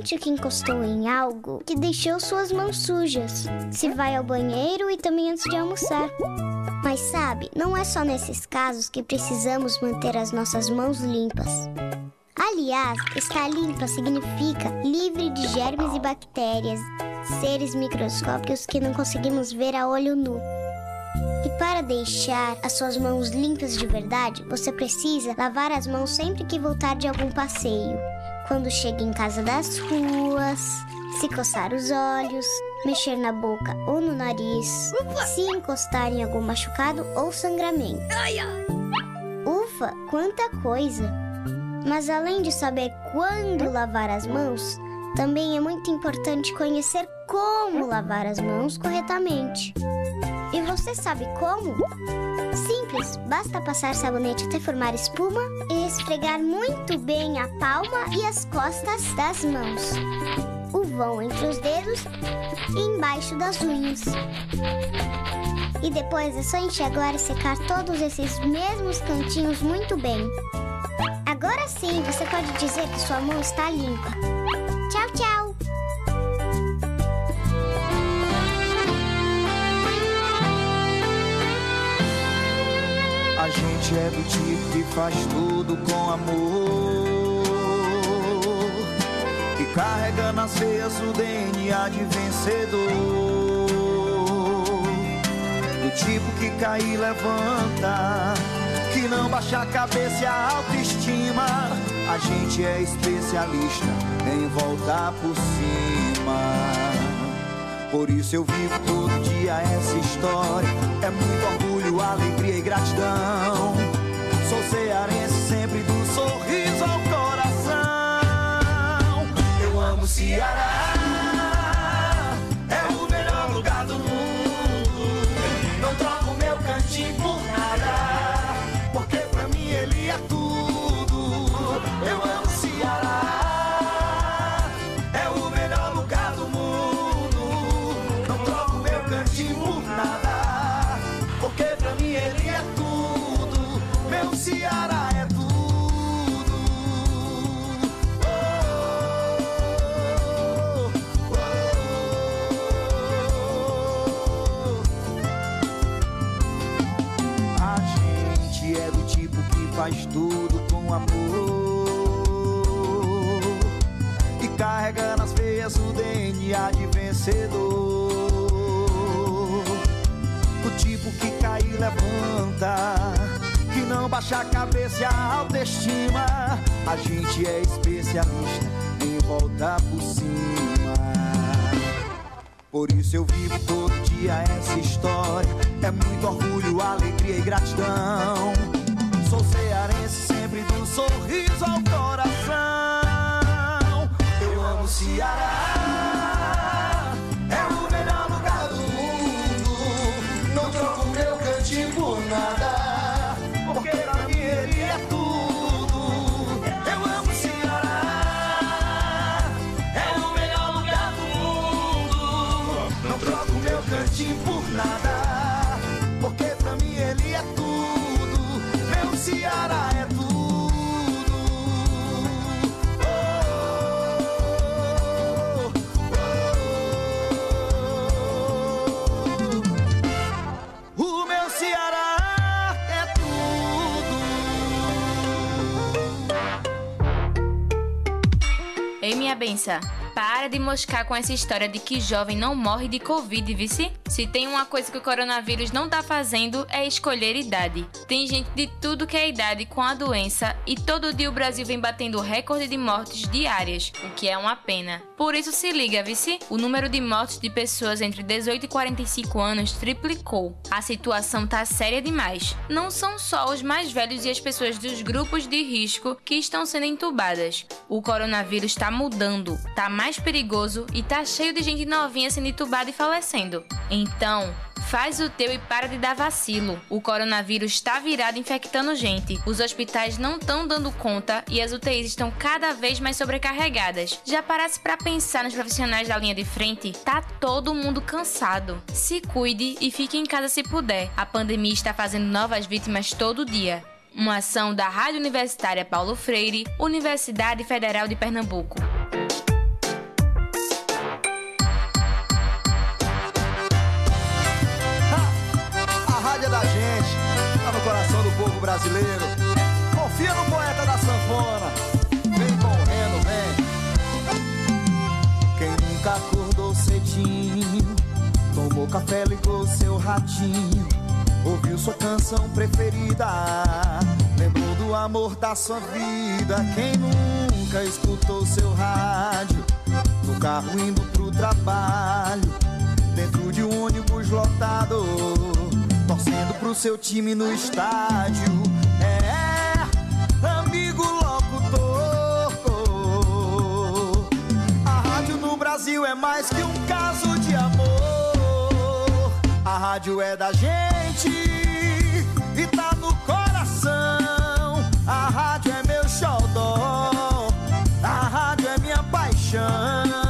Sente que encostou em algo que deixou suas mãos sujas. Se vai ao banheiro e também antes de almoçar. Mas sabe, não é só nesses casos que precisamos manter as nossas mãos limpas. Aliás, estar limpa significa livre de germes e bactérias, seres microscópicos que não conseguimos ver a olho nu. E para deixar as suas mãos limpas de verdade, você precisa lavar as mãos sempre que voltar de algum passeio. Quando chega em casa das ruas, se coçar os olhos, mexer na boca ou no nariz, se encostar em algum machucado ou sangramento. Ufa, quanta coisa! Mas além de saber quando lavar as mãos, também é muito importante conhecer como lavar as mãos corretamente. E você sabe como? Simples, basta passar sabonete até formar espuma e esfregar muito bem a palma e as costas das mãos, o vão entre os dedos e embaixo das unhas. E depois é só enxaguar e secar todos esses mesmos cantinhos muito bem. Agora sim você pode dizer que sua mão está limpa. Tchau, tchau! A gente é do tipo que faz tudo com amor. Que carrega nas veias o DNA de vencedor. Do tipo que cai e levanta. Que não baixa a cabeça e a autoestima. A gente é especialista em voltar por cima. Por isso eu vivo todo dia essa história. É muito orgulho, alegria e gratidão. Sou cearense sempre do sorriso ao coração. Eu amo Ceará. DNA de vencedor. O tipo que cai e levanta, que não baixa a cabeça e a autoestima. A gente é especialista em voltar por cima. Por isso eu vivo todo dia essa história. É muito orgulho, alegria e gratidão. Sou cearense sempre do sorriso ao coração. Eu amo Ceará. Benção, para de moscar com essa história de que jovem não morre de Covid, vice? Se tem uma coisa que o coronavírus não tá fazendo é escolher idade. Tem gente de tudo que é idade com a doença e todo dia o Brasil vem batendo recorde de mortes diárias, o que é uma pena. Por isso se liga, vice? O número de mortes de pessoas entre 18 e 45 anos triplicou. A situação tá séria demais. Não são só os mais velhos e as pessoas dos grupos de risco que estão sendo entubadas. O coronavírus tá mudando, tá mais perigoso e tá cheio de gente novinha sendo entubada e falecendo. Então, faz o teu e para de dar vacilo. O coronavírus está virado infectando gente. Os hospitais não estão dando conta e as UTIs estão cada vez mais sobrecarregadas. Já parasse para pensar nos profissionais da linha de frente? Tá todo mundo cansado. Se cuide e fique em casa se puder. A pandemia está fazendo novas vítimas todo dia. Uma ação da Rádio Universitária Paulo Freire, Universidade Federal de Pernambuco. povo brasileiro. Confia no poeta da sanfona. Vem correndo, vem. Quem nunca acordou cedinho, tomou café, ligou seu ratinho. Ouviu sua canção preferida, lembrou do amor da sua vida. Quem nunca escutou seu rádio, no carro indo pro trabalho, dentro de um ônibus lotado torcendo pro seu time no estádio. É, amigo Brasil é mais que um caso de amor. A rádio é da gente e tá no coração. A rádio é meu xodó. A rádio é minha paixão.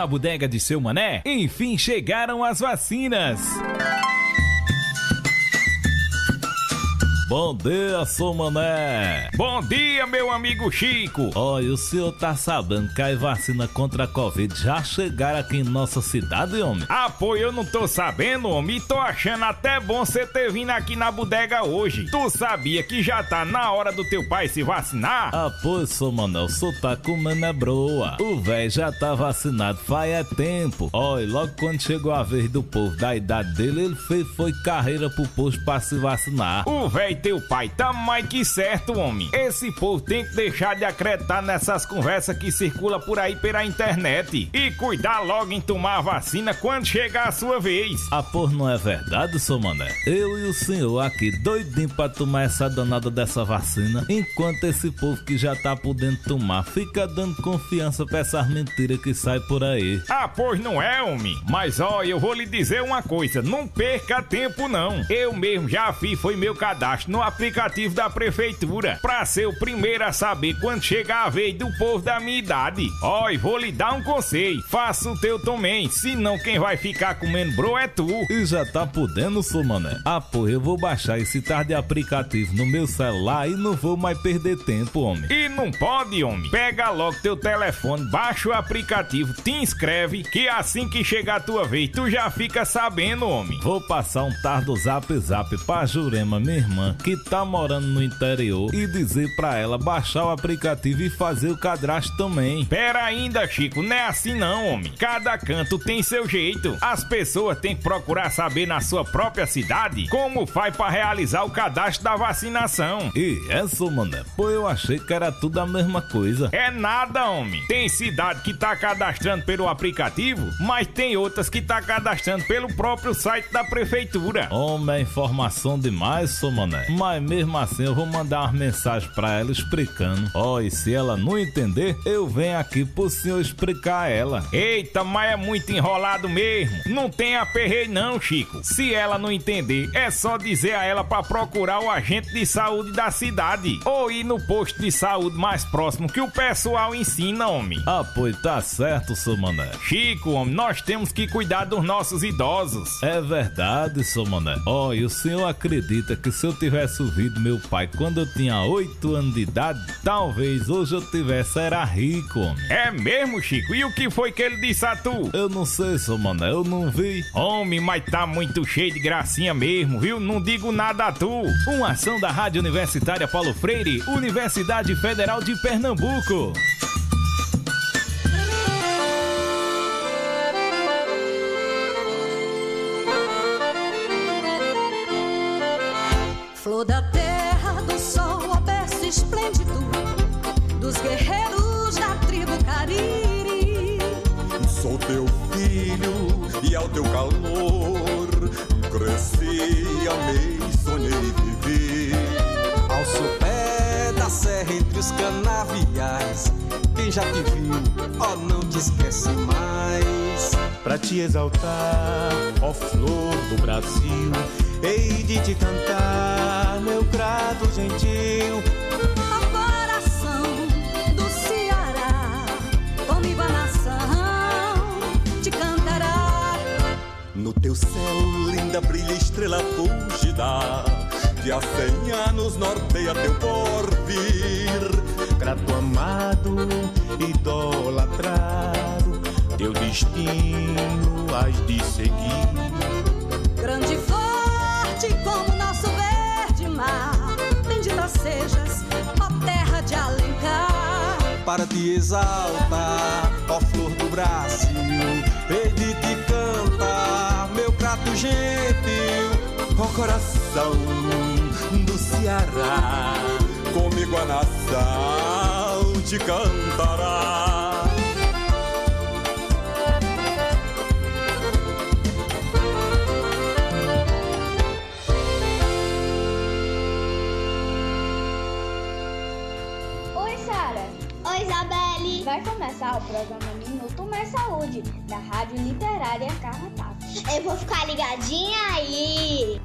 na bodega de seu mané? Enfim chegaram as vacinas. Bom dia, sou Mané. Bom dia, meu amigo Chico. Olha, o senhor tá sabendo que a vacina contra a Covid já chegaram aqui em nossa cidade, homem? Ah, pô, eu não tô sabendo, homem. E tô achando até bom você ter vindo aqui na bodega hoje. Tu sabia que já tá na hora do teu pai se vacinar? Ah, pô, sou Mané, o senhor tá comendo é broa. O velho já tá vacinado faz é tempo. Olha, logo quando chegou a vez do povo da idade dele, ele fez foi carreira pro posto pra se vacinar. O velho teu pai tá mais que certo, homem. Esse povo tem que deixar de acreditar nessas conversas que circula por aí pela internet e cuidar logo em tomar a vacina quando chegar a sua vez. Ah, por não é verdade, seu mané? Eu e o senhor aqui doidinho pra tomar essa danada dessa vacina, enquanto esse povo que já tá podendo tomar fica dando confiança pra essas mentiras que sai por aí. Ah, pois não é, homem. Mas ó, eu vou lhe dizer uma coisa, não perca tempo não. Eu mesmo já fiz, foi meu cadastro no aplicativo da prefeitura para ser o primeiro a saber quando chegar a vez do povo da minha idade. Ó, e vou lhe dar um conselho: faça o teu também, senão quem vai ficar comendo bro é tu. E já tá podendo, sou mané? Ah, pô, eu vou baixar esse tarde aplicativo no meu celular e não vou mais perder tempo, homem. E não pode, homem. Pega logo teu telefone, baixa o aplicativo, te inscreve, que assim que chegar a tua vez, tu já fica sabendo, homem. Vou passar um tardo zap zap pra Jurema, minha irmã, que tá morando no interior e dizer pra ela baixar o aplicativo e fazer o cadastro também. Pera ainda, Chico, não é assim não, homem. Cada canto tem seu jeito. As pessoas têm que procurar saber na sua própria cidade como faz para realizar o cadastro da vacinação. E essa, mané? Pô, eu achei que era tudo a mesma coisa. É nada, homem. Tem cidade que tá cadastrando pelo aplicativo, mas tem outras que tá cadastrando pelo próprio site da prefeitura. Homem, é informação demais, sou mané. Mas mesmo assim eu vou mandar uma mensagem para ela explicando. Ó, oh, e se ela não entender, eu venho aqui pro senhor explicar a ela. Eita, mas é muito enrolado mesmo. Não tem aperreio não, Chico. Se ela não entender, é só dizer a ela para procurar o agente de saúde da cidade ou ir no posto de saúde mais próximo que o pessoal ensina, homem. Ah, pois tá certo, seu mané. Chico, homem, nós temos que cuidar dos nossos idosos. É verdade, seu mané. Ó, oh, e o senhor acredita que se eu tivesse ouvido meu pai quando eu tinha 8 anos de idade, talvez hoje eu tivesse era rico, homem. É mesmo, Chico? E o que foi que ele disse a tu? Eu não sei, seu mané, eu não vi. Homem, mas tá muito cheio de gracinha mesmo, viu? Não digo nada a tu. Uma ação da Rádio Universitária Paulo Freire, Universidade Federal de Pernambuco. Flor da terra, do sol, o berço esplêndido dos guerreiros da tribo Cariri. Sou teu filho e ao teu calor cresci, amei, sonhei e vivi. Ao sopé da serra entre os canaviais, quem já te viu, ó, oh, não te esquece mais. Pra te exaltar, ó flor do Brasil Hei de te cantar, meu grato gentil. Ao coração do Ceará, comigo a nação te cantará. No teu céu, linda brilha estrela fugida, que há cem anos norteia teu porvir. Grato amado, idolatrado, teu destino has de seguir. Grande flor como nosso verde mar. Bendita sejas, ó terra de Alencar. Para te exaltar, ó flor do Brasil, hei de te cantar, meu prato gentil. Ó coração do Ceará, comigo a nação te cantará. Vai começar o programa Minuto Mais Saúde, da Rádio Literária Carrapato. Eu vou ficar ligadinha aí!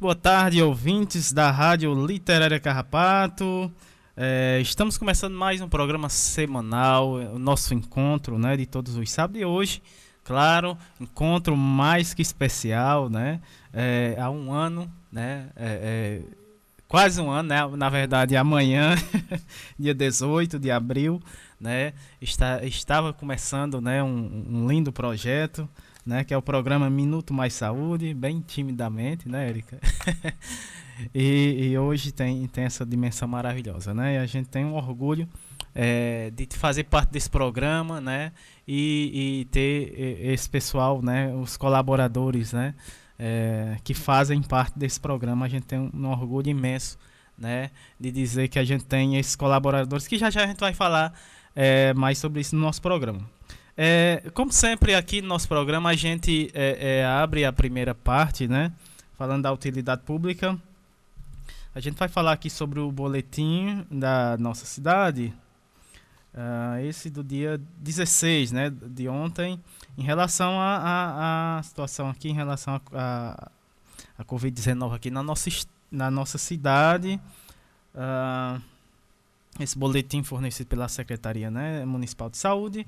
Boa tarde, ouvintes da Rádio Literária Carrapato. É, estamos começando mais um programa semanal, o nosso encontro né, de todos os sábados. E hoje, claro, encontro mais que especial, né? É, há um ano, né? É, é quase um ano, né? Na verdade, amanhã, dia 18 de abril, né? Está, estava começando né, um, um lindo projeto né, que é o programa Minuto Mais Saúde, bem timidamente, né, Erika? e, e, hoje tem, tem essa dimensão maravilhosa, né? E a gente tem um orgulho é, de fazer parte desse programa, né? E, e ter esse pessoal, né? Os colaboradores, né? É, que fazem parte desse programa. A gente tem um, um orgulho imenso, né? De dizer que a gente tem esses colaboradores, que já já a gente vai falar é, mais sobre isso no nosso programa. É, como sempre aqui no nosso programa a gente é, é, abre a primeira parte, né? falando da utilidade pública. A gente vai falar aqui sobre o boletim da nossa cidade, uh, esse do dia 16, né, de ontem, em relação à situação aqui, em relação a, a, a Covid-19 aqui na nossa, na nossa cidade. Uh, esse boletim fornecido pela Secretaria né, Municipal de Saúde.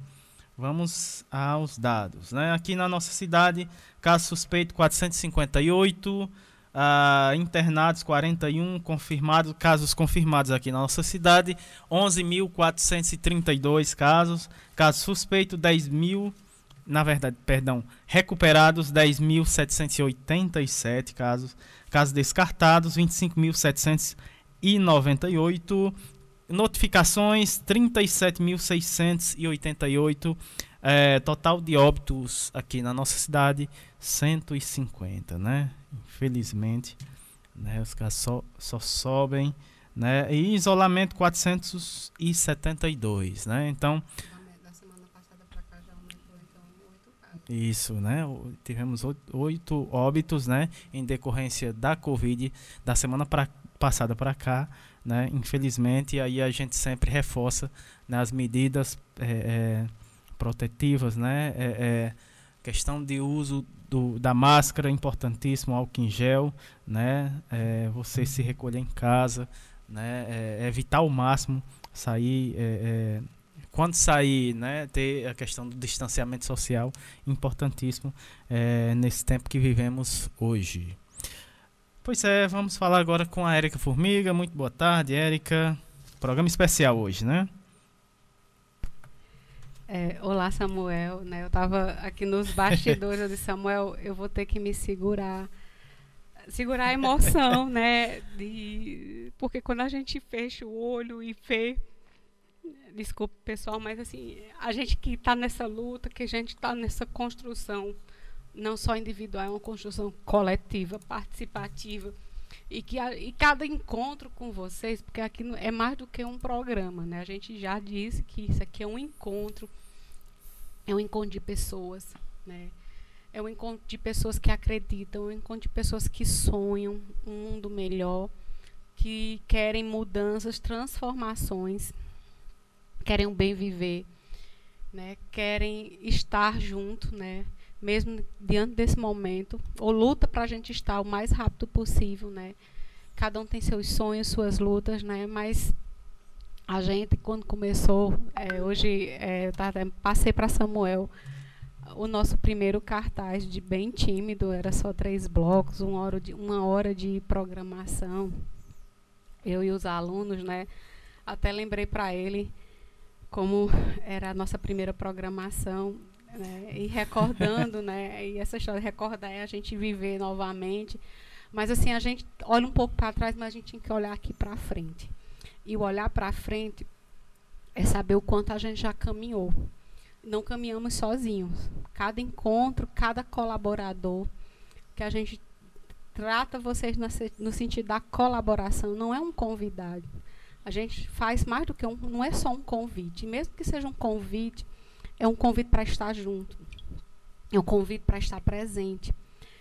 Vamos aos dados. Né? Aqui na nossa cidade, caso suspeito 458, uh, ah, internados 41, confirmados, casos confirmados aqui na nossa cidade, 11.432 casos, caso suspeito 10 mil, na verdade, perdão, recuperados 10.787 casos, casos descartados 25.798 Notificações 37.688. É, total de óbitos aqui na nossa cidade 150, né? Infelizmente, né? Os casos só, só sobem, né? E isolamento 472, né? Então, Isso, né? Tivemos oito óbitos, né? Em decorrência da Covid da semana pra, passada para cá né? Infelizmente, aí a gente sempre reforça né, as medidas é, é, protetivas, né? É, é, questão de uso do, da máscara, importantíssimo, álcool em gel, né? É, você se recolher em casa, né? É, evitar ao máximo sair quando sair, né, ter a questão do distanciamento social, importantíssimo é, nesse tempo que vivemos hoje. Pois é, vamos falar agora com a Érica Formiga. Muito boa tarde, Érica. Programa especial hoje, né? É, olá, Samuel. Né? Eu estava aqui nos bastidores, eu disse, Samuel, eu vou ter que me segurar. Segurar a emoção, né? De, porque quando a gente fecha o olho e vê. Desculpe, pessoal, mas assim, a gente que está nessa luta, que a gente está nessa construção não só individual, é uma construção coletiva, participativa. E que a, e cada encontro com vocês, porque aqui é mais do que um programa, né? A gente já disse que isso aqui é um encontro, é um encontro de pessoas, né? É um encontro de pessoas que acreditam, é um encontro de pessoas que sonham um mundo melhor, que querem mudanças, transformações, querem um bem viver, né? Querem estar junto, né? Mesmo diante desse momento, ou luta para a gente estar o mais rápido possível, né? Cada um tem seus sonhos, suas lutas, né? Mas a gente, quando começou, é, hoje é, tava, passei para Samuel o nosso primeiro cartaz de bem tímido, era só três blocos, uma hora de, uma hora de programação. Eu e os alunos, né? Até lembrei para ele como era a nossa primeira programação né? E recordando, né? E essa história recordar é a gente viver novamente. Mas assim, a gente olha um pouco para trás, mas a gente tem que olhar aqui para frente. E o olhar para frente é saber o quanto a gente já caminhou. Não caminhamos sozinhos. Cada encontro, cada colaborador que a gente trata vocês no sentido da colaboração, não é um convidado. A gente faz mais do que um, não é só um convite. Mesmo que seja um convite, é um convite para estar junto. É um convite para estar presente.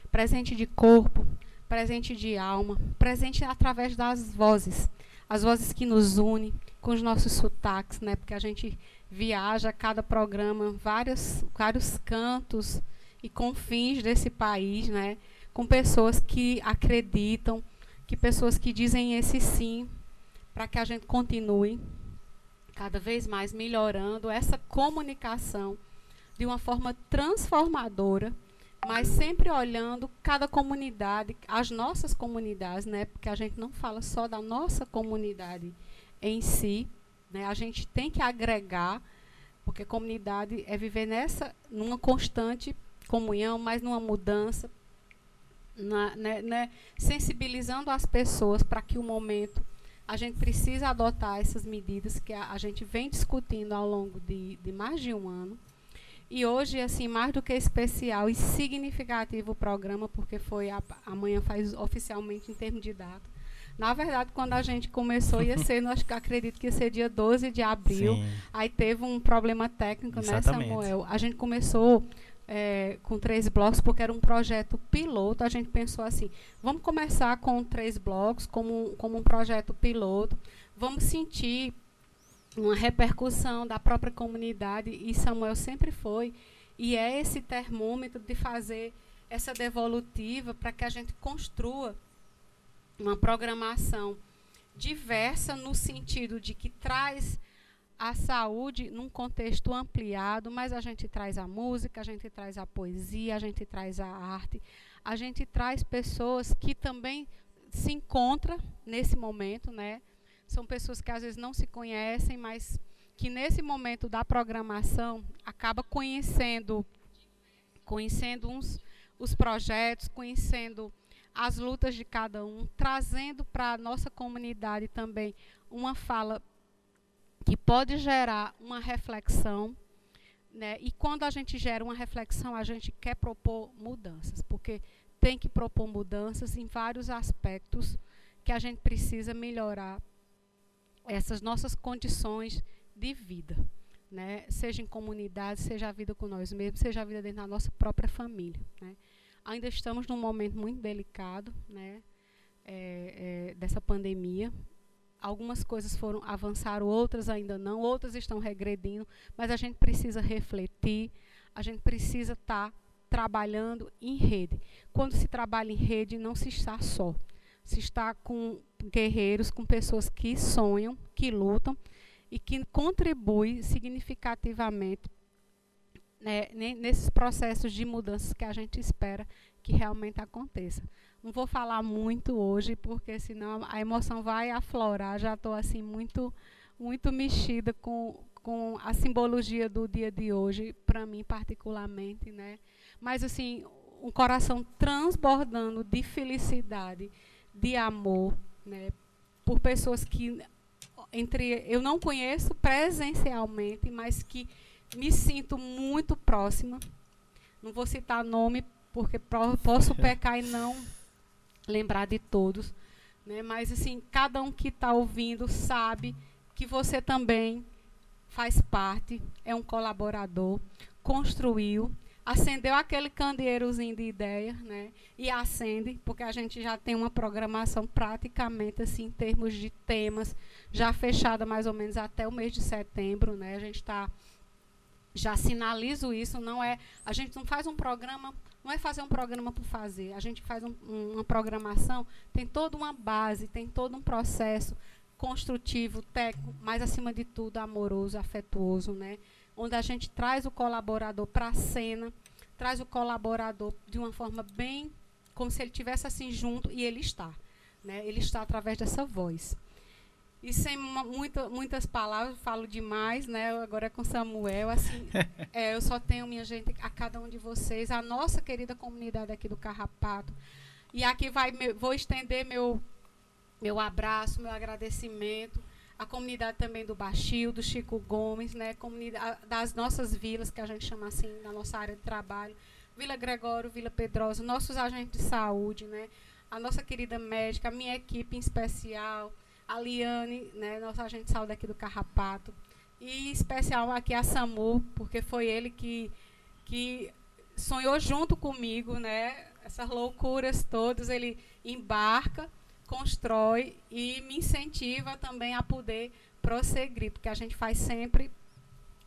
Presente de corpo, presente de alma, presente através das vozes. As vozes que nos unem, com os nossos sotaques, né? Porque a gente viaja a cada programa, vários, vários cantos e confins desse país, né? Com pessoas que acreditam, que pessoas que dizem esse sim para que a gente continue cada vez mais melhorando essa comunicação de uma forma transformadora, mas sempre olhando cada comunidade, as nossas comunidades, né? Porque a gente não fala só da nossa comunidade em si, né? A gente tem que agregar, porque comunidade é viver nessa numa constante comunhão, mas numa mudança, na, né, né, sensibilizando as pessoas para que o momento a gente precisa adotar essas medidas que a, a gente vem discutindo ao longo de, de, mais de um ano. E hoje, assim, mais do que especial e significativo o programa, porque foi a, amanhã faz oficialmente em termos de data. Na verdade, quando a gente começou, ia ser, acho que acredito que ia ser dia 12 de abril. Sim. Aí teve um problema técnico, Exatamente. né, Samuel? A gente começou é, com três blocos, porque era um projeto piloto. A gente pensou assim: vamos começar com três blocos, como, como um projeto piloto, vamos sentir uma repercussão da própria comunidade, e Samuel sempre foi, e é esse termômetro de fazer essa devolutiva para que a gente construa uma programação diversa no sentido de que traz a saúde num contexto ampliado, mas a gente traz a música, a gente traz a poesia, a gente traz a arte, a gente traz pessoas que também se encontram nesse momento, né? São pessoas que às vezes não se conhecem, mas que nesse momento da programação acaba conhecendo conhecendo uns os projetos, conhecendo as lutas de cada um, trazendo para a nossa comunidade também uma fala que pode gerar uma reflexão. Né? E quando a gente gera uma reflexão, a gente quer propor mudanças, porque tem que propor mudanças em vários aspectos que a gente precisa melhorar essas nossas condições de vida. Né? Seja em comunidade, seja a vida com nós mesmos, seja a vida dentro da nossa própria família. Né? Ainda estamos num momento muito delicado né? É, é, dessa pandemia, algumas coisas foram avançaram, outras ainda não, outras estão regredindo, mas a gente precisa refletir, a gente precisa estar tá trabalhando em rede. Quando se trabalha em rede, não se está só. Se está com guerreiros, com pessoas que sonham, que lutam e que contribuem significativamente né, nesses processos de mudanças que a gente espera que realmente aconteça. Não vou falar muito hoje, porque senão a emoção vai aflorar. Já estou assim muito, muito mexida com, com a simbologia do dia de hoje, para mim particularmente, né? Mas assim, um coração transbordando de felicidade, de amor, né? Por pessoas que entre eu não conheço presencialmente, mas que me sinto muito próxima. Não vou citar nome porque posso pecar e não lembrar de todos, né? Mas assim, cada um que está ouvindo sabe que você também faz parte, é um colaborador, construiu, acendeu aquele candeirozinho de ideia, né? E acende, porque a gente já tem uma programação praticamente assim em termos de temas já fechada mais ou menos até o mês de setembro, né? A gente está já sinalizo isso, não é, a gente não faz um programa não é fazer um programa por fazer. A gente faz um, um, uma programação, tem toda uma base, tem todo um processo construtivo, técnico, mas acima de tudo amoroso, afetuoso, né? Onde a gente traz o colaborador para a cena, traz o colaborador de uma forma bem como se ele tivesse assim junto e ele está, né? Ele está através dessa voz. E sem muita, muitas palavras, falo demais, né? Agora é com Samuel. Assim, é, eu só tenho, minha gente, a cada um de vocês, a nossa querida comunidade aqui do Carrapato. E aqui vai, vou estender meu, meu abraço, meu agradecimento à comunidade também do Baixio, do Chico Gomes, né? Comunidade, das nossas vilas, que a gente chama assim, da nossa área de trabalho. Vila Gregório, Vila Pedrosa, nossos agentes de saúde, né? A nossa querida médica, a minha equipe em especial a Liane, né, nossa agente de saúde aqui do Carrapato, e em especial aqui a SAMU, porque foi ele que, que sonhou junto comigo, né, essas loucuras todas, ele embarca, constrói e me incentiva também a poder prosseguir, porque a gente faz sempre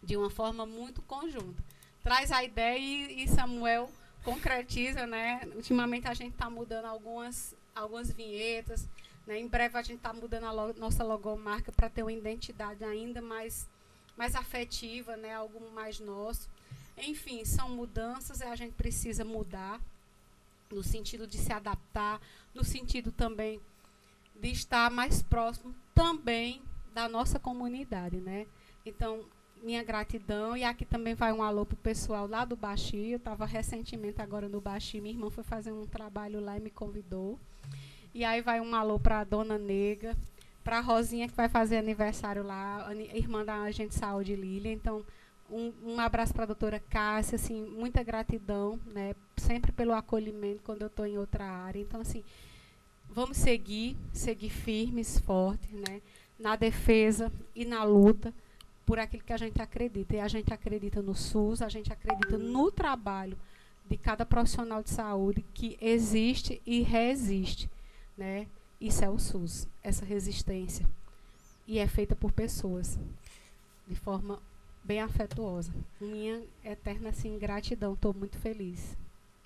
de uma forma muito conjunta. Traz a ideia e, e Samuel concretiza, né? Ultimamente a gente está mudando algumas, algumas vinhetas, né? Em breve a gente está mudando a lo nossa logomarca para ter uma identidade ainda mais, mais afetiva, né? algo mais nosso. Enfim, são mudanças e a gente precisa mudar no sentido de se adaptar, no sentido também de estar mais próximo também da nossa comunidade, né? Então, minha gratidão e aqui também vai um alô pro pessoal lá do Baxi. Eu estava recentemente agora no Baxi, minha irmã foi fazer um trabalho lá e me convidou. E aí vai um alô para a Dona Nega, para a Rosinha, que vai fazer aniversário lá, irmã da agente de saúde Lília. Então, um, um abraço para a doutora Cássia, assim, muita gratidão, né? Sempre pelo acolhimento quando eu estou em outra área. Então, assim, vamos seguir, seguir firmes, fortes, né? Na defesa e na luta por aquilo que a gente acredita. E a gente acredita no SUS, a gente acredita no trabalho de cada profissional de saúde que existe e resiste. Né? Isso é o SUS, essa resistência. E é feita por pessoas, de forma bem afetuosa. Minha eterna assim, gratidão, estou muito feliz.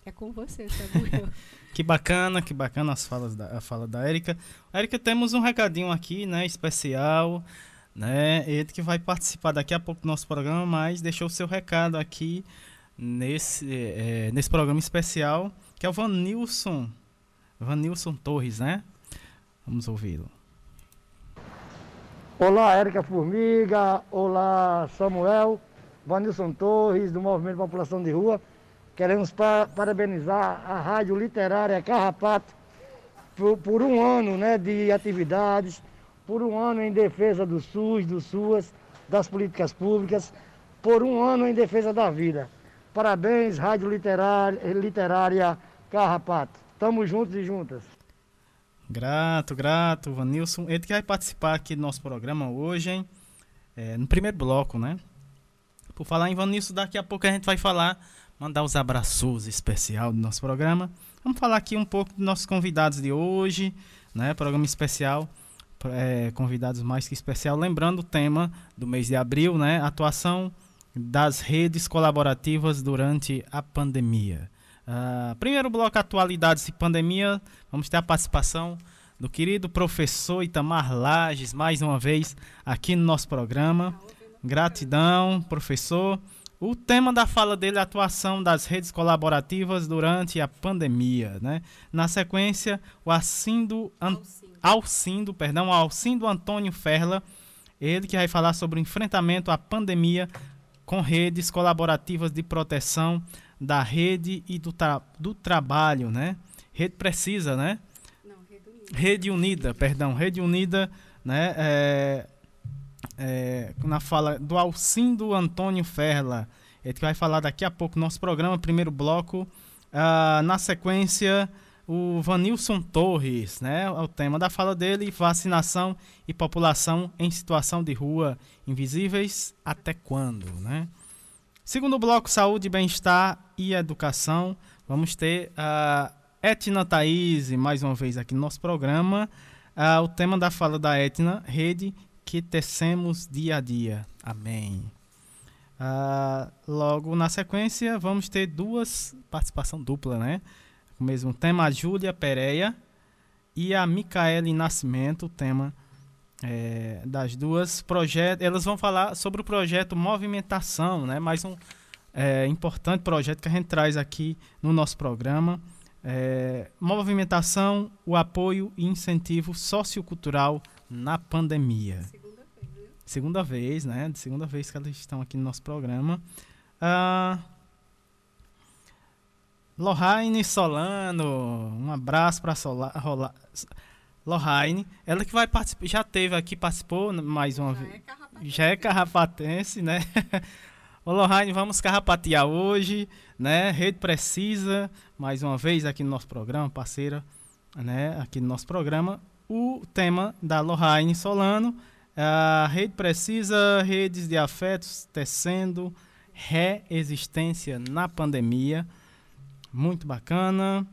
É com você, Samuel. que bacana, que bacana as falas da, a fala da Érica. Érica, temos um recadinho aqui, né, especial, né, ele que vai participar daqui a pouco do nosso programa, mas deixou seu recado aqui nesse, é, nesse programa especial, que é o Vanilson, Vanilson Torres, né? Vamos ouvi-lo. Olá, Érica Formiga. Olá, Samuel. Vanilson Torres, do Movimento População de Rua. Queremos pa parabenizar a Rádio Literária Carrapato por, por, um ano né, de atividades, por um ano em defesa do SUS, do SUAS, das políticas públicas, por um ano em defesa da vida. Parabéns, Rádio Literária, Literária Carrapato. Tamo juntos e juntas. Grato, grato, Vanilson. Ele que vai participar aqui do nosso programa hoje, hein? É, no primeiro bloco, né? Por falar em Vanilson, daqui a pouco a gente vai falar, mandar os abraços especial do nosso programa. Vamos falar aqui um pouco dos nossos convidados de hoje, né? Programa especial, é, convidados mais que especial. Lembrando o tema do mês de abril, né? Atuação das redes colaborativas durante a pandemia. Uh, primeiro bloco, atualidades e pandemia. Vamos ter a participação do querido professor Itamar Lages, mais uma vez aqui no nosso programa. Gratidão, professor. O tema da fala dele é a atuação das redes colaborativas durante a pandemia. Né? Na sequência, o Alcindo, An Alcindo, perdão, Alcindo Antônio Ferla, ele que vai falar sobre o enfrentamento à pandemia com redes colaborativas de proteção da rede e do, tra do trabalho, né? Rede precisa, né? Não, rede unida. Rede unida, perdão, rede unida, né? É, é, na fala do Alcindo Antônio Ferla, ele vai falar daqui a pouco no nosso programa, primeiro bloco. Ah, na sequência, o Vanilson Torres, né? O tema da fala dele, vacinação e população em situação de rua, invisíveis até quando, né? Segundo bloco, saúde, bem-estar e educação. Vamos ter a Etna Thaís, mais uma vez aqui no nosso programa. Uh, o tema da fala da Etna, rede que tecemos dia a dia. Amém. Uh, logo na sequência, vamos ter duas participação dupla, né? O mesmo tema, a Júlia Pereira e a Micaele Nascimento, o tema é, das duas projetos. Elas vão falar sobre o projeto Movimentação, né? Mais um é, importante projeto que a gente traz aqui no nosso programa. É, movimentação, o apoio e incentivo sociocultural na pandemia. Segunda vez, né? Segunda vez, né? Segunda vez que elas estão aqui no nosso programa. Ah, Lohane Solano, um abraço para Solano. Lohane, ela que vai participar, já teve aqui, participou mais uma vez. É já é carrapatense, né? Ô Lohane, vamos carrapatear hoje, né? Rede Precisa, mais uma vez aqui no nosso programa, parceira, né? Aqui no nosso programa. O tema da Lohane Solano, a Rede Precisa, redes de afetos tecendo reexistência na pandemia. Muito bacana.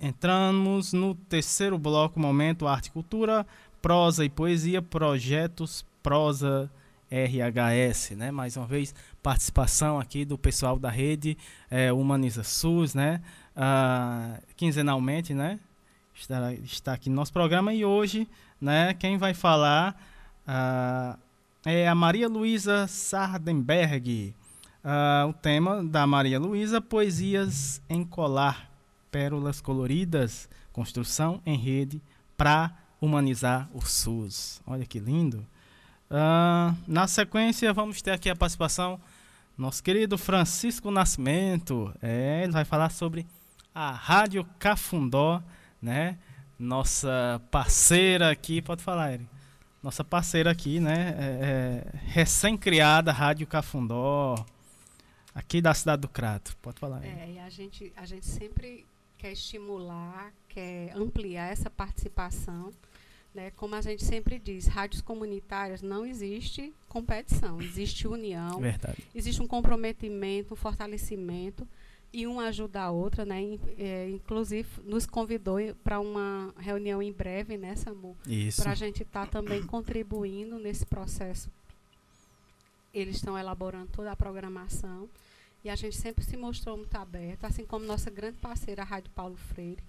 Entramos no terceiro bloco, momento arte e cultura, prosa e poesia, projetos prosa RHS, né? Mais uma vez, participação aqui do pessoal da rede é, Humaniza SUS, né? Ah, quinzenalmente, né? Está, aqui no nosso programa e hoje, né? Quem vai falar ah, é a Maria Luísa Sardenberg. Ah, o tema da Maria Luísa, Poesias em Colar pérolas coloridas, construção em rede para humanizar o SUS. Olha que lindo. Uh, na sequência, vamos ter aqui a participação nosso querido Francisco Nascimento. É, ele vai falar sobre a Rádio Cafundó, né? Nossa parceira aqui, pode falar, Eric. Nossa parceira aqui, né? É, é, Recém-criada Rádio Cafundó, aqui da cidade do Crato. Pode falar. Eric. É, e a gente, a gente sempre quer estimular, quer ampliar essa participação Né? Como a gente sempre diz, rádios comunitárias não existe competição, existe união, Verdade. existe um comprometimento, um fortalecimento e uma ajuda a outra, né? É, inclusive nos convidou para uma reunião em breve, né, Samu? Para a gente estar tá também contribuindo nesse processo. Eles estão elaborando toda a programação e a gente sempre se mostrou muito aberto, assim como nossa grande parceira, a Rádio Paulo Freire.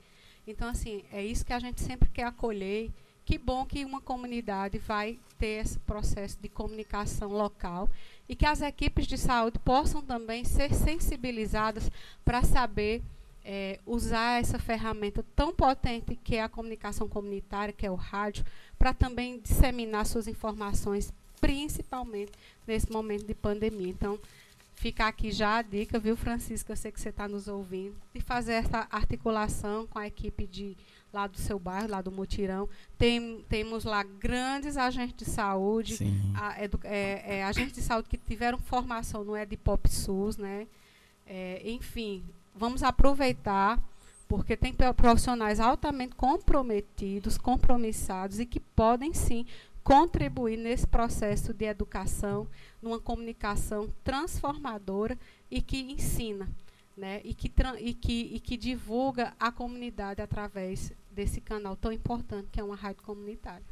Então, assim, é isso que a gente sempre quer acolher que bom que uma comunidade vai ter esse processo de comunicação local e que as equipes de saúde possam também ser sensibilizadas para saber é, usar essa ferramenta tão potente que é a comunicação comunitária, que é o rádio, para também disseminar suas informações, principalmente nesse momento de pandemia. Então, fica aqui já a dica, viu, Francisco? Eu sei que você está nos ouvindo, de fazer essa articulação com a equipe de lá do seu bairro, lá do Mutirão. Tem, temos lá grandes agentes de saúde, a, é, é, agentes de saúde que tiveram formação no EDPOP SUS, né? É, enfim, vamos aproveitar, porque tem profissionais altamente comprometidos, compromissados e que podem sim contribuir nesse processo de educação, numa comunicação transformadora e que ensina né, e, que, e, que, e que divulga a comunidade através desse canal tão importante que é uma rádio comunitária.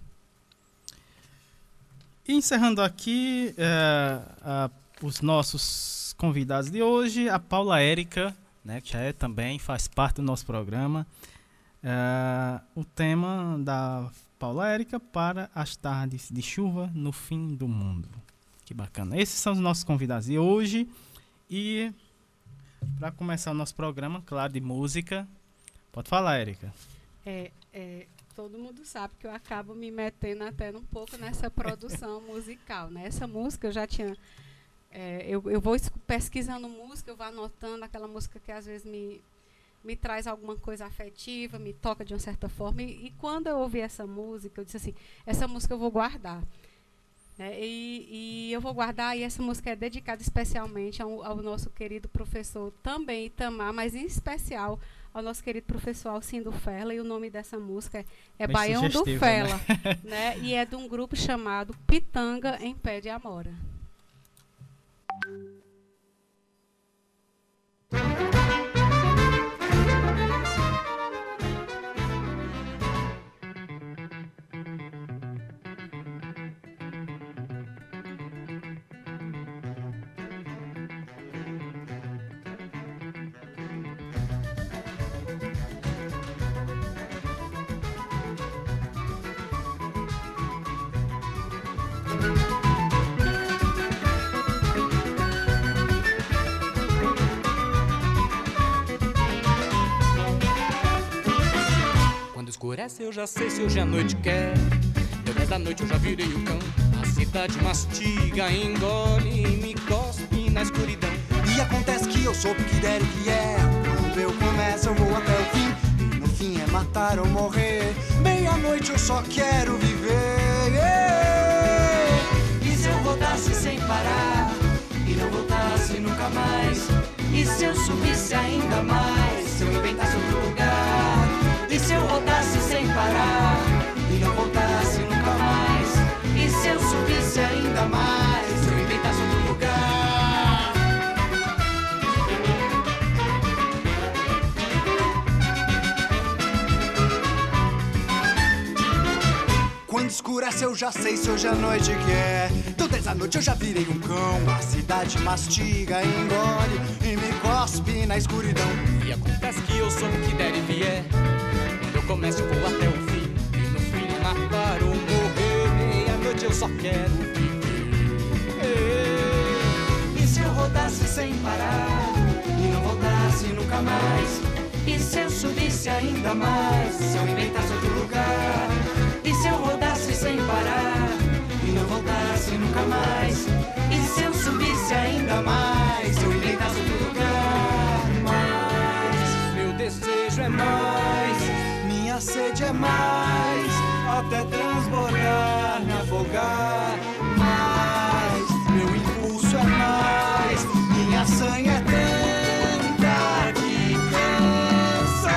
Encerrando aqui é, a, os nossos convidados de hoje, a Paula Érica, né, que é também faz parte do nosso programa. É, o tema da Paula Érica para as tardes de chuva no fim do mundo. Que bacana. Esses são os nossos convidados de hoje. E para começar o nosso programa, claro, de música. Pode falar, Érica. É, é, todo mundo sabe que eu acabo me metendo até um pouco nessa produção musical. Né? Essa música eu já tinha. É, eu, eu vou pesquisando música, eu vou anotando aquela música que às vezes me, me traz alguma coisa afetiva, me toca de uma certa forma. E, e quando eu ouvi essa música, eu disse assim: essa música eu vou guardar. É, e, e, eu vou guardar, e essa música é dedicada especialmente ao, ao, nosso querido professor, também Itamar, mas em especial ao nosso querido professor Alcindo Fela. E o nome dessa música é, é Baião do né? Fela. Né? né? E é de um grupo chamado Pitanga em Pé de Amora. Escurece eu já sei se hoje a noite quer. Dez da noite eu já virei o cão. A cidade mastiga, engole e me cospe na escuridão. E acontece que eu sou o que der e que é. Quando eu começo eu vou até o fim. E no fim é matar ou morrer. Meia-noite eu só quero viver. E se eu rodasse sem parar? E não voltasse nunca mais? E se eu subisse ainda mais? Se eu inventasse outro lugar? E se eu rodasse parar e não voltasse nunca mais? E se eu subisse ainda mais? Se eu inventasse outro lugar? Quando escurece eu já sei se hoje a noite quer. Então dez da noite eu já virei um cão. A cidade mastiga, engole e me cospe na escuridão. E acontece que eu sou o que der e vier começo vou até o fim. E no fim matar ou morrer, meia-noite eu só quero viver. E se eu rodasse sem parar e não voltasse nunca mais? E se eu subisse ainda mais? Se eu inventasse outro lugar? E se eu rodasse sem parar e não voltasse nunca mais? E se eu subisse ainda mais? minha sede é mais, até transbordar, me afogar mais. Meu impulso é mais, minha sanha é tanta que cansa.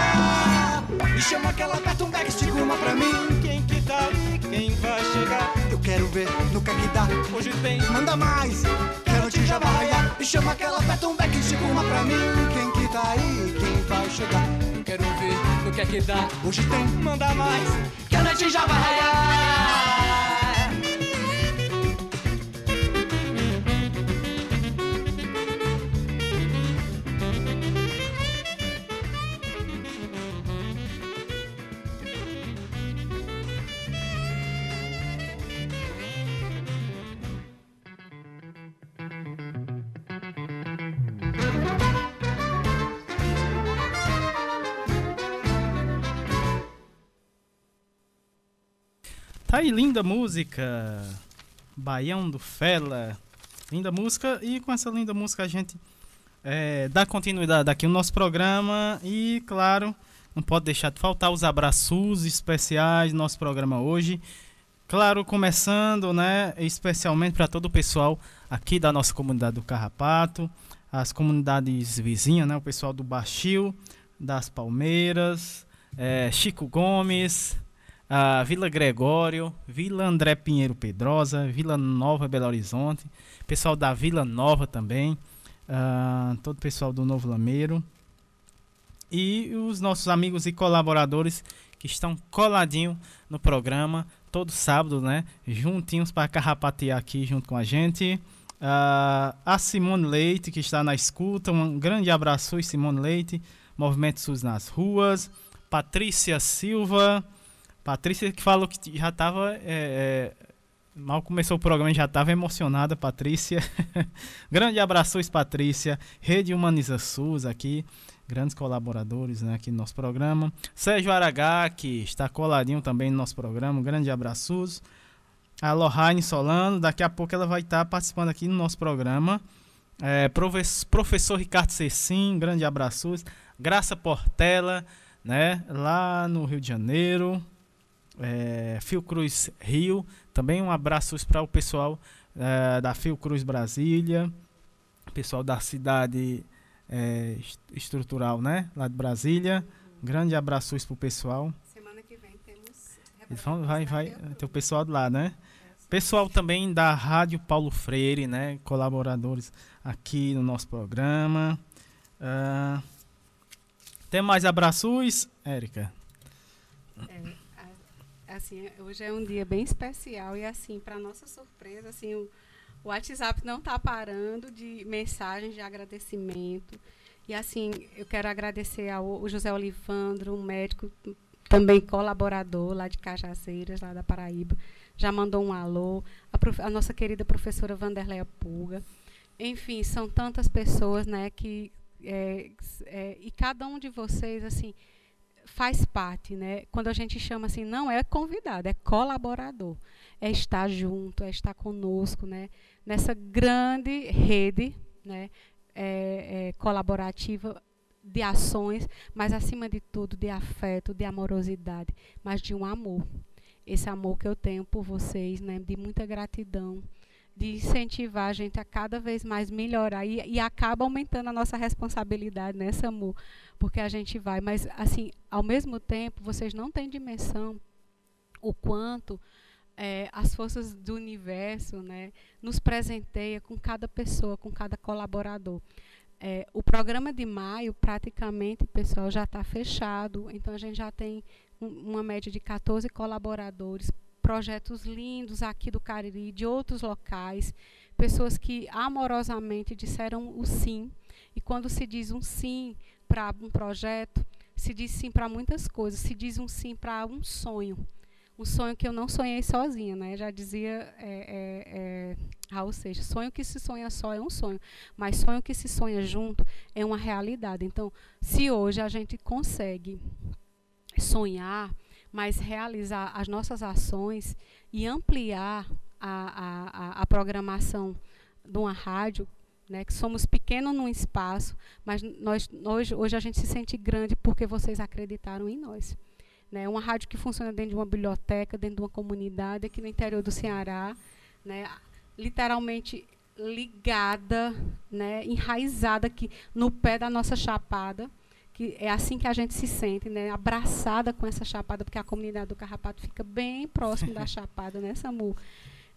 Me chama aquela aperta um backstick, uma pra mim. Quem que tá ali, quem vai chegar? Eu quero ver no que é que dá. Hoje tem, manda mais. Quero já vai? Me chama aquela aperta um backstick, uma pra mim. Quem que tá aí, quem vai chegar? O que é que dá. Hoje tem, manda mais, que a noite já vai raiar. Tá aí, linda música. Baião do Fela. Linda música. E com essa linda música a gente é, dá continuidade aqui no nosso programa. E, claro, não pode deixar de faltar os abraços especiais do nosso programa hoje. Claro, começando, né, especialmente para todo o pessoal aqui da nossa comunidade do Carrapato, as comunidades vizinhas, né, o pessoal do Baixio, das Palmeiras, é, Chico Gomes, a Vila Gregório, Vila André Pinheiro Pedrosa, Vila Nova Belo Horizonte, pessoal da Vila Nova também, uh, todo o pessoal do Novo Lameiro e os nossos amigos e colaboradores que estão coladinho no programa todo sábado, né? Juntinhos para carrapatear aqui junto com a gente. Uh, a Simone Leite, que está na escuta. Um grande abraço, Simone Leite. Movimento SUS nas ruas. Patrícia Silva. Patrícia que falou que já estava. É, é, mal começou o programa, já estava emocionada, Patrícia. Grande abraço, Patrícia. Rede Humaniza SUS aqui. Grandes colaboradores né, aqui no nosso programa. Sérgio Aragá, que está coladinho também no nosso programa. Grande abraço. A Lohane Solano, daqui a pouco ela vai estar participando aqui no nosso programa. É, professor Ricardo Cecim, grande abraço. Graça Portela, né, lá no Rio de Janeiro é, Fiocruz Rio. Também um abraço para o pessoal é, da Fiocruz Brasília, pessoal da cidade é, estrutural, né? Lá de Brasília. Grande abraço para o pessoal. Semana que vem temos. Vai, vai, tem o pessoal de lá, né? Pessoal também da Rádio Paulo Freire, né? Colaboradores aqui no nosso programa. Uh, tem mais abraços, Érica? É, assim, hoje é um dia bem especial e assim, para nossa surpresa, assim, o, WhatsApp não está parando de mensagens de agradecimento. E assim, eu quero agradecer ao José Olivandro, um médico também colaborador lá de Cajazeiras, lá da Paraíba. Já mandou um alô. A, a nossa querida professora Vanderleia Pulga. Enfim, são tantas pessoas, né, que é, é, e cada um de vocês, assim, faz parte, né? Quando a gente chama assim, não é convidado, é colaborador, é estar junto, é estar conosco, né? Nessa grande rede, né? É, é, colaborativa de ações, mas acima de tudo de afeto, de amorosidade, mas de um amor. Esse amor que eu tenho por vocês, né? De muita gratidão de incentivar a gente a cada vez mais melhorar e, e acaba aumentando a nossa responsabilidade, né, Samu? Porque a gente vai, mas assim, ao mesmo tempo, vocês não têm dimensão o quanto é, as forças do universo, né, nos presenteia com cada pessoa, com cada colaborador. É, o programa de maio, praticamente, pessoal, já está fechado. Então, a gente já tem um, uma média de 14 colaboradores projetos lindos aqui do Cariri, de outros locais, pessoas que amorosamente disseram o sim. E quando se diz um sim para um projeto, se diz sim para muitas coisas, se diz um sim para um sonho. Um sonho que eu não sonhei sozinha, né? Já dizia é, é, é, Raul Seixas, sonho que se sonha só é um sonho, mas sonho que se sonha junto é uma realidade. Então, se hoje a gente consegue sonhar, mas realizar as nossas ações e ampliar a, a, a programação de uma rádio, né, que somos pequenos num espaço, mas nós, hoje, hoje a gente se sente grande porque vocês acreditaram em nós. Né, uma rádio que funciona dentro de uma biblioteca, dentro de uma comunidade aqui no interior do Ceará, né, literalmente ligada, né, enraizada aqui no pé da nossa chapada que é assim que a gente se sente, né? Abraçada com essa chapada, porque a comunidade do Carrapato fica bem próximo da chapada, né, Samu?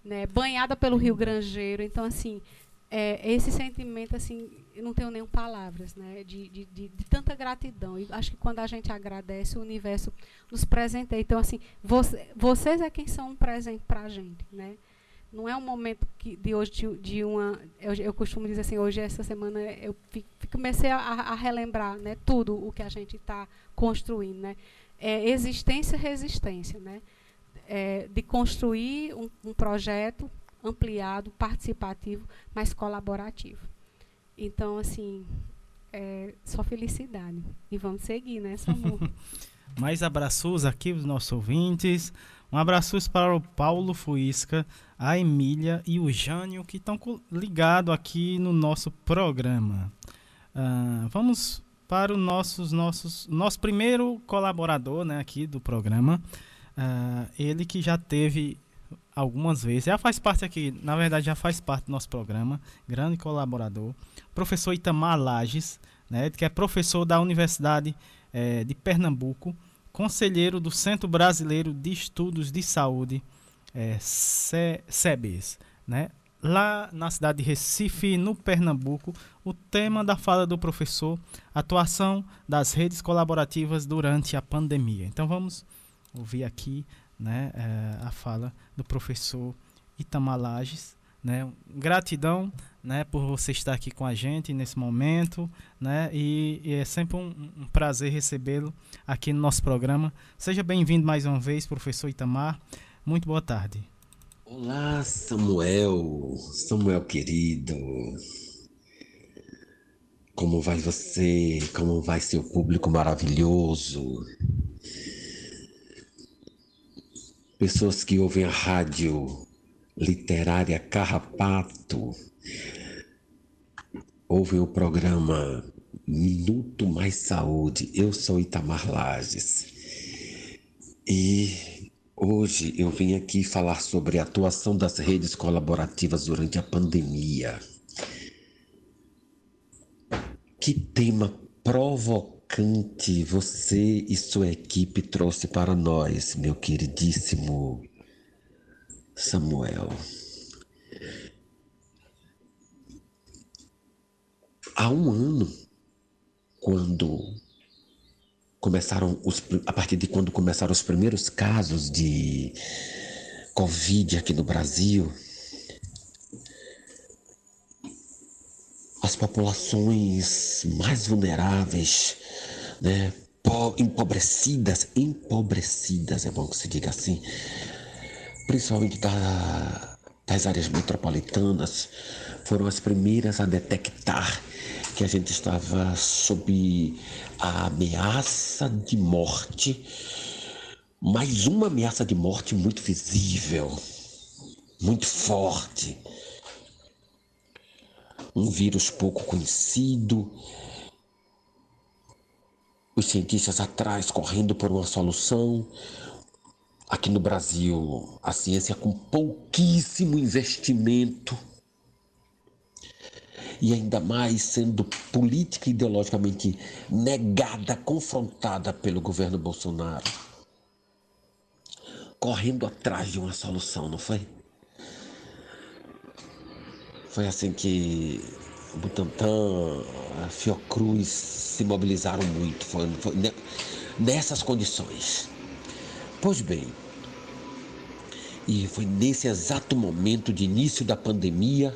né, banhada pelo Rio Grangeiro. Então, assim, é, esse sentimento, assim, eu não tenho nem palavras, né, de, de, de, de, tanta gratidão. E acho que quando a gente agradece, o universo nos presenteia. Então, assim, você, vocês é quem são um presente para a gente, né? Não é um momento que, de hoje, de, de uma... Eu, eu, costumo dizer assim, hoje, essa semana, eu comecei a, a relembrar né, tudo o que a gente está construindo, né? É, existência resistência, né? É, de construir um, um projeto ampliado, participativo, mas colaborativo. Então, assim, é só felicidade. E vamos seguir, né, Samu? Mais abraços aqui os nossos ouvintes. Um abraço para o Paulo Fuisca, a Emília e o Jânio que estão ligados aqui no nosso programa. Uh, vamos para o nossos, nossos, nosso primeiro colaborador né, aqui do programa. Uh, ele que já teve algumas vezes, já faz parte aqui, na verdade já faz parte do nosso programa, grande colaborador, professor Itamar Lages, né, que é professor da Universidade é, de Pernambuco, conselheiro do Centro Brasileiro de Estudos de Saúde, é, CEBES, né? Lá na cidade de Recife, no Pernambuco, o tema da fala do professor, atuação das redes colaborativas durante a pandemia. Então vamos ouvir aqui né, é, a fala do professor Itamar Lages. Né? Gratidão né, por você estar aqui com a gente nesse momento. Né? E, e é sempre um, um prazer recebê-lo aqui no nosso programa. Seja bem-vindo mais uma vez, professor Itamar. Muito boa tarde. Olá, Samuel, Samuel querido. Como vai você? Como vai seu público maravilhoso? pessoas que ouvem a rádio literária Carrapato, ouvem o programa Minuto Mais Saúde. Eu sou Itamar Lages e hoje eu vim aqui falar sobre a atuação das redes colaborativas durante a pandemia. Que tema provocante você e sua equipe trouxe para nós, meu queridíssimo Samuel. Há um ano, quando começaram os, a partir de quando começaram os primeiros casos de Covid aqui no Brasil, as populações mais vulneráveis né, empobrecidas, empobrecidas, é bom que se diga assim, principalmente da, das áreas metropolitanas, foram as primeiras a detectar que a gente estava sob a ameaça de morte, mais uma ameaça de morte muito visível, muito forte. Um vírus pouco conhecido, os cientistas atrás correndo por uma solução. Aqui no Brasil, a ciência com pouquíssimo investimento e ainda mais sendo política e ideologicamente negada, confrontada pelo governo Bolsonaro. Correndo atrás de uma solução, não foi? Foi assim que Butantan, a Fiocruz se mobilizaram muito foi, foi nessas condições. Pois bem, e foi nesse exato momento de início da pandemia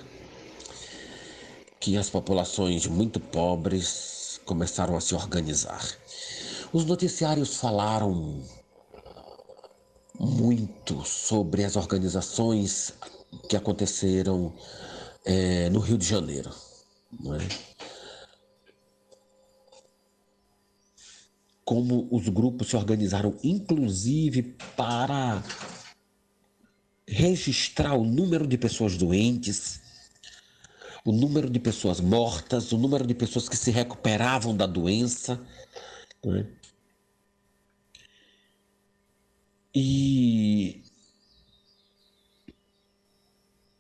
que as populações muito pobres começaram a se organizar. Os noticiários falaram muito sobre as organizações que aconteceram é, no Rio de Janeiro. É? Como os grupos se organizaram, inclusive para registrar o número de pessoas doentes, o número de pessoas mortas, o número de pessoas que se recuperavam da doença. É? E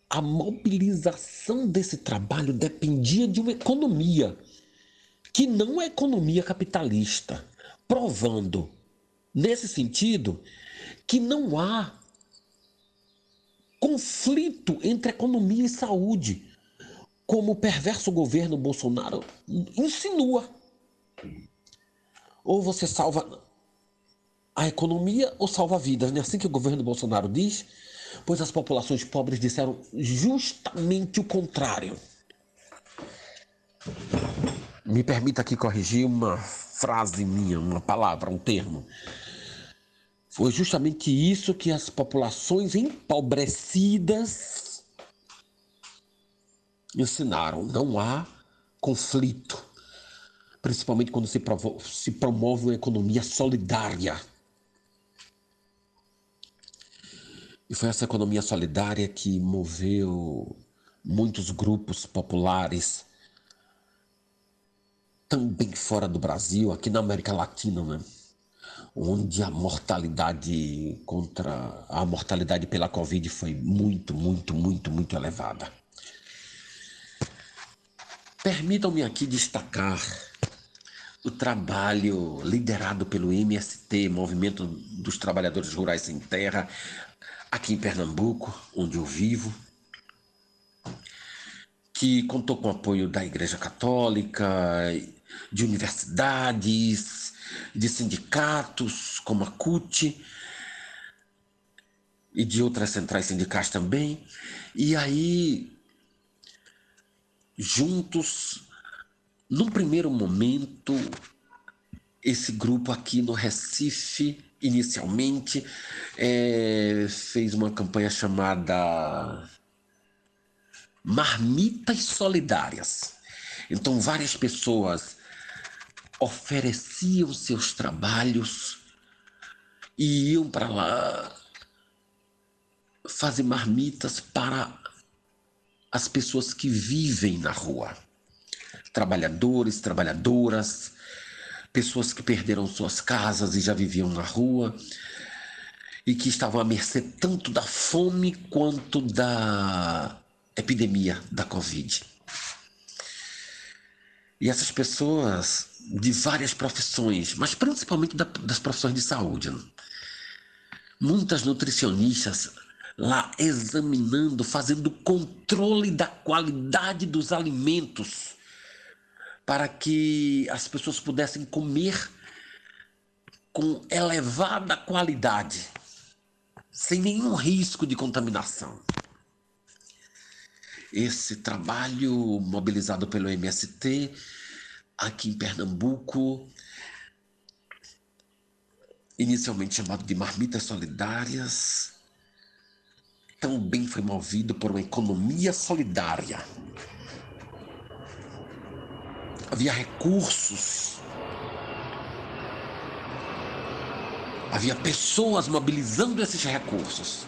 a mobilização desse trabalho dependia de uma economia que não é economia capitalista, provando, nesse sentido, que não há conflito entre economia e saúde, como o perverso governo Bolsonaro insinua. Ou você salva a economia ou salva vidas, não é assim que o governo Bolsonaro diz? Pois as populações pobres disseram justamente o contrário. Me permita aqui corrigir uma frase minha, uma palavra, um termo. Foi justamente isso que as populações empobrecidas ensinaram. Não há conflito, principalmente quando se, se promove uma economia solidária. E foi essa economia solidária que moveu muitos grupos populares, também fora do Brasil, aqui na América Latina, né? Onde a mortalidade contra a mortalidade pela Covid foi muito, muito, muito, muito elevada. Permitam-me aqui destacar o trabalho liderado pelo MST, Movimento dos Trabalhadores Rurais Sem Terra, aqui em Pernambuco, onde eu vivo, que contou com o apoio da Igreja Católica, de universidades, de sindicatos como a CUT e de outras centrais sindicais também. E aí, juntos, num primeiro momento, esse grupo aqui no Recife, inicialmente, é, fez uma campanha chamada Marmitas Solidárias. Então, várias pessoas ofereciam seus trabalhos e iam para lá fazer marmitas para as pessoas que vivem na rua. Trabalhadores, trabalhadoras, pessoas que perderam suas casas e já viviam na rua e que estavam à mercê tanto da fome quanto da epidemia da Covid. E essas pessoas de várias profissões, mas principalmente da, das profissões de saúde. Né? Muitas nutricionistas lá examinando, fazendo controle da qualidade dos alimentos para que as pessoas pudessem comer com elevada qualidade, sem nenhum risco de contaminação. Esse trabalho mobilizado pelo MST aqui em Pernambuco, inicialmente chamado de Marmitas Solidárias, também foi movido por uma economia solidária. Havia recursos, havia pessoas mobilizando esses recursos,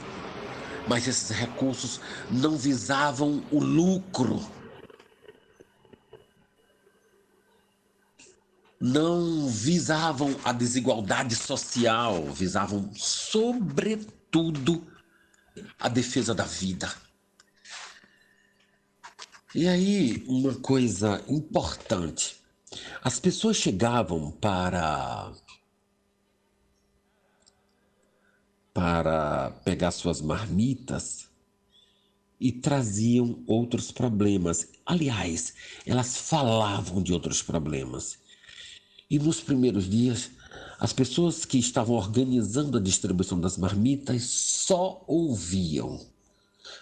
mas esses recursos não visavam o lucro não visavam a desigualdade social, visavam, sobretudo, a defesa da vida. E aí, uma coisa importante: as pessoas chegavam para. Para pegar suas marmitas e traziam outros problemas. Aliás, elas falavam de outros problemas. E nos primeiros dias, as pessoas que estavam organizando a distribuição das marmitas só ouviam,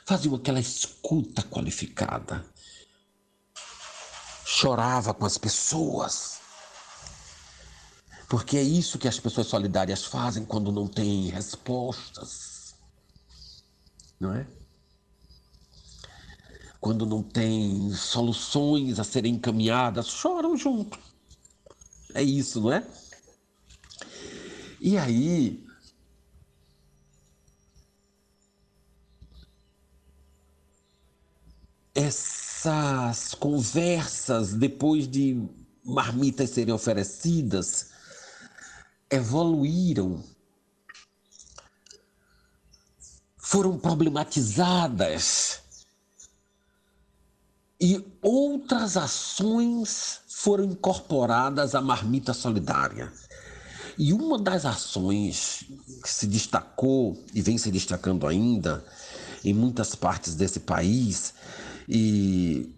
faziam aquela escuta qualificada. Chorava com as pessoas. Porque é isso que as pessoas solidárias fazem quando não têm respostas. Não é? Quando não tem soluções a serem encaminhadas, choram junto. É isso, não é? E aí. Essas conversas, depois de marmitas serem oferecidas, evoluíram, foram problematizadas e outras ações foram incorporadas à marmita solidária. E uma das ações que se destacou e vem se destacando ainda em muitas partes desse país e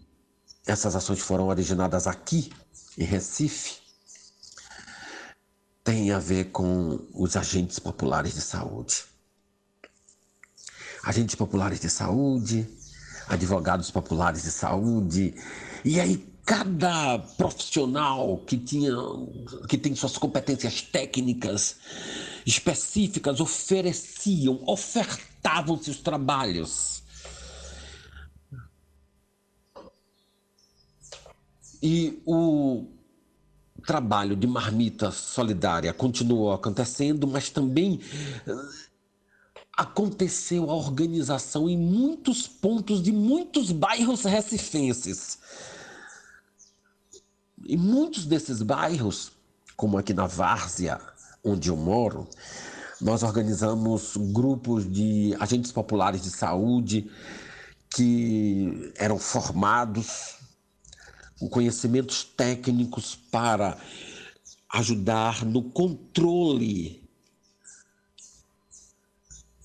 essas ações foram originadas aqui em Recife. Tem a ver com os agentes populares de saúde. Agentes populares de saúde, advogados populares de saúde, e aí cada profissional que tinha que tem suas competências técnicas específicas ofereciam, ofertavam seus trabalhos. E o trabalho de marmita solidária continuou acontecendo, mas também aconteceu a organização em muitos pontos de muitos bairros recifenses. Em muitos desses bairros, como aqui na Várzea, onde eu moro, nós organizamos grupos de agentes populares de saúde que eram formados com conhecimentos técnicos para ajudar no controle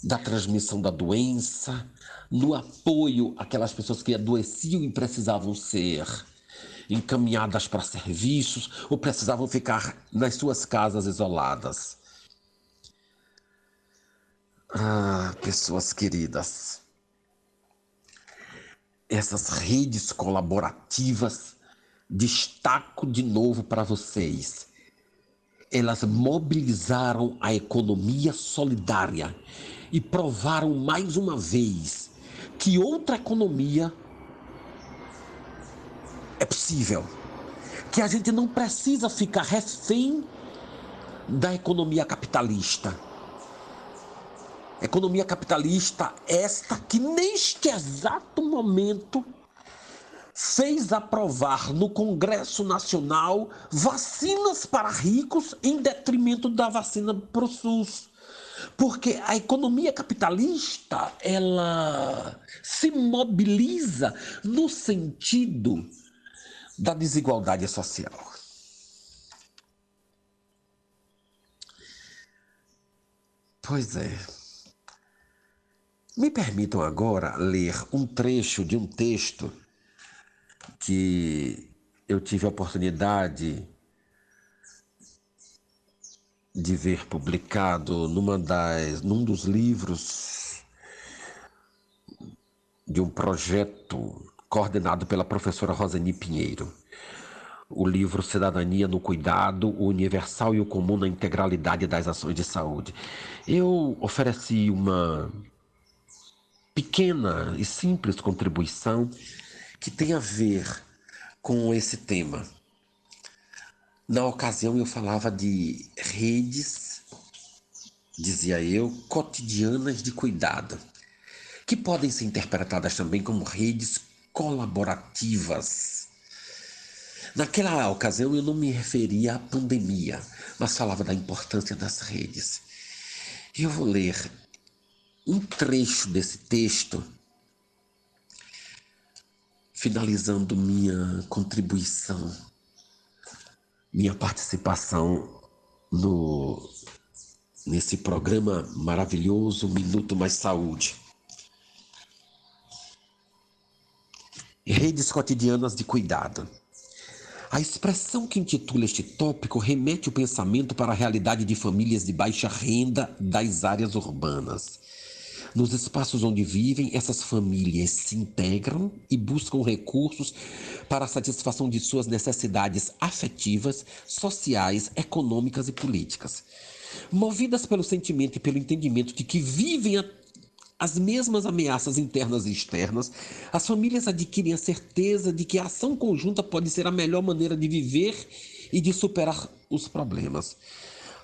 da transmissão da doença, no apoio àquelas pessoas que adoeciam e precisavam ser encaminhadas para serviços ou precisavam ficar nas suas casas isoladas. Ah, pessoas queridas, essas redes colaborativas, destaco de novo para vocês elas mobilizaram a economia solidária e provaram mais uma vez que outra economia é possível. Que a gente não precisa ficar refém da economia capitalista. Economia capitalista esta que neste exato momento fez aprovar no Congresso Nacional vacinas para ricos em detrimento da vacina para o SUS. Porque a economia capitalista, ela se mobiliza no sentido da desigualdade social. Pois é. Me permitam agora ler um trecho de um texto que eu tive a oportunidade de ver publicado numa das, num dos livros de um projeto coordenado pela professora Roseni Pinheiro. O livro Cidadania no Cuidado, o Universal e o Comum na Integralidade das Ações de Saúde. Eu ofereci uma pequena e simples contribuição que tem a ver com esse tema. Na ocasião eu falava de redes, dizia eu, cotidianas de cuidado, que podem ser interpretadas também como redes colaborativas. Naquela ocasião eu não me referia à pandemia, mas falava da importância das redes. Eu vou ler um trecho desse texto finalizando minha contribuição, minha participação no nesse programa maravilhoso Minuto Mais Saúde. Redes cotidianas de cuidado. A expressão que intitula este tópico remete o pensamento para a realidade de famílias de baixa renda das áreas urbanas. Nos espaços onde vivem, essas famílias se integram e buscam recursos para a satisfação de suas necessidades afetivas, sociais, econômicas e políticas. Movidas pelo sentimento e pelo entendimento de que vivem a as mesmas ameaças internas e externas, as famílias adquirem a certeza de que a ação conjunta pode ser a melhor maneira de viver e de superar os problemas.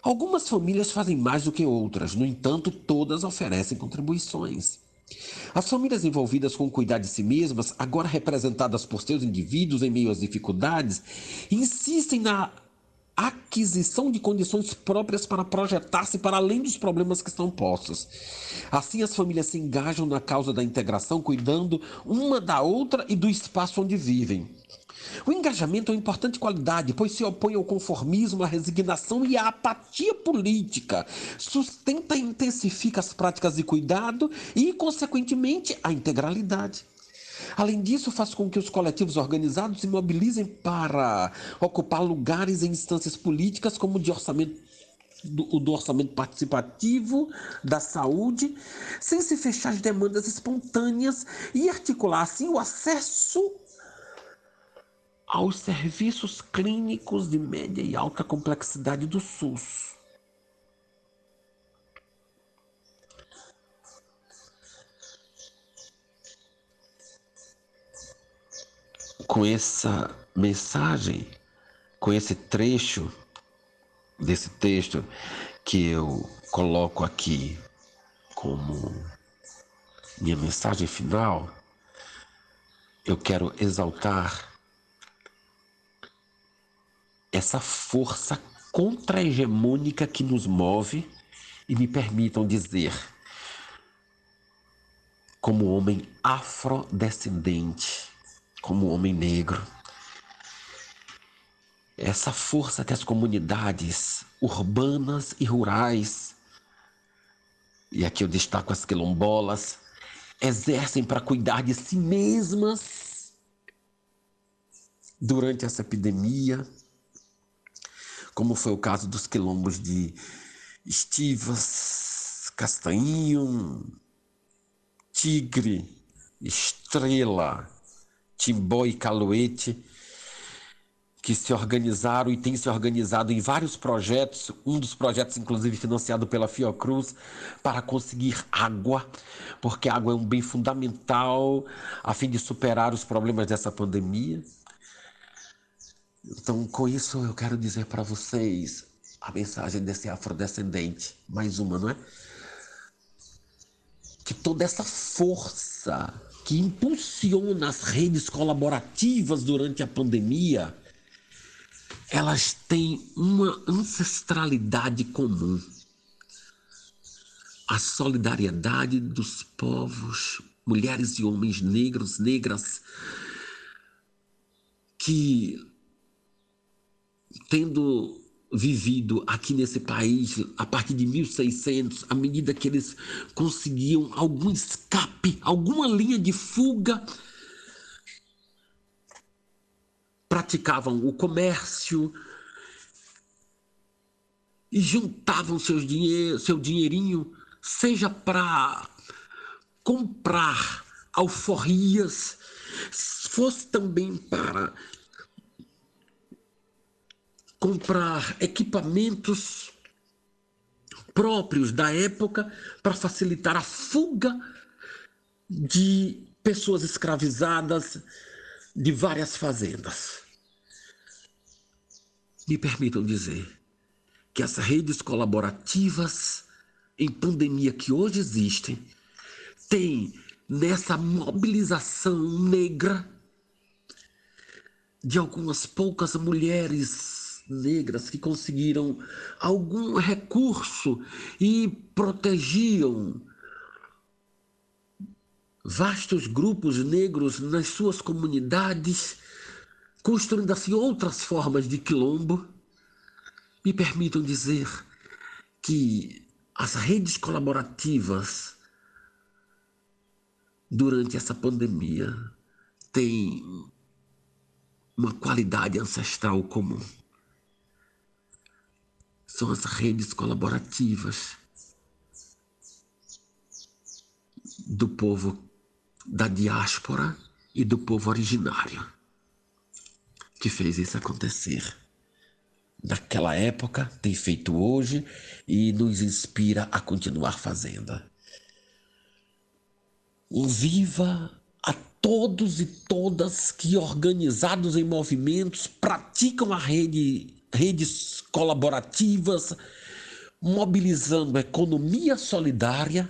Algumas famílias fazem mais do que outras, no entanto, todas oferecem contribuições. As famílias envolvidas com cuidar de si mesmas, agora representadas por seus indivíduos em meio às dificuldades, insistem na aquisição de condições próprias para projetar-se para além dos problemas que estão postos. Assim, as famílias se engajam na causa da integração, cuidando uma da outra e do espaço onde vivem. O engajamento é uma importante qualidade, pois se opõe ao conformismo, à resignação e à apatia política. Sustenta e intensifica as práticas de cuidado e, consequentemente, a integralidade. Além disso, faz com que os coletivos organizados se mobilizem para ocupar lugares em instâncias políticas, como de orçamento do, do, orçamento participativo da saúde, sem se fechar as demandas espontâneas e articular assim o acesso aos serviços clínicos de média e alta complexidade do SUS. Com essa mensagem, com esse trecho desse texto que eu coloco aqui como minha mensagem final, eu quero exaltar essa força contra-hegemônica que nos move e me permitam dizer, como homem afrodescendente, como homem negro, essa força que as comunidades urbanas e rurais, e aqui eu destaco as quilombolas, exercem para cuidar de si mesmas durante essa epidemia, como foi o caso dos quilombos de Estivas, Castanho, Tigre, Estrela, Timbó e Caloete, que se organizaram e têm se organizado em vários projetos, um dos projetos inclusive financiado pela Fiocruz, para conseguir água, porque água é um bem fundamental a fim de superar os problemas dessa pandemia. Então, com isso, eu quero dizer para vocês a mensagem desse afrodescendente. Mais uma, não é? Que toda essa força que impulsiona as redes colaborativas durante a pandemia, elas têm uma ancestralidade comum. A solidariedade dos povos, mulheres e homens negros, negras, que tendo vivido aqui nesse país a partir de 1600, à medida que eles conseguiam algum escape, alguma linha de fuga, praticavam o comércio e juntavam seus dinheiro, seu dinheirinho, seja para comprar alforrias, fosse também para comprar equipamentos próprios da época para facilitar a fuga de pessoas escravizadas de várias fazendas. Me permitam dizer que as redes colaborativas em pandemia que hoje existem têm nessa mobilização negra de algumas poucas mulheres negras que conseguiram algum recurso e protegiam vastos grupos negros nas suas comunidades, construindo assim outras formas de quilombo. Me permitam dizer que as redes colaborativas durante essa pandemia têm uma qualidade ancestral comum são as redes colaborativas do povo da diáspora e do povo originário que fez isso acontecer. Naquela época, tem feito hoje e nos inspira a continuar fazendo. Viva a todos e todas que, organizados em movimentos, praticam a rede redes colaborativas, mobilizando a economia solidária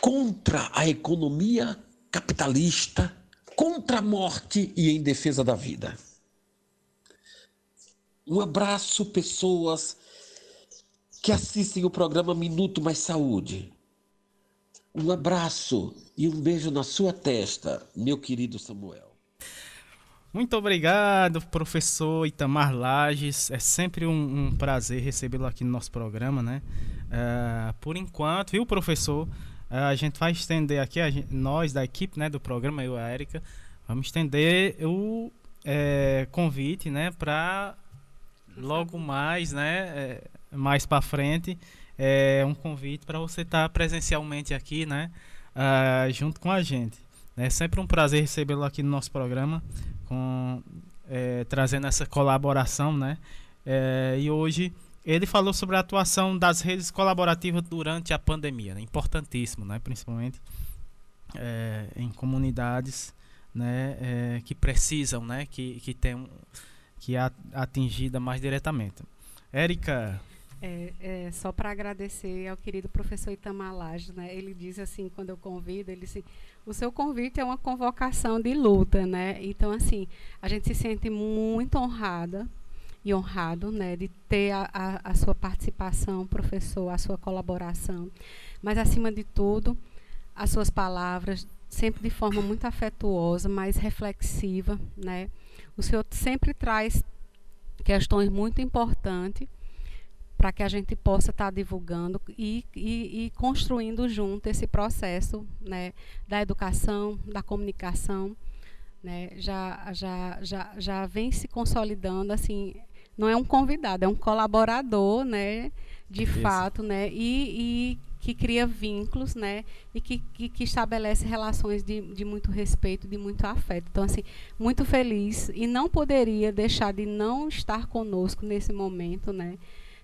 contra a economia capitalista, contra a morte e em defesa da vida. Um abraço, pessoas que assistem o programa Minuto Mais Saúde. Um abraço e um beijo na sua testa, meu querido Samuel. Muito obrigado, professor Itamar Lages. É sempre um, um prazer recebê-lo aqui no nosso programa, né? Uh, por enquanto, viu, professor? Uh, a gente vai estender aqui, gente, nós da equipe né, do programa, eu e a Erika, vamos estender o é, convite, né, para logo mais, né, é, mais para frente, é um convite para você estar tá presencialmente aqui, né, uh, junto com a gente. É sempre um prazer recebê-lo aqui no nosso programa, com, é, trazendo essa colaboração, né? É, e hoje ele falou sobre a atuação das redes colaborativas durante a pandemia, né? importantíssimo, né? Principalmente é, em comunidades, né? É, que precisam, né? Que que tem que é atingida mais diretamente. Érica, é, é, só para agradecer ao querido professor Itamar Laje, né? Ele diz assim, quando eu convido, ele disse, o seu convite é uma convocação de luta, né? Então, assim, a gente se sente muito honrada e honrado, né, de ter a, a, a sua participação, professor, a sua colaboração, mas acima de tudo, as suas palavras, sempre de forma muito afetuosa, mas reflexiva, né? O senhor sempre traz questões muito importantes para que a gente possa estar tá divulgando e, e, e, construindo junto esse processo né, da educação, da comunicação. Né, já, já, já, já vem se consolidando, assim, não é um convidado, é um colaborador, né, de Isso. fato, né, e, e, que cria vínculos, né, e que, que, que estabelece relações de, de muito respeito, de muito afeto. Então, assim, muito feliz e não poderia deixar de não estar conosco nesse momento, né,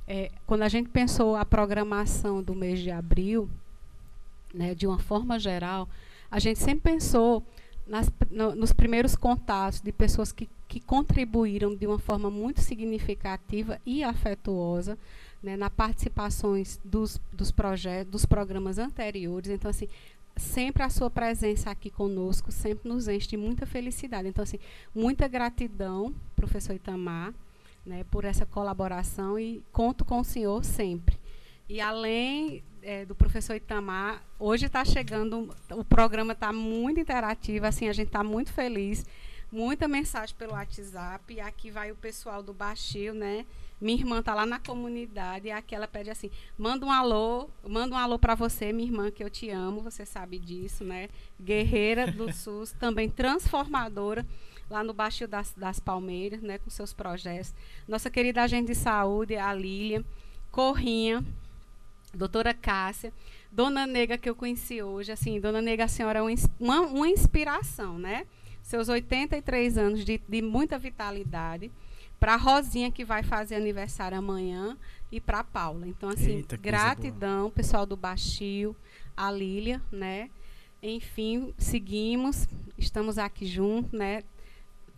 é, quando a gente pensou a programação do mês de abril, né, de uma forma geral, a gente sempre pensou nas, no, nos primeiros contatos de pessoas que, que contribuíram de uma forma muito significativa e afetuosa né, na participações dos, dos projetos, dos programas anteriores. Então, assim, sempre a sua presença aqui conosco sempre nos enche de muita felicidade. Então, assim, muita gratidão, professor Itamar né, por essa colaboração e conto com o senhor sempre. E além é, do professor Itamar, hoje está chegando, o programa está muito interativo, assim, a gente está muito feliz. Muita mensagem pelo WhatsApp. E aqui vai o pessoal do Baixio, né? Minha irmã está lá na comunidade e aqui ela pede assim: manda um alô, manda um alô para você, minha irmã, que eu te amo, você sabe disso, né? Guerreira do SUS, também transformadora lá no Baixo das, das Palmeiras, né, com seus projetos. Nossa querida agente de saúde, a Lília, Corrinha, doutora Cássia, Dona Nega, que eu conheci hoje. Assim, Dona Nega, a senhora é uma, uma inspiração, né? Seus 83 anos de, de muita vitalidade. Para a Rosinha, que vai fazer aniversário amanhã, e para a Paula. Então, assim, Eita, gratidão, pessoal do Baixio, a Lília, né? Enfim, seguimos, estamos aqui juntos, né?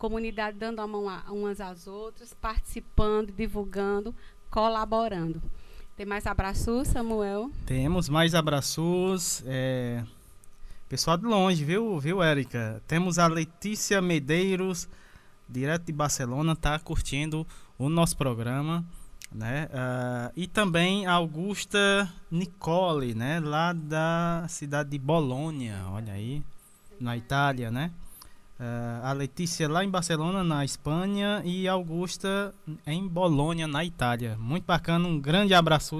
Comunidade dando a mão a, umas às outras, participando, divulgando, colaborando. Tem mais abraços, Samuel? Temos mais abraços. É... Pessoal de longe, viu, viu, Érica? Temos a Letícia Medeiros, direto de Barcelona, tá curtindo o nosso programa, né? Uh, e também a Augusta Nicole, né? Lá da cidade de Bolônia, olha aí, na Itália, né? Uh, a Letícia lá em Barcelona, na Espanha, e Augusta em Bolônia, na Itália. Muito bacana, um grande abraço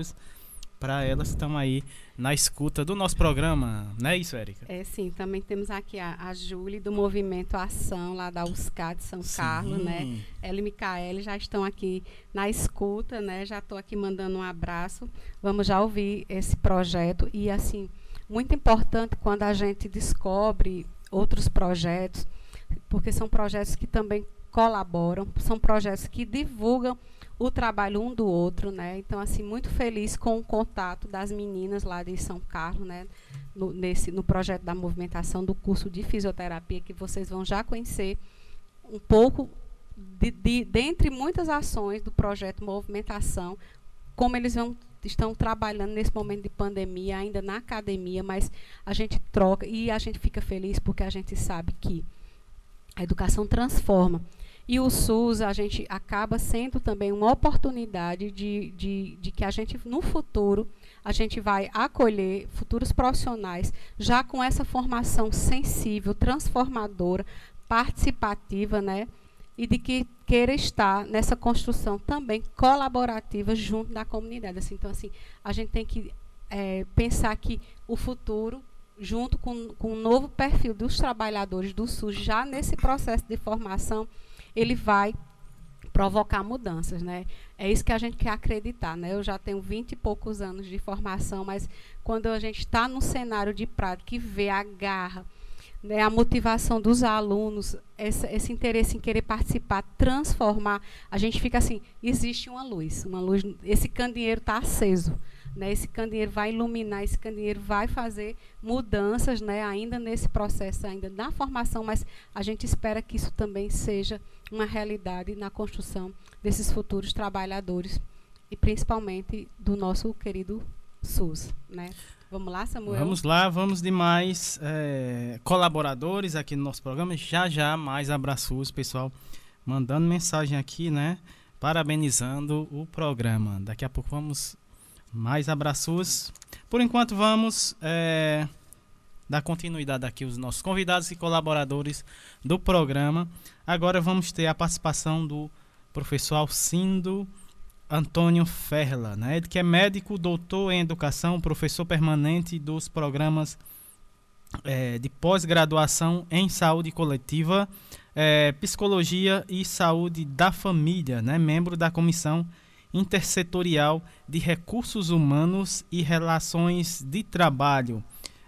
para elas que estão aí na escuta do nosso programa, não é isso, Érica? É sim, também temos aqui a, a Júlia do Movimento Ação, lá da USCA de São sim. Carlos, né? Ela e Micaele já estão aqui na escuta, né? Já estou aqui mandando um abraço. Vamos já ouvir esse projeto e assim, muito importante quando a gente descobre outros projetos, porque são projetos que também colaboram, são projetos que divulgam o trabalho um do outro, né? Então, assim, muito feliz com o contato das meninas lá de São Carlos, né? No, nesse, no projeto da movimentação do curso de fisioterapia, que vocês vão já conhecer um pouco de, de, dentre muitas ações do projeto Movimentação, como eles vão, estão trabalhando nesse momento de pandemia, ainda na academia, mas a gente troca e a gente fica feliz porque a gente sabe que a educação transforma. E o SUS, a gente acaba sendo também uma oportunidade de, de, de que a gente, no futuro, a gente vai acolher futuros profissionais já com essa formação sensível, transformadora, participativa, né? e de que queira estar nessa construção também colaborativa junto da comunidade. Assim, então, assim, a gente tem que é, pensar que o futuro, junto com, com o novo perfil dos trabalhadores do SUS, já nesse processo de formação, ele vai provocar mudanças, né? É isso que a gente quer acreditar, né? Eu já tenho vinte e poucos anos de formação, mas quando a gente está no cenário de prática e vê a garra, né, a motivação dos alunos, esse, esse, interesse em querer participar, transformar, a gente fica assim, existe uma luz, uma luz, esse candeeiro está aceso, né, esse candeeiro vai iluminar, esse candeeiro vai fazer mudanças, né, ainda nesse processo, ainda na formação, mas a gente espera que isso também seja uma realidade na construção desses futuros trabalhadores e principalmente do nosso querido SUS, né? Vamos lá, Samuel? Vamos lá, vamos de mais é, colaboradores aqui no nosso programa. Já já mais abraços, pessoal, mandando mensagem aqui, né? Parabenizando o programa. Daqui a pouco vamos mais abraços. Por enquanto vamos é, dar continuidade aqui aos nossos convidados e colaboradores do programa. Agora vamos ter a participação do professor Alcindo Antônio Ferla, né? que é médico, doutor em educação, professor permanente dos programas é, de pós-graduação em saúde coletiva, é, psicologia e saúde da família, né? membro da comissão intersetorial de recursos humanos e relações de trabalho,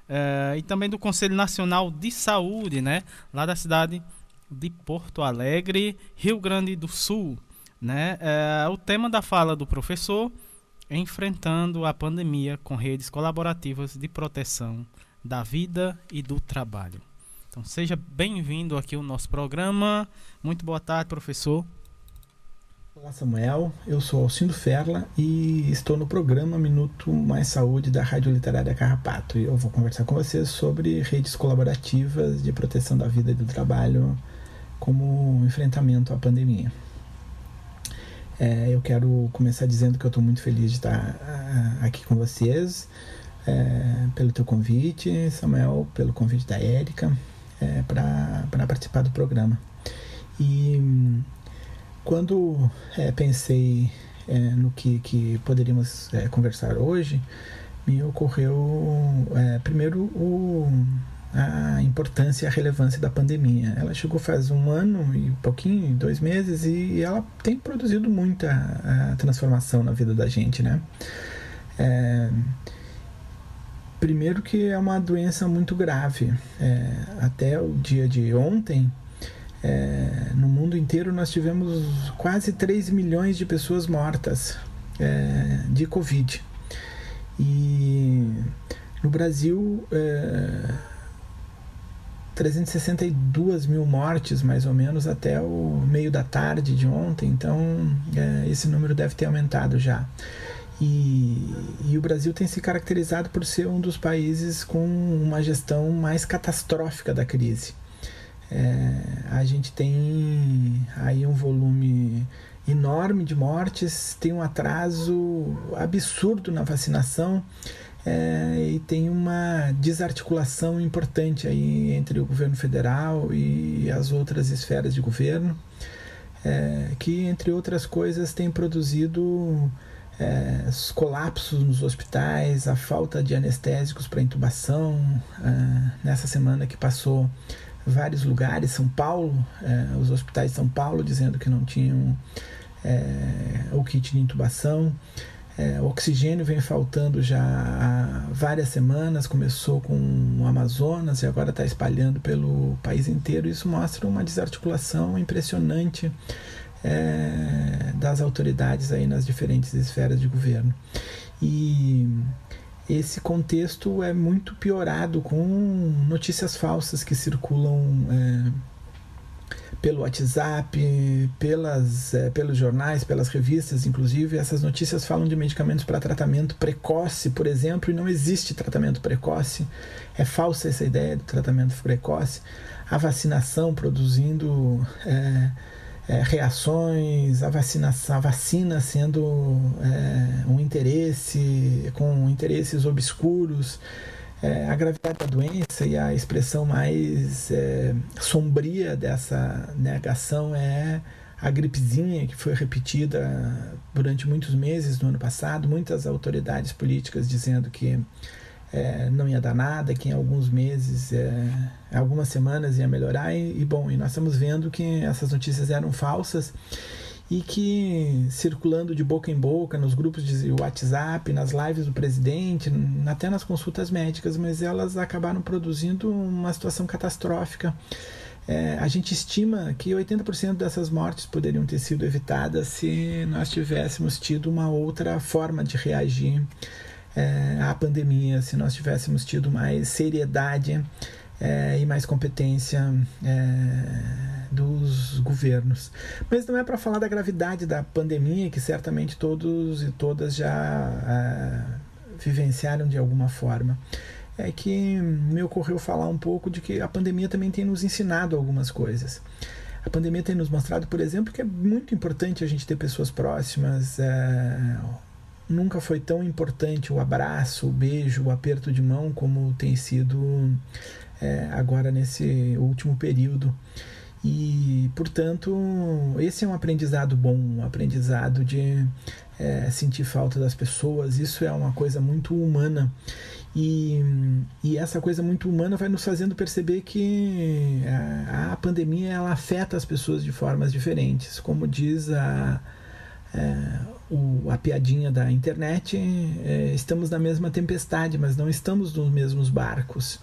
é, e também do Conselho Nacional de Saúde, né? lá da cidade de Porto Alegre, Rio Grande do Sul. Né? É, o tema da fala do professor enfrentando a pandemia com redes colaborativas de proteção da vida e do trabalho. Então seja bem-vindo aqui ao nosso programa. Muito boa tarde, professor. Olá, Samuel. Eu sou Alcindo Ferla e estou no programa Minuto Mais Saúde da Rádio Literária Carrapato. E eu vou conversar com vocês sobre redes colaborativas de proteção da vida e do trabalho como enfrentamento à pandemia. É, eu quero começar dizendo que eu estou muito feliz de estar uh, aqui com vocês, é, pelo teu convite, Samuel, pelo convite da Érica, é, para participar do programa. E quando é, pensei é, no que, que poderíamos é, conversar hoje, me ocorreu primeiro o a importância e a relevância da pandemia. Ela chegou faz um ano e pouquinho, dois meses, e ela tem produzido muita transformação na vida da gente, né? É, primeiro que é uma doença muito grave. É, até o dia de ontem, é, no mundo inteiro nós tivemos quase 3 milhões de pessoas mortas é, de Covid. E no Brasil é, 362 mil mortes, mais ou menos, até o meio da tarde de ontem. Então, é, esse número deve ter aumentado já. E, e, o Brasil tem se caracterizado por ser um dos países com uma gestão mais catastrófica da crise. É, a gente tem aí um volume enorme de mortes, tem um atraso absurdo na vacinação é, e tem uma desarticulação importante aí entre o governo federal e as outras esferas de governo, é, que, entre outras coisas, tem produzido é, colapsos nos hospitais, a falta de anestésicos para intubação. É, nessa semana que passou, vários lugares, São Paulo, é, os hospitais de São Paulo dizendo que não tinham é, o kit de intubação. O oxigênio vem faltando já há várias semanas, começou com o Amazonas e agora está espalhando pelo país inteiro. Isso mostra uma desarticulação impressionante das autoridades aí nas diferentes esferas de governo. E esse contexto é muito piorado com notícias falsas que circulam. É, pelo WhatsApp, pelas, é, pelos jornais, pelas revistas, inclusive, essas notícias falam de medicamentos para tratamento precoce, por exemplo, e não existe tratamento precoce. É falsa essa ideia de tratamento precoce. A vacinação produzindo é, é, reações, a, vacinação, a vacina sendo um interesse, com interesses obscuros. é, a gravidade da doença e a expressão mais é, sombria dessa negação é a gripezinha que foi repetida durante muitos meses no ano passado, muitas autoridades políticas dizendo que é, não ia dar nada, que em alguns meses, é, algumas semanas ia melhorar e, e, bom, e nós estamos vendo que essas notícias eram falsas e que circulando de boca em boca nos grupos de WhatsApp, nas lives do presidente, até nas consultas médicas, mas elas acabaram produzindo uma situação catastrófica. É, a gente estima que 80% dessas mortes poderiam ter sido evitadas se nós tivéssemos tido uma outra forma de reagir é, à pandemia, se nós tivéssemos tido mais seriedade é, e mais competência é, dos governos. Mas não é para falar da gravidade da pandemia, que certamente todos e todas já é, vivenciaram de alguma forma é que me ocorreu falar um pouco de que a pandemia também tem nos ensinado algumas coisas. A pandemia tem nos mostrado, por exemplo, que é muito importante a gente ter pessoas próximas. É... Nunca foi tão importante o abraço, o beijo, o aperto de mão como tem sido é, agora nesse último período. E, portanto, esse é um aprendizado bom, um aprendizado de é, sentir falta das pessoas. Isso é uma coisa muito humana. E, e essa coisa muito humana vai nos fazendo perceber que a, a pandemia ela afeta as pessoas de formas diferentes. Como diz a, é, o, a piadinha da internet, é, estamos na mesma tempestade, mas não estamos nos mesmos barcos.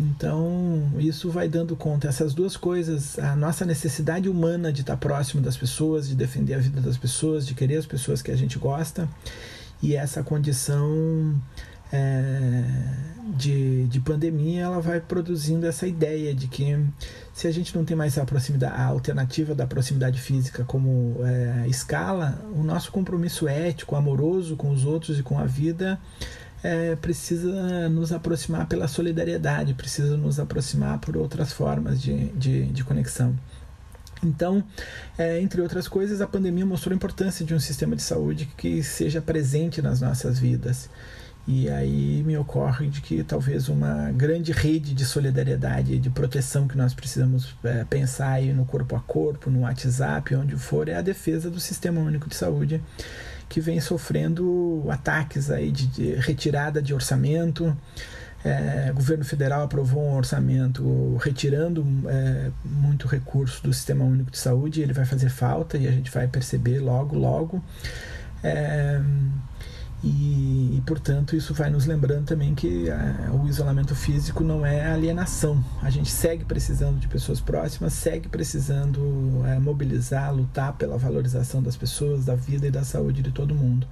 Então, isso vai dando conta. Essas duas coisas, a nossa necessidade humana de estar próximo das pessoas, de defender a vida das pessoas, de querer as pessoas que a gente gosta, e essa condição é, de, de pandemia, ela vai produzindo essa ideia de que se a gente não tem mais a proximidade, a alternativa da proximidade física como é, escala, o nosso compromisso ético, amoroso com os outros e com a vida é, precisa nos aproximar pela solidariedade, precisa nos aproximar por outras formas de, de, de conexão. Então, é, entre outras coisas, a pandemia mostrou a importância de um sistema de saúde que seja presente nas nossas vidas. E aí me ocorre de que talvez uma grande rede de solidariedade de proteção que nós precisamos é, pensar aí no corpo a corpo, no WhatsApp, onde for, é a defesa do Sistema Único de Saúde, que vem sofrendo ataques aí de, de retirada de orçamento. É, o governo federal aprovou um orçamento retirando é, muito recurso do Sistema Único de Saúde, ele vai fazer falta e a gente vai perceber logo, logo. É, e, e, portanto, isso vai nos lembrando também que a, o isolamento físico não é alienação. A gente segue precisando de pessoas próximas, segue precisando é, mobilizar, lutar pela valorização das pessoas, da vida e da saúde de todo mundo.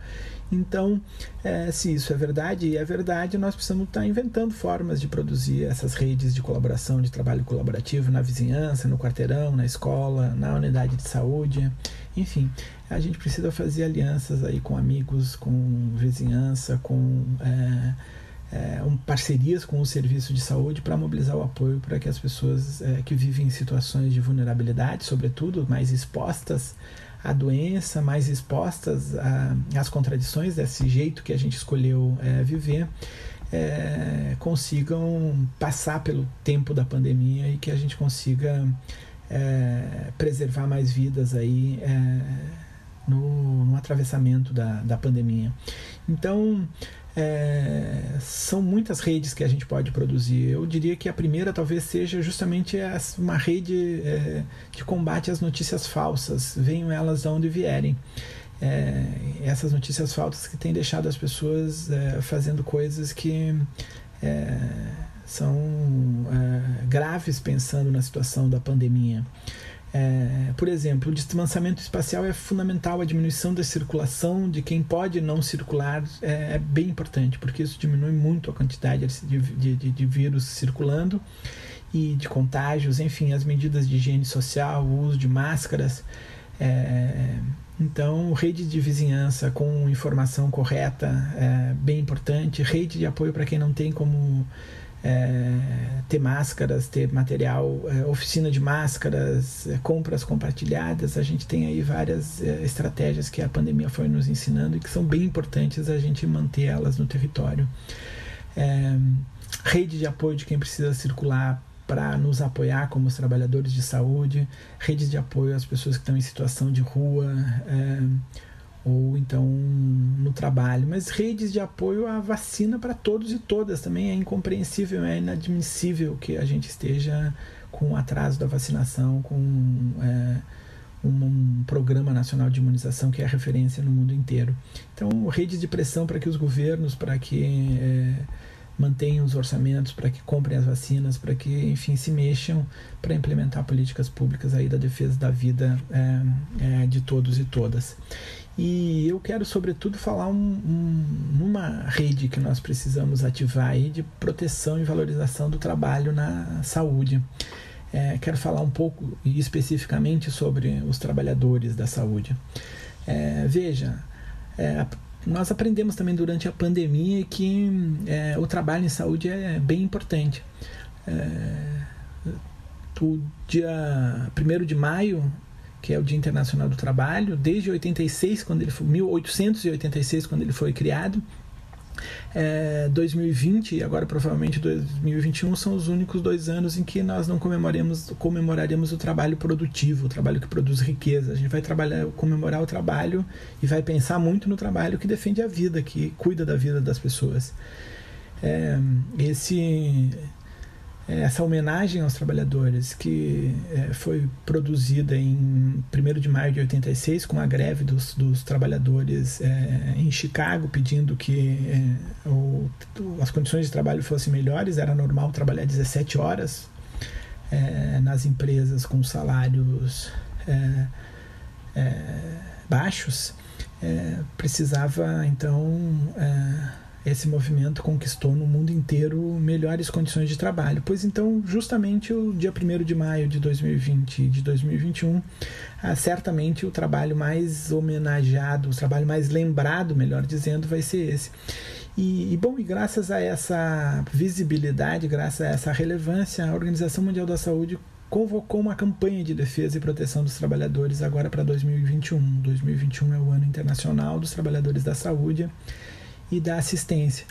Então, é, se isso é verdade, e é verdade, nós precisamos estar inventando formas de produzir essas redes de colaboração, de trabalho colaborativo na vizinhança, no quarteirão, na escola, na unidade de saúde, enfim, a gente precisa fazer alianças aí com amigos, com vizinhança, com é, é, um, parcerias com o serviço de saúde para mobilizar o apoio para que as pessoas é, que vivem em situações de vulnerabilidade, sobretudo mais expostas à doença, mais expostas às contradições desse jeito que a gente escolheu é, viver, é, consigam passar pelo tempo da pandemia e que a gente consiga é, preservar mais vidas aí no, no atravessamento da, da pandemia. Então, é, são muitas redes que a gente pode produzir. Eu diria que a primeira talvez seja justamente uma rede é, de combate às notícias falsas, venham elas de onde vierem. É, essas notícias falsas que têm deixado as pessoas é, fazendo coisas que é, são é, graves pensando na situação da pandemia. É, por exemplo, o distanciamento espacial é fundamental, a diminuição da circulação de quem pode não circular é, é bem importante, porque isso diminui muito a quantidade de, de, de, vírus circulando e de contágios, enfim, as medidas de higiene social, o uso de máscaras. É, então, rede de vizinhança com informação correta é bem importante, rede de apoio para quem não tem como é, ter máscaras, ter material, é, oficina de máscaras, é, compras compartilhadas. A gente tem aí várias é, estratégias que a pandemia foi nos ensinando e que são bem importantes a gente manter elas no território. É, rede de apoio de quem precisa circular para nos apoiar como os trabalhadores de saúde, redes de apoio às pessoas que estão em situação de rua é, ou então no trabalho, mas redes de apoio à vacina para todos e todas também é incompreensível, é inadmissível que a gente esteja com atraso da vacinação, com é, um, um, programa nacional de imunização que é referência no mundo inteiro. Então, redes de pressão para que os governos, para que é, mantenham os orçamentos, para que comprem as vacinas, para que, enfim, se mexam para implementar políticas públicas aí da defesa da vida é, é, de todos e todas. E eu quero, sobretudo, falar um, um, numa rede que nós precisamos ativar aí de proteção e valorização do trabalho na saúde. É, quero falar um pouco especificamente sobre os trabalhadores da saúde. É, veja, é, nós aprendemos também durante a pandemia que é, o trabalho em saúde é bem importante. É, o dia 1 de maio, que é o Dia Internacional do Trabalho, desde 86, quando ele foi, 1886, quando ele foi criado, é, 2020 e agora provavelmente 2021 são os únicos dois anos em que nós não comemoraremos, comemoraremos o trabalho produtivo, o trabalho que produz riqueza. A gente vai trabalhar, comemorar o trabalho e vai pensar muito no trabalho que defende a vida, que cuida da vida das pessoas. É, esse essa homenagem aos trabalhadores que é, foi produzida em 1 de maio de 86 com a greve dos, dos trabalhadores é, em Chicago pedindo que é, o, as condições de trabalho fossem melhores. Era normal trabalhar 17 horas é, nas empresas com salários é, baixos. Precisava então esse movimento conquistou no mundo inteiro melhores condições de trabalho. Pois então, justamente o dia 1 de maio de 2020 e de 2021, ah, certamente o trabalho mais homenageado, o trabalho mais lembrado, melhor dizendo, vai ser esse. E, e, bom, e graças a essa visibilidade, graças a essa relevância, a Organização Mundial da Saúde convocou uma campanha de defesa e proteção dos trabalhadores agora para 2021. 2021 é o ano internacional dos trabalhadores da saúde e da assistência.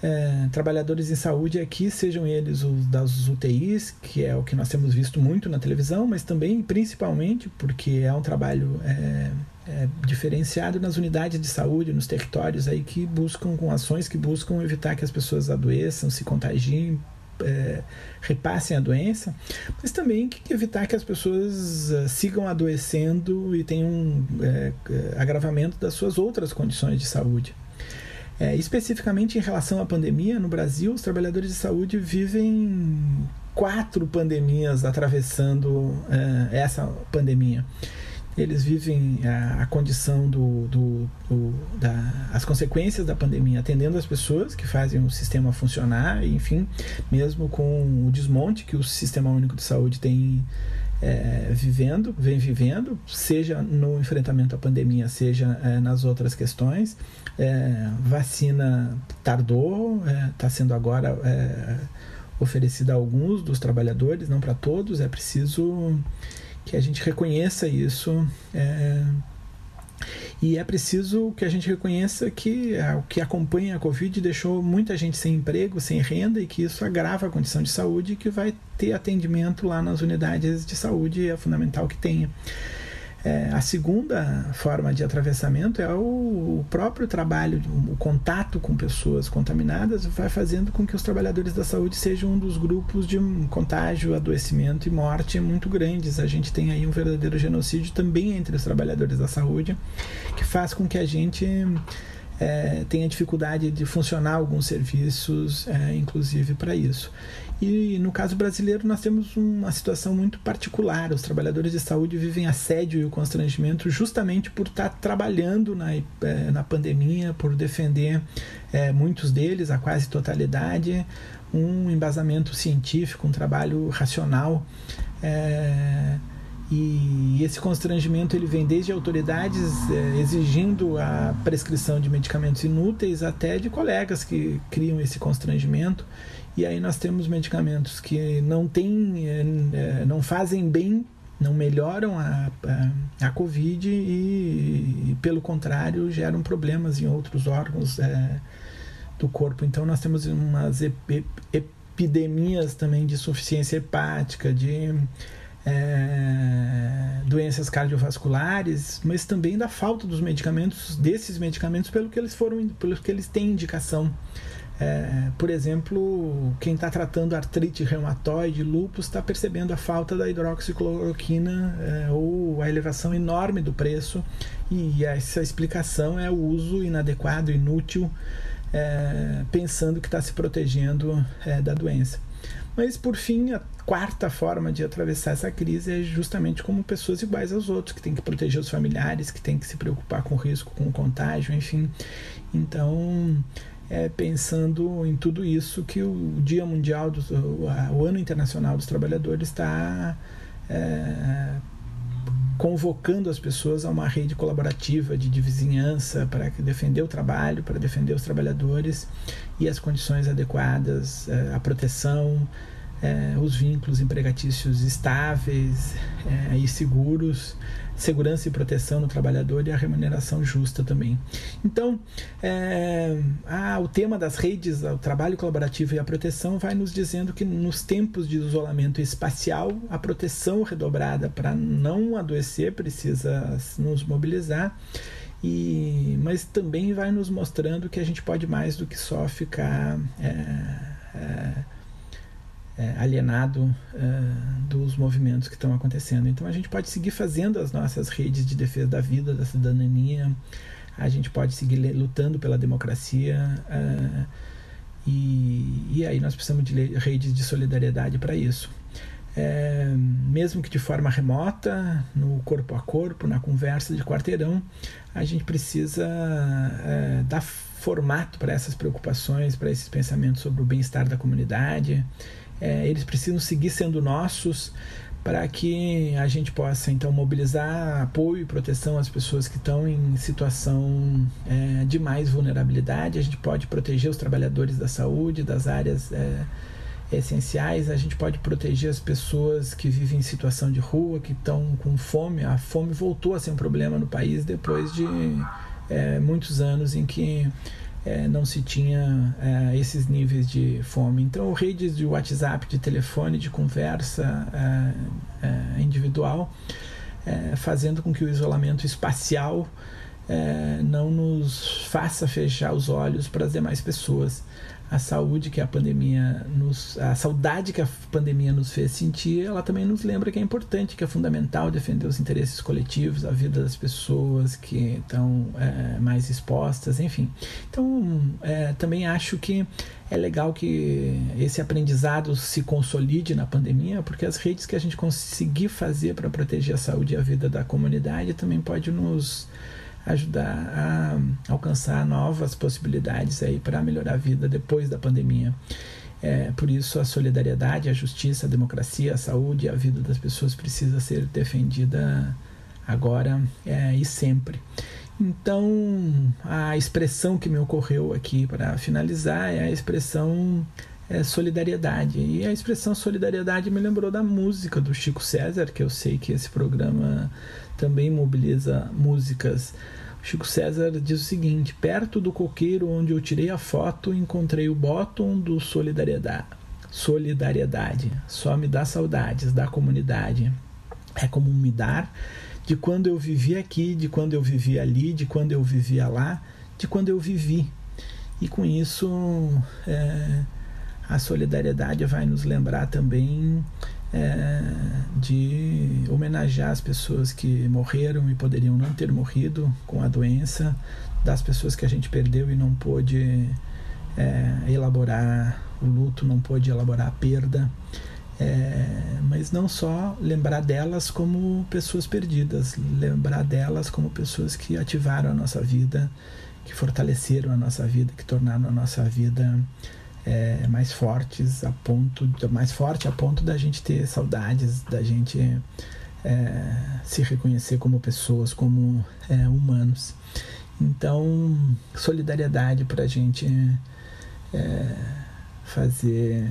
É, trabalhadores em saúde aqui, sejam eles os das UTIs, que é o que nós temos visto muito na televisão, mas também, principalmente, porque é um trabalho é, é, diferenciado nas unidades de saúde, nos territórios aí que buscam, com ações que buscam evitar que as pessoas adoeçam, se contagiem, é, repassem a doença, mas também que evitar que as pessoas uh, sigam adoecendo e tenham um é, agravamento das suas outras condições de saúde. É, especificamente em relação à pandemia, no Brasil, os trabalhadores de saúde vivem quatro pandemias atravessando é, essa pandemia. Eles vivem a, a condição do, do, do, da, as consequências da pandemia, atendendo as pessoas que fazem o sistema funcionar, enfim, mesmo com o desmonte que o Sistema Único de Saúde tem é, vivendo, vem vivendo, seja no enfrentamento à pandemia, seja é, nas outras questões. É, vacina tardou, está é, sendo agora é, oferecida a alguns dos trabalhadores, não para todos. É preciso que a gente reconheça isso. É, e é preciso que a gente reconheça que o que acompanha a Covid deixou muita gente sem emprego, sem renda e que isso agrava a condição de saúde e que vai ter atendimento lá nas unidades de saúde é fundamental que tenha. É, a segunda forma de atravessamento é o, o, próprio trabalho, o contato com pessoas contaminadas vai fazendo com que os trabalhadores da saúde sejam um dos grupos de contágio, adoecimento e morte muito grandes. A gente tem aí um verdadeiro genocídio também entre os trabalhadores da saúde, que faz com que a gente é, tenha dificuldade de funcionar alguns serviços, é, inclusive para isso. E no caso brasileiro, nós temos uma situação muito particular. Os trabalhadores de saúde vivem assédio e o constrangimento justamente por estar trabalhando na, é, na pandemia, por defender é, muitos deles, a quase totalidade, um embasamento científico, um trabalho racional. É, e esse constrangimento ele vem desde autoridades é, exigindo a prescrição de medicamentos inúteis até de colegas que criam esse constrangimento e aí nós temos medicamentos que não têm, é, não fazem bem, não melhoram a, a, a Covid e, e, pelo contrário, geram problemas em outros órgãos é, do corpo. Então nós temos umas ep epidemias também de insuficiência hepática, de é, doenças cardiovasculares, mas também da falta dos medicamentos, desses medicamentos, pelo que eles foram, pelo que eles têm indicação. É, por exemplo, quem está tratando artrite reumatoide, lúpus, está percebendo a falta da hidroxicloroquina é, ou a elevação enorme do preço, e essa explicação é o uso inadequado, inútil, é, pensando que está se protegendo é, da doença. Mas, por fim, a quarta forma de atravessar essa crise é justamente como pessoas iguais aos outros, que tem que proteger os familiares, que tem que se preocupar com o risco, com o contágio, enfim. Então, é pensando em tudo isso que o Dia Mundial, do, o, Ano Internacional dos Trabalhadores está é, convocando as pessoas a uma rede colaborativa de, de vizinhança para defender o trabalho, para defender os trabalhadores e as condições adequadas, é, a proteção, é, os vínculos empregatícios estáveis é, e seguros, segurança e proteção no trabalhador e a remuneração justa também. Então, é, a, o tema das redes, o trabalho colaborativo e a proteção vai nos dizendo que nos tempos de isolamento espacial, a proteção redobrada para não adoecer precisa nos mobilizar. E, mas também vai nos mostrando que a gente pode mais do que só ficar é, alienado é, dos movimentos que estão acontecendo. Então a gente pode seguir fazendo as nossas redes de defesa da vida, da cidadania, a gente pode seguir lutando pela democracia. É, e, e aí nós precisamos de redes de solidariedade para isso. É, mesmo que de forma remota, no corpo a corpo, na conversa de quarteirão, a gente precisa é, dar formato para essas preocupações, para esses pensamentos sobre o bem-estar da comunidade, é, eles precisam seguir sendo nossos para que a gente possa então mobilizar apoio e proteção às pessoas que estão em situação é, de mais vulnerabilidade. A gente pode proteger os trabalhadores da saúde, das áreas é, essenciais. A gente pode proteger as pessoas que vivem em situação de rua, que estão com fome. A fome voltou a ser um problema no país depois de é, muitos anos em que é, não se tinha é, esses níveis de fome. Então, redes de WhatsApp, de telefone, de conversa é, é individual, é, fazendo com que o isolamento espacial é, não nos faça fechar os olhos para as demais pessoas a saúde que a pandemia nos a saudade que a pandemia nos fez sentir ela também nos lembra que é importante que é fundamental defender os interesses coletivos a vida das pessoas que estão é, mais expostas enfim. Então é, também acho que é legal que esse aprendizado se consolide na pandemia porque as redes que a gente conseguir fazer para proteger a saúde e a vida da comunidade também pode nos ajudar a alcançar novas possibilidades aí para melhorar a vida depois da pandemia. É, por isso a solidariedade, a justiça, a democracia, a saúde e a vida das pessoas precisa ser defendida agora é, e sempre. Então, a expressão que me ocorreu aqui para finalizar é a expressão é, solidariedade. E a expressão solidariedade me lembrou da música do Chico César, que eu sei que esse programa também mobiliza músicas. Chico César diz o seguinte: perto do coqueiro onde eu tirei a foto, encontrei o bottom do solidariedade. Solidariedade. Só me dá saudades da comunidade. É como me dar de quando eu vivi aqui, de quando eu vivi ali, de quando eu vivia lá, de quando eu vivi. E com isso, é, a solidariedade vai nos lembrar também é, de homenagear as pessoas que morreram e poderiam não ter morrido com a doença, das pessoas que a gente perdeu e não pôde é, elaborar o luto, não pôde elaborar a perda. É, mas não só lembrar delas como pessoas perdidas, lembrar delas como pessoas que ativaram a nossa vida, que fortaleceram a nossa vida, que tornaram a nossa vida é, mais fortes a ponto mais forte a ponto da gente ter saudades da gente é, se reconhecer como pessoas como é, humanos. Então solidariedade para a gente é, fazer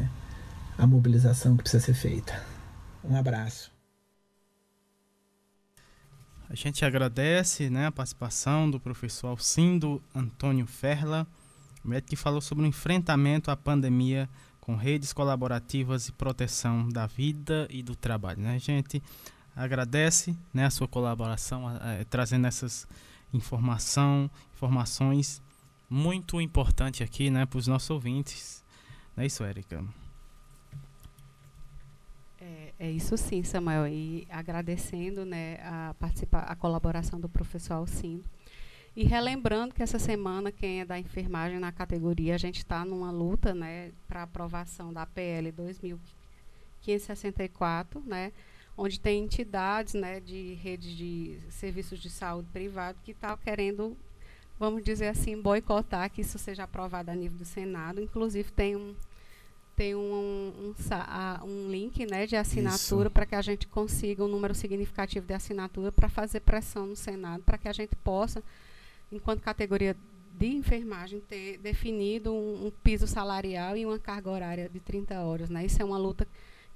a mobilização que precisa ser feita. Um abraço. A gente agradece né, a participação do professor Alcindo Antônio Ferla médico que falou sobre o enfrentamento à pandemia com redes colaborativas e proteção da vida e do trabalho. Né? A gente agradece né, a sua colaboração, a, trazendo essas informação, informações muito importantes aqui né, para os nossos ouvintes. Não é isso, Érica? É, é, isso sim, Samuel. E agradecendo né, a, participa a colaboração do professor Alcindo. E relembrando que essa semana, quem é da enfermagem na categoria, a gente está numa luta né, para aprovação da PL 2564, né, onde tem entidades né, de redes de serviços de saúde privado que estão tá querendo, vamos dizer assim, boicotar que isso seja aprovado a nível do Senado. Inclusive, tem um, tem um, um, um link né, de assinatura para que a gente consiga um número significativo de assinatura para fazer pressão no Senado, para que a gente possa enquanto categoria de enfermagem, ter definido um, um, piso salarial e uma carga horária de 30 horas. Né? Isso é uma luta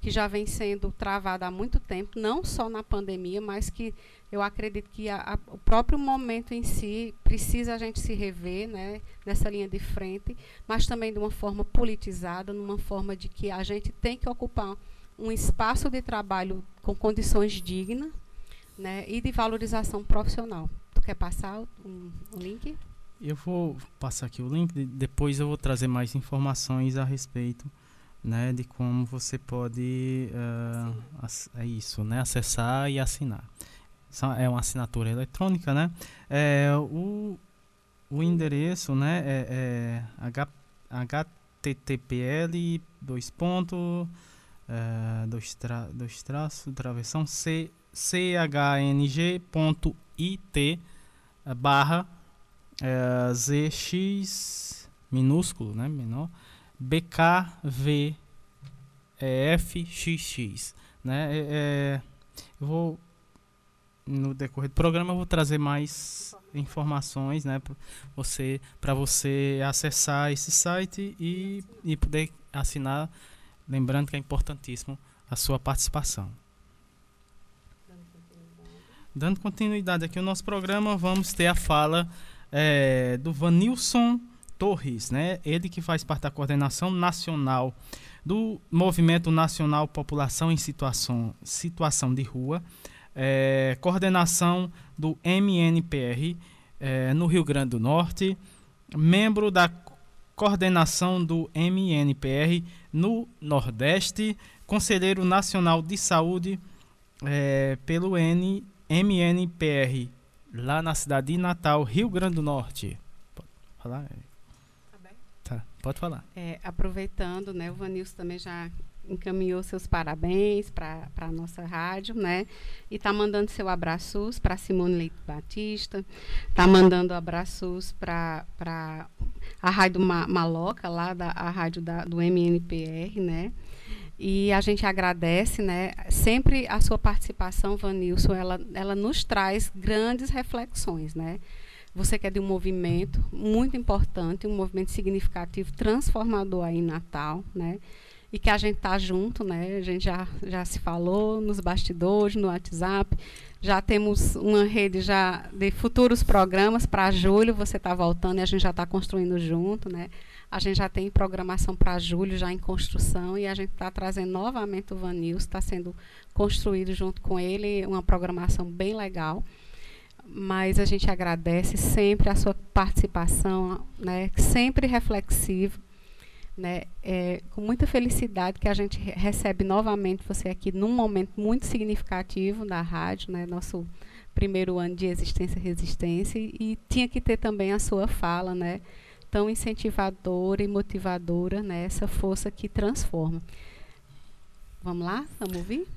que já vem sendo travada há muito tempo, não só na pandemia, mas que eu acredito que a, a, o próprio momento em si precisa a gente se rever né, nessa linha de frente, mas também de uma forma politizada, numa forma de que a gente tem que ocupar um espaço de trabalho com condições dignas né, e de valorização profissional. Tu quer passar um, um link? Eu vou passar aqui o link, depois eu vou trazer mais informações a respeito né, de como você pode uh, é isso, né, acessar e assinar. É uma assinatura eletrônica, né? É, o, o endereço, né, é, é httpl dois pontos uh, dois, tra, dois traços travessão c chng.it barra é, zx minúsculo, né, menor, bkvfxx, né, é, é, eu vou no decorrer do programa eu vou trazer mais informações, né, para você para você acessar esse site e, e poder assinar, lembrando que é importantíssimo a sua participação. Dando continuidade aqui ao nosso programa, vamos ter a fala é, do Vanilson Torres, né? Ele que faz parte da coordenação nacional do Movimento Nacional População em Situação, situação de Rua, é, coordenação do MNPR é, no Rio Grande do Norte, membro da coordenação do MNPR no Nordeste, conselheiro nacional de saúde é, pelo N MNPR, lá na cidade de Natal, Rio Grande do Norte. Pode falar? Tá, tá pode falar. É, aproveitando, né, o Vanilson também já encaminhou seus parabéns para a nossa rádio, né? E está mandando seu abraços para Simone Leite Batista, está mandando abraços para a Rádio Maloca, lá da a rádio da, do MNPR, né? E a gente agradece, né? Sempre a sua participação, Vanilson, ela, ela nos traz grandes reflexões, né? Você que é de um movimento muito importante, um movimento significativo, transformador aí em Natal, né? E que a gente tá junto, né? A gente já, já se falou nos bastidores, no WhatsApp. Já temos uma rede já de futuros programas para julho. Você está voltando e a gente já está construindo junto, né? A gente já tem programação para julho, já em construção, e a gente está trazendo novamente o Vanils, está sendo construído junto com ele, uma programação bem legal. Mas a gente agradece sempre a sua participação, né, sempre reflexivo. Né, é, com muita felicidade que a gente recebe novamente você aqui num momento muito significativo da rádio, né, nosso primeiro ano de existência resistência, e tinha que ter também a sua fala, né, tão incentivadora e motivadora, né? Essa força que transforma. Vamos lá? Vamos ouvir?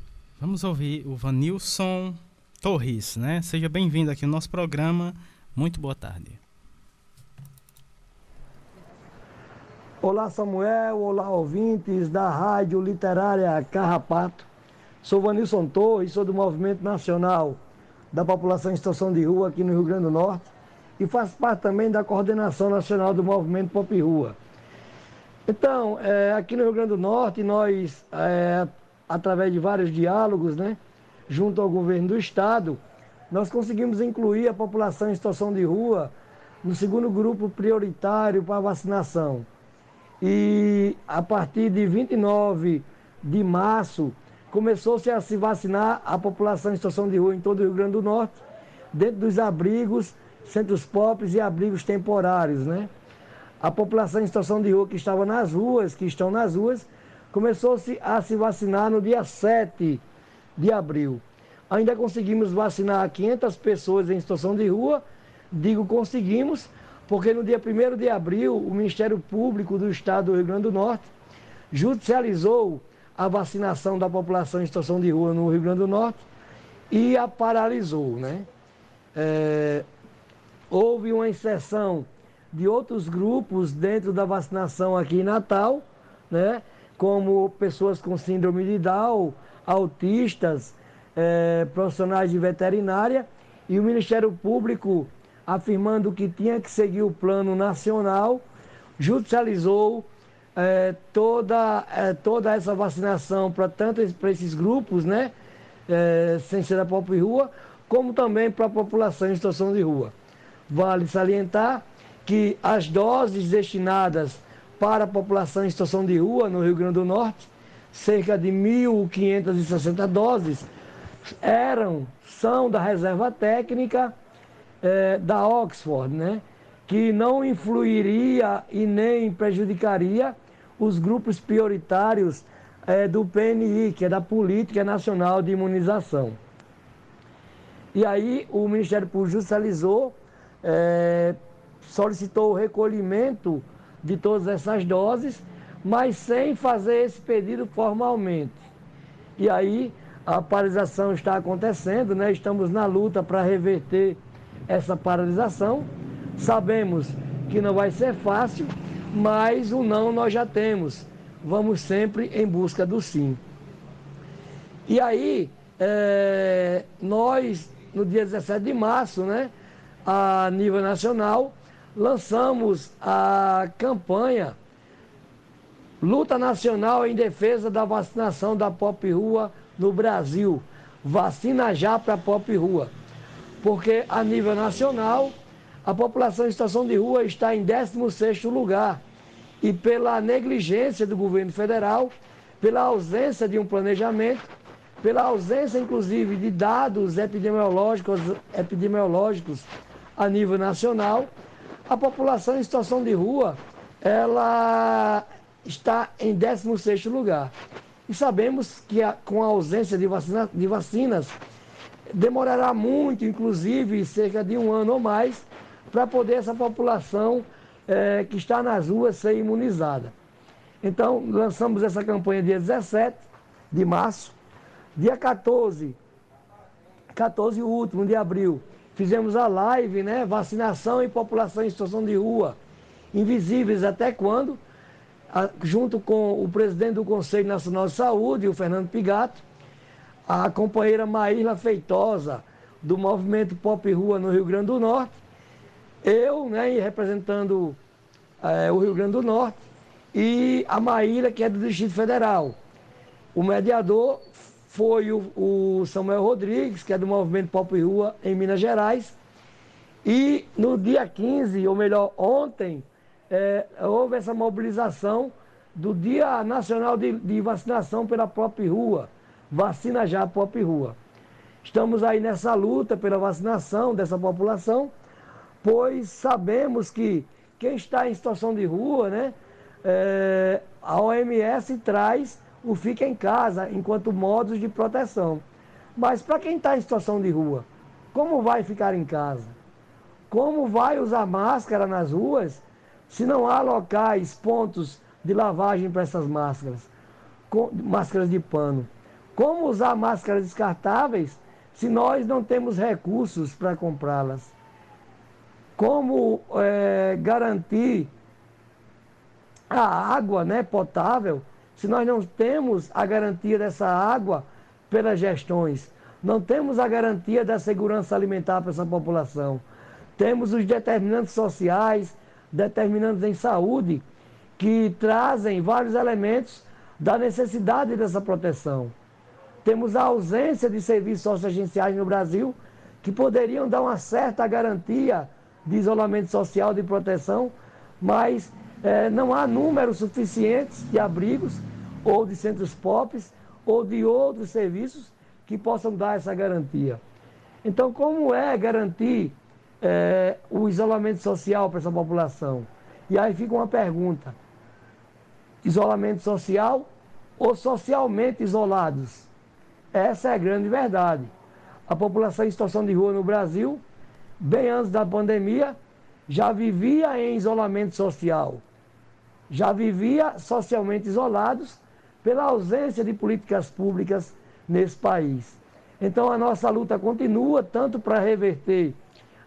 Vamos ouvir o Vanilson Torres, né? Seja bem-vindo aqui no nosso programa. Muito boa tarde. Olá, Samuel. Olá, ouvintes da Rádio Literária Carrapato. Sou Vanilson Torres, sou do Movimento Nacional da População em Situação de Rua aqui no Rio Grande do Norte e faz parte também da coordenação nacional do movimento Pop Rua. Então, é, aqui no Rio Grande do Norte, nós, é, através de vários diálogos, né, junto ao governo do Estado, nós conseguimos incluir a população em situação de rua no segundo grupo prioritário para vacinação. E a partir de 29 de março, começou-se a se vacinar a população em situação de rua em todo o Rio Grande do Norte, dentro dos abrigos, centros pobres e abrigos temporários, né? A população em situação de rua que estava nas ruas, que estão nas ruas, começou-se a se vacinar no dia 7 de abril. Ainda conseguimos vacinar 500 pessoas em situação de rua. Digo conseguimos, porque no dia 1 de abril, o Ministério Público do Estado do Rio Grande do Norte judicializou a vacinação da população em situação de rua no Rio Grande do Norte e a paralisou. Né? É, houve uma inserção de outros grupos dentro da vacinação aqui em Natal, né? como pessoas com síndrome de Down, autistas, é, profissionais de veterinária, e o Ministério Público, afirmando que tinha que seguir o plano nacional, judicializou é, toda, é, toda essa vacinação para tanto para esses grupos, né, sem ser da própria rua, como também para a população em situação de rua. Vale salientar que as doses destinadas para a população em situação de rua no Rio Grande do Norte, cerca de 1.560 doses, eram, são da reserva técnica é, da Oxford, né? que não influiria e nem prejudicaria os grupos prioritários é, do PNI, que é da Política Nacional de Imunização. E aí o Ministério Público judicializou, é, solicitou o recolhimento de todas essas doses, mas sem fazer esse pedido formalmente. E aí a paralisação está acontecendo, né? estamos na luta para reverter essa paralisação. Sabemos que não vai ser fácil, mas o não nós já temos. Vamos sempre em busca do sim. E aí, é, nós, no dia 17 de março, né, a nível nacional, lançamos a campanha Luta Nacional em Defesa da Vacinação da Pop Rua no Brasil. Vacina já para Pop Rua. Porque a nível nacional, a população em situação de rua está em 16º lugar. E pela negligência do governo federal, pela ausência de um planejamento, pela ausência, inclusive, de dados epidemiológicos, epidemiológicos a nível nacional, a população em situação de rua, ela está em 16º lugar. E sabemos que a, com a ausência de, vacina, de vacinas, demorará muito, inclusive cerca de um ano ou mais, para poder essa população é, que está nas ruas ser imunizada. Então, lançamos essa campanha dia 17 de março. Dia 14, 14 último de abril, fizemos a live, né? Vacinação e população em situação de rua. Invisíveis até quando? junto com o presidente do Conselho Nacional de Saúde, o Fernando Pigato, a companheira Maíla Feitosa, do movimento Pop Rua no Rio Grande do Norte, eu, né, representando é, o Rio Grande do Norte, e a Maíla, que é do Distrito Federal. O mediador foi o, o Samuel Rodrigues, que é do movimento Pop Rua em Minas Gerais. E no dia 15, ou melhor, ontem, é, houve essa mobilização do Dia Nacional de, de, Vacinação pela própria rua. Vacina já própria rua. Estamos aí nessa luta pela vacinação dessa população, pois sabemos que quem está em situação de rua, né, é, a OMS traz o fica em casa enquanto modos de proteção. Mas para quem está em situação de rua, como vai ficar em casa? Como vai usar máscara nas ruas se não há locais, pontos de lavagem para essas máscaras, com, máscaras de pano, como usar máscaras descartáveis se nós não temos recursos para comprá-las? Como é, garantir a água né, potável se nós não temos a garantia dessa água pelas gestões? Não temos a garantia da segurança alimentar para essa população. Temos os determinantes sociais, determinantes em saúde que trazem vários elementos da necessidade dessa proteção. Temos a ausência de serviços socioagenciais no Brasil que poderiam dar uma certa garantia de isolamento social, de proteção, mas é, não há números suficientes de abrigos ou de centros POPs ou de outros serviços que possam dar essa garantia. Então, como é garantir é, o isolamento social para essa população? E aí fica uma pergunta: isolamento social ou socialmente isolados? Essa é a grande verdade. A população em situação de rua no Brasil, bem antes da pandemia, já vivia em isolamento social, já vivia socialmente isolados pela ausência de políticas públicas nesse país. Então a nossa luta continua tanto para reverter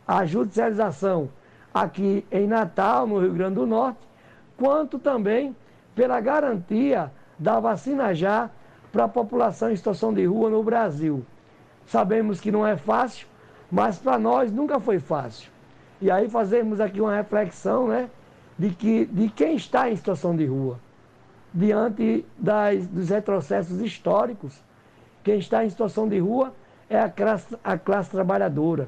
a judicialização aqui em Natal, no Rio Grande do Norte, quanto também pela garantia da vacina já para a população em situação de rua no Brasil. Sabemos que não é fácil, mas para nós nunca foi fácil. E aí fazemos aqui uma reflexão né, de, que, de quem está em situação de rua, diante das, dos retrocessos históricos. Quem está em situação de rua é a classe, a classe trabalhadora.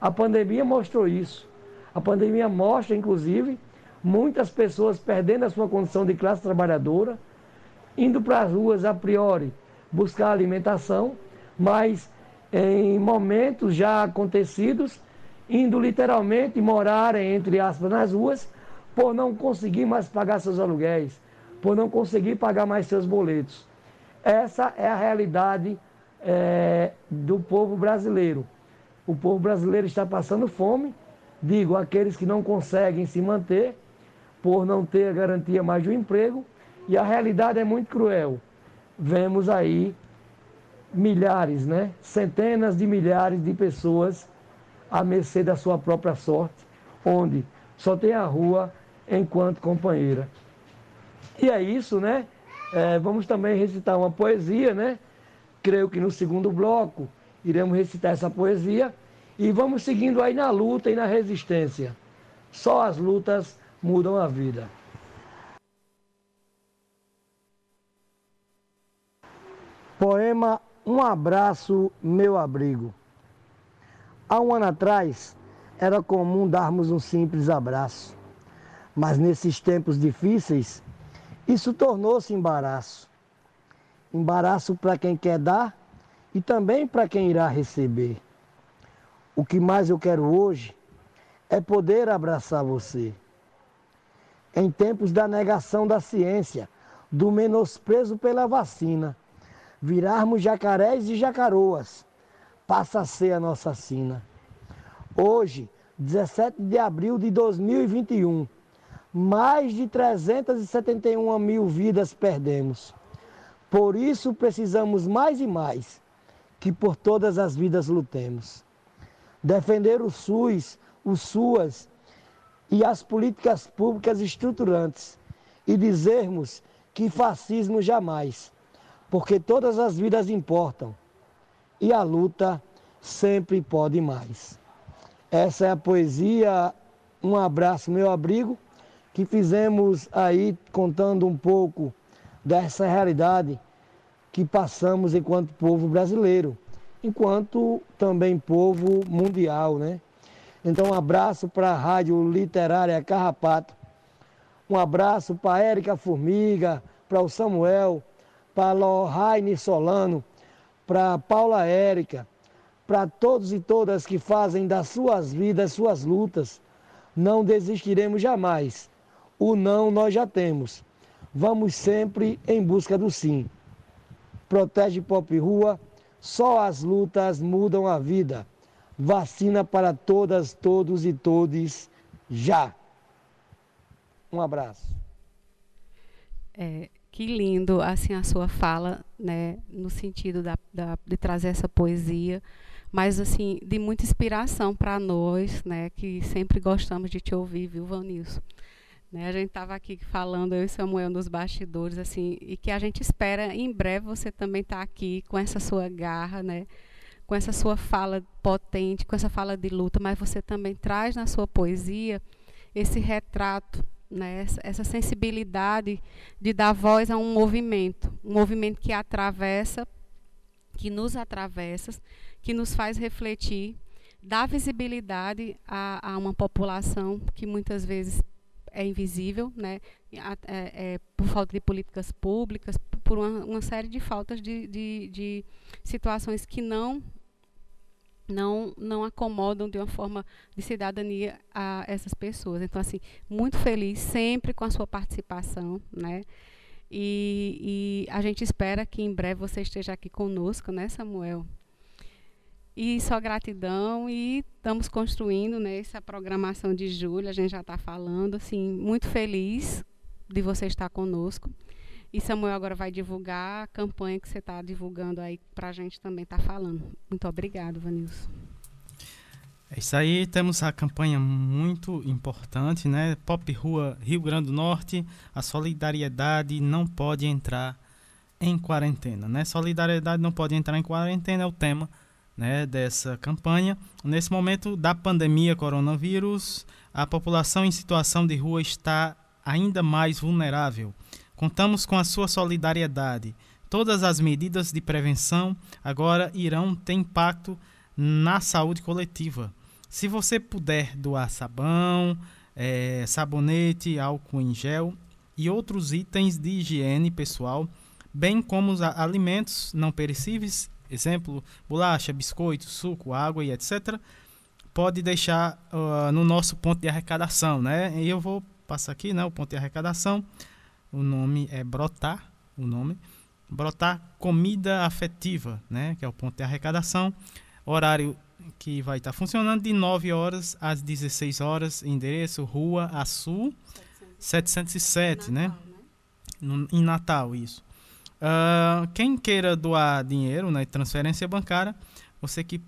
A pandemia mostrou isso. A pandemia mostra, inclusive, muitas pessoas perdendo a sua condição de classe trabalhadora, indo para as ruas a priori buscar alimentação, mas em momentos já acontecidos, indo literalmente morar, entre aspas, nas ruas, por não conseguir mais pagar seus aluguéis, por não conseguir pagar mais seus boletos. Essa é a realidade é, do povo brasileiro. O povo brasileiro está passando fome, digo, aqueles que não conseguem se manter por não ter a garantia mais de um emprego, e a realidade é muito cruel. Vemos aí milhares, né? centenas de milhares de pessoas à mercê da sua própria sorte, onde só tem a rua enquanto companheira. E é isso, né? É, vamos também recitar uma poesia, né? Creio que no segundo bloco iremos recitar essa poesia e vamos seguindo aí na luta e na resistência. Só as lutas mudam a vida. Poema Um abraço, meu abrigo. Há um ano atrás era comum darmos um simples abraço, mas nesses tempos difíceis isso tornou-se embaraço. Embaraço para quem quer dar e também para quem irá receber. O que mais eu quero hoje é poder abraçar você em tempos da negação da ciência, do menosprezo pela vacina, virarmos jacarés e jacaroas, passa a ser a nossa sina. Hoje, 17 de abril de 2021, mais de 371 mil vidas perdemos. Por isso precisamos mais e mais que por todas as vidas lutemos. Defender o SUS, o SUAS e as políticas públicas estruturantes e dizermos que fascismo jamais, porque todas as vidas importam e a luta sempre pode mais. Essa é a poesia Um Abraço, Meu Abrigo, que fizemos aí contando um pouco dessa realidade que passamos enquanto povo brasileiro, enquanto também povo mundial, né? Então, um abraço para a Rádio Literária Carrapato. Um abraço para Érica Formiga, para o Samuel, para a Lohane Solano, para Paula Érica, para todos e todas que fazem das suas vidas suas lutas. Não desistiremos jamais. O não nós já temos. Vamos sempre em busca do sim. Protege Pop Rua, só as lutas mudam a vida. Vacina para todas, todos e todes já. Um abraço. É, que lindo assim a sua fala, né, no sentido da, da, de trazer essa poesia, mas assim de muita inspiração para nós, né, que sempre gostamos de te ouvir, viu, Vanilson? Né, a gente estava aqui falando, eu e Samuel, nos bastidores, assim, e que a gente espera em breve você também estar tá aqui com essa sua garra, né, com essa sua fala potente, com essa fala de luta, mas você também traz na sua poesia esse retrato, né, essa, essa sensibilidade de dar voz a um movimento, um movimento que atravessa, que nos atravessa, que nos faz refletir, dar visibilidade a, a uma população que muitas vezes é invisível, né, é, é, por falta de políticas públicas, por uma, uma série de faltas de, de, de, situações que não, não, não acomodam de uma forma de cidadania a essas pessoas. Então, assim, muito feliz sempre com a sua participação, né, e, e a gente espera que em breve você esteja aqui conosco, né, Samuel? E só gratidão e estamos construindo né, essa programação de julho, a gente já está falando, assim, muito feliz de você estar conosco. E Samuel agora vai divulgar a campanha que você está divulgando aí para a gente também estar tá falando. Muito obrigado, Vanilson. É isso aí, temos a campanha muito importante, né? Pop Rua Rio Grande do Norte, a solidariedade não pode entrar em quarentena, né? Solidariedade não pode entrar em quarentena é o tema né, dessa campanha. Nesse momento da pandemia coronavírus, a população em situação de rua está ainda mais vulnerável. Contamos com a sua solidariedade. Todas as medidas de prevenção agora irão ter impacto na saúde coletiva. Se você puder doar sabão, é, sabonete, álcool em gel e outros itens de higiene pessoal, bem como os alimentos não perecíveis exemplo, bolacha, biscoito, suco, água e etc., pode deixar uh, no nosso ponto de arrecadação, né? E eu vou passar aqui, né, o ponto de arrecadação. O nome é Brotar, o nome. Brotar Comida Afetiva, né, que é o ponto de arrecadação. Horário que vai estar tá funcionando de 9 horas às 16 horas, endereço Rua Açu 707, né? Natal, né? No, em Natal, isso. Uh, quem queira doar dinheiro, né, transferência bancária, você que,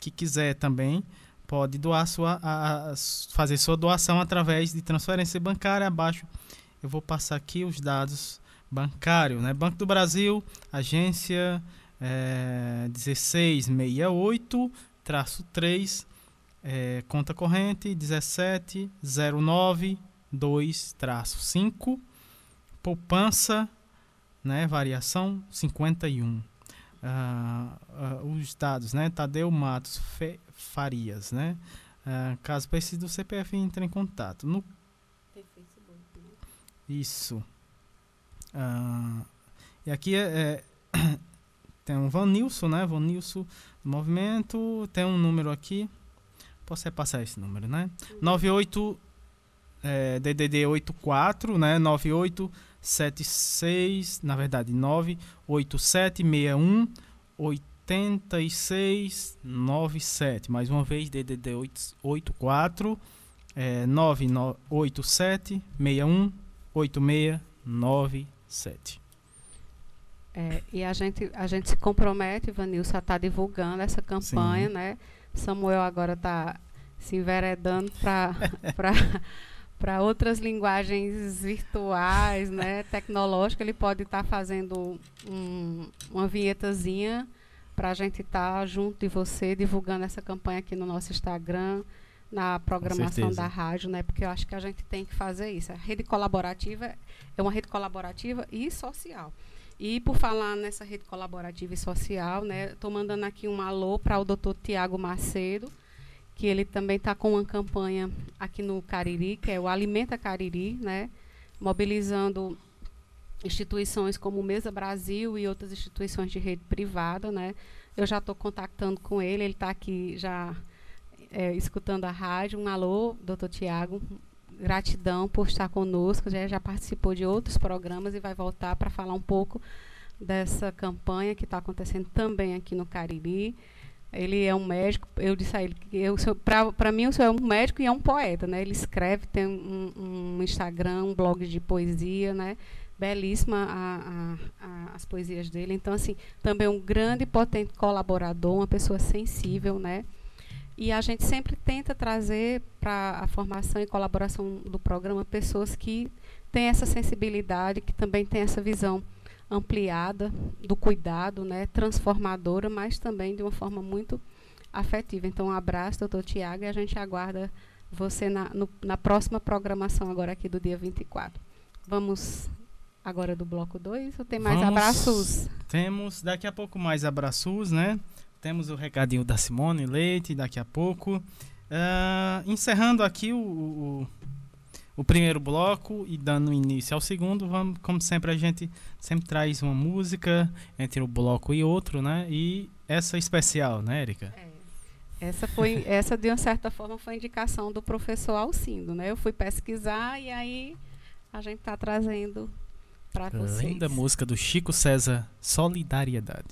que quiser também pode doar sua, a, a, fazer sua doação através de transferência bancária. Abaixo eu vou passar aqui os dados bancários, né? Banco do Brasil, agência é, 1668 traço 3, é, conta corrente 1709 2 traço 5, poupança né? Variação 51. Uh, uh, os dados, né? Tadeu Matos Fe Farias, né? Uh, caso precise do CPF, entre em contato. No... Né? Isso. Uh, e aqui é, é tem um Vanilson, né? Vanilson movimento. Tem um número aqui. Posso repassar esse número, né? Uhum. 98 é, DDD 84, né? 98 76, na verdade 98761 8697. Mais uma vez, DDD 84 é, 987 61 8697. É, e a gente, a gente se compromete, Vanilson, a estar tá divulgando essa campanha, Sim. né? Samuel agora está se enveredando para para outras linguagens virtuais, né, tecnológicas, ele pode estar tá fazendo um, uma vinhetazinha para a gente estar tá junto de você, divulgando essa campanha aqui no nosso Instagram, na programação da rádio, né? Porque eu acho que a gente tem que fazer isso. A rede colaborativa é uma rede colaborativa e social. E por falar nessa rede colaborativa e social, né? Estou mandando aqui um alô para o doutor Tiago Macedo, que ele também está com uma campanha aqui no Cariri, que é o Alimenta Cariri, né? mobilizando instituições como Mesa Brasil e outras instituições de rede privada. Né? Eu já estou contactando com ele, ele está aqui já é, escutando a rádio. Um alô, doutor Tiago. Gratidão por estar conosco. Já, já participou de outros programas e vai voltar para falar um pouco dessa campanha que está acontecendo também aqui no Cariri. Ele é um médico, eu disse a ele que para mim o senhor é um médico e é um poeta, né? Ele escreve, tem um, um Instagram, um blog de poesia, né? Belíssima a, a, a, as poesias dele. Então, assim, também um grande e potente colaborador, uma pessoa sensível, né? E a gente sempre tenta trazer para a formação e colaboração do programa pessoas que têm essa sensibilidade, que também têm essa visão ampliada do cuidado, né, transformadora, mas também de uma forma muito afetiva. Então, um abraço, doutor Tiago, e a gente aguarda você na, no, na próxima programação agora aqui do dia 24. Vamos agora do bloco 2 ou tem mais Vamos, abraços? Temos daqui a pouco mais abraços, né? Temos o recadinho da Simone Leite daqui a pouco. Uh, encerrando aqui o, o, o, primeiro bloco e dando início ao segundo, vamos, como sempre, a gente sempre traz uma música entre um bloco e outro, né? E essa especial, né, Erika? É. Essa foi, essa de uma certa forma foi indicação do professor Alcindo, né? Eu fui pesquisar e aí a gente está trazendo para vocês. Linda música do Chico César, Solidariedade.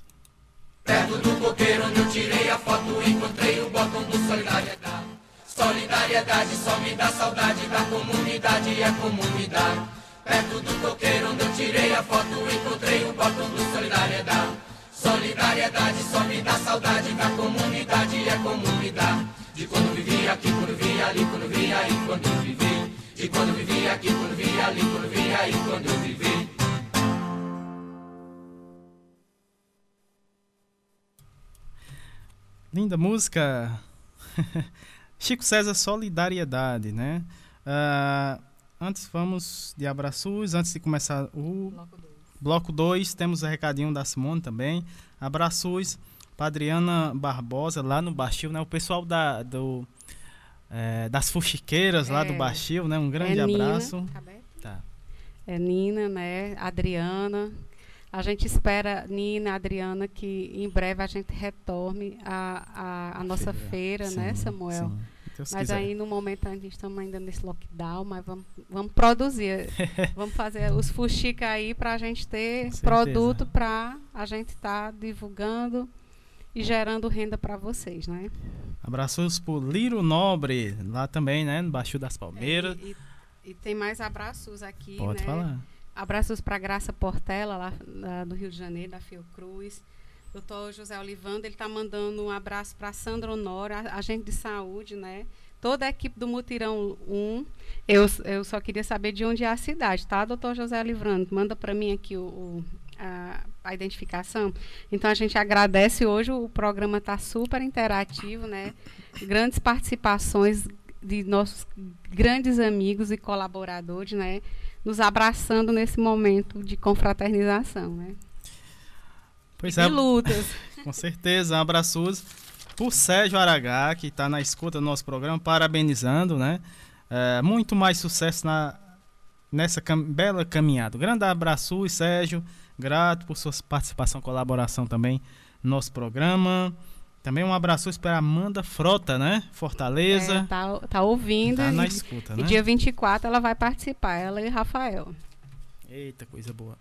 Perto do coqueiro onde eu tirei a foto, encontrei o botão do Solidariedade. Solidariedade só me dá saudade da comunidade e a comunidade. Perto do coqueiro onde eu tirei a foto, encontrei o botão do Solidariedade. Solidariedade só me dá saudade da comunidade e a comunidade. De quando vivi aqui, quando vi ali, quando vi aí, quando vivi. De quando vivi aqui, quando vi ali, quando vi aí, quando vivi. Linda música. Chico César Solidariedade, né? Uh, antes vamos de abraços, antes de começar o bloco 2, temos o recadinho da Simone também. Abraços para Adriana Barbosa lá no Baixio, né? O pessoal da do é, das fuxiqueiras é. lá do é. Baixio, né? Um grande é abraço. Tá. É Nina, né? Adriana, a gente espera, Nina, Adriana, que em breve a gente retorne a, a, nossa feira, feira né, Samuel? Sim. Deus mas quiser. aí no momento a gente estamos ainda nesse lockdown, mas vamos, vamos produzir. vamos fazer os fuxica aí para a gente ter produto para a gente estar tá divulgando e gerando renda para vocês, né? Abraços por Liro Nobre, lá também, né? No Baixo das Palmeiras. É, e, e, e, tem mais abraços aqui, Pode né? falar. Abraços para Graça Portela, lá, do Rio de Janeiro, da Fiocruz. Doutor José Olivando, ele está mandando um abraço para Sandra Honora, agente de saúde, né? Toda a equipe do Mutirão 1. Eu, eu só queria saber de onde é a cidade, tá, doutor José Olivando? Manda para mim aqui o, o a, a, identificação. Então a gente agradece hoje, o programa está super interativo, né? Grandes participações de nossos grandes amigos e colaboradores, né? Nos abraçando nesse momento de confraternização, né? Pois e é. lutas. Com certeza, um abraços por Sérgio Aragá, que está na escuta do nosso programa, parabenizando, né? É, muito mais sucesso na, nessa cam bela caminhada. Grande abraço, Sérgio. Grato por sua participação, colaboração também no nosso programa. Também um abraço para Amanda Frota, né? Fortaleza. É, tá, tá ouvindo. Tá na escuta, né? E dia 24 ela vai participar, ela e Rafael. Eita, coisa boa.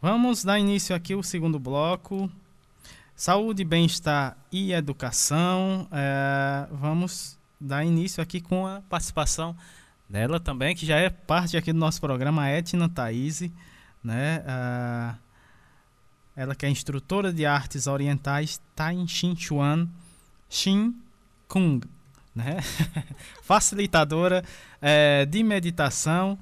Vamos dar início aqui ao segundo bloco. Saúde, bem-estar e educação. É, vamos dar início aqui com a participação dela também, que já é parte aqui do nosso programa, a Etna Thaís, né? Uh, ela que é instrutora de artes orientais Tai Chin Chuan Xin Kung, né? facilitadora é, de meditação,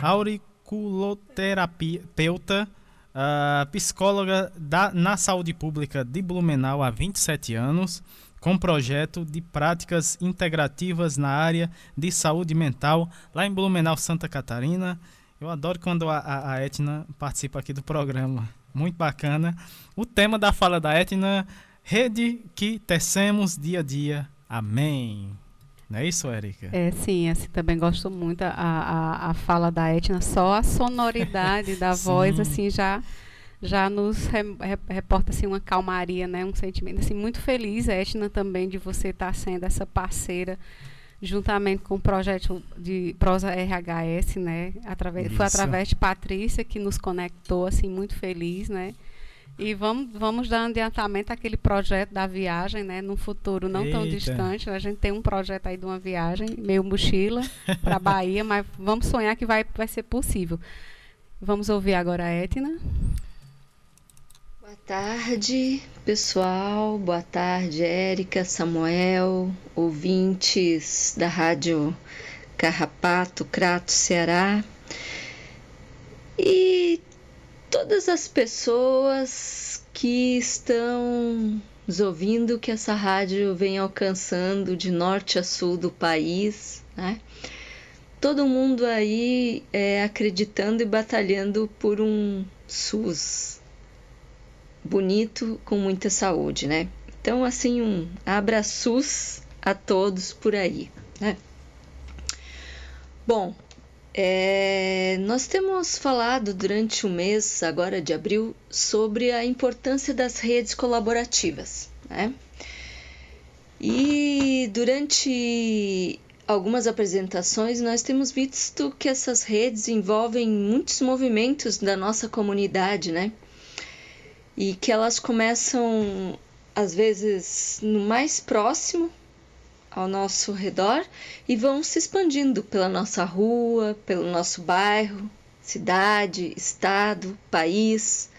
auriculoterapeuta, uh, psicóloga da, na saúde pública de Blumenau há 27 anos, com projeto de práticas integrativas na área de saúde mental lá em Blumenau, Santa Catarina. Eu adoro quando a, a Etna participa aqui do programa. Muito bacana. O tema da fala da Etna, rede que tecemos dia a dia. Amém. Não é isso, Érica? É, sim, assim, também gosto muito a, a, a fala da Etna, só a sonoridade da voz, assim, já já nos re, re, reporta assim, uma calmaria, né, um sentimento assim, muito feliz, Etna, também de você estar tá sendo essa parceira juntamente com o projeto de Prosa RHS, né? Através, foi através de Patrícia que nos conectou, assim, muito feliz, né? E vamos, vamos dar adiantamento àquele projeto da viagem, né? Num futuro não Eita. tão distante. A gente tem um projeto aí de uma viagem, meio mochila, para a Bahia, mas vamos sonhar que vai, vai ser possível. Vamos ouvir agora a Etna. Boa tarde, pessoal. Boa tarde, Érica, Samuel, ouvintes da Rádio Carrapato, Crato, Ceará. E todas as pessoas que estão nos ouvindo, que essa rádio vem alcançando de norte a sul do país, né? Todo mundo aí é, acreditando e batalhando por um SUS bonito, com muita saúde, né? Então, assim, um abraços a todos por aí. Né? Bom, é, nós temos falado durante o mês agora de abril sobre a importância das redes colaborativas. Né? E durante algumas apresentações nós temos visto que essas redes envolvem muitos movimentos da nossa comunidade, né? E que elas começam às vezes no mais próximo ao nosso redor e vão se expandindo pela nossa rua, pelo nosso bairro, cidade, estado, país.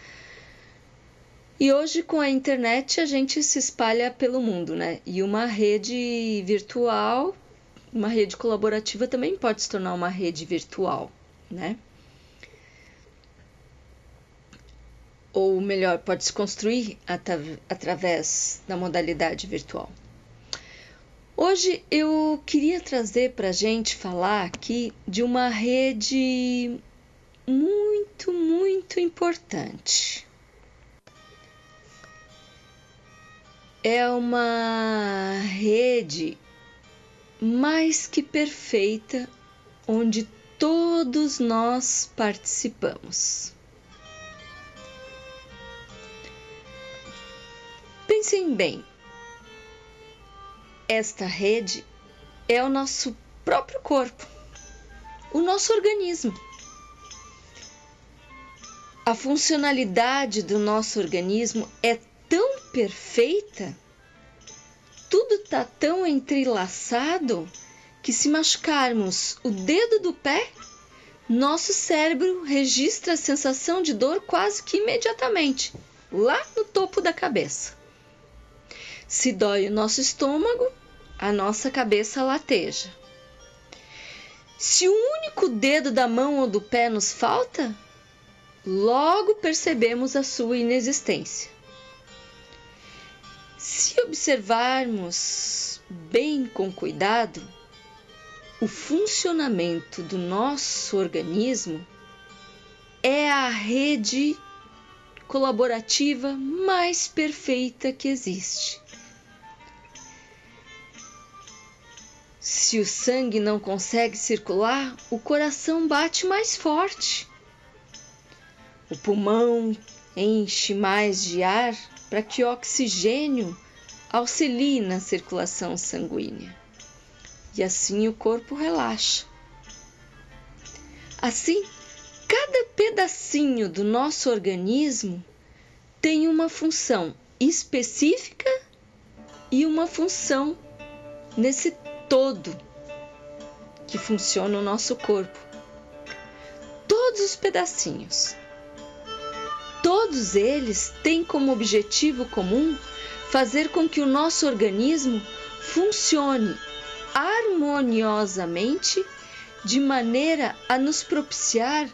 E hoje com a internet a gente se espalha pelo mundo, né? E uma rede virtual, uma rede colaborativa também pode se tornar uma rede virtual, né? Ou melhor, pode se construir através da modalidade virtual. Hoje eu queria trazer para a gente falar aqui de uma rede muito, muito importante. É uma rede mais que perfeita onde todos nós participamos. Pensem bem, esta rede é o nosso próprio corpo, o nosso organismo. A funcionalidade do nosso organismo é tão perfeita, tudo está tão entrelaçado que se machucarmos o dedo do pé, nosso cérebro registra a sensação de dor quase que imediatamente, lá no topo da cabeça. Se dói o nosso estômago, a nossa cabeça lateja. Se o único dedo da mão ou do pé nos falta, logo percebemos a sua inexistência. Se observarmos bem com cuidado o funcionamento do nosso organismo, é a rede colaborativa mais perfeita que existe. Se o sangue não consegue circular, o coração bate mais forte. O pulmão enche mais de ar para que o oxigênio auxilie na circulação sanguínea. E assim o corpo relaxa. Assim, cada pedacinho do nosso organismo tem uma função específica e uma função nesse todo que funciona o nosso corpo. Todos os pedacinhos. Todos eles têm como objetivo comum fazer com que o nosso organismo funcione harmoniosamente de maneira a nos propiciar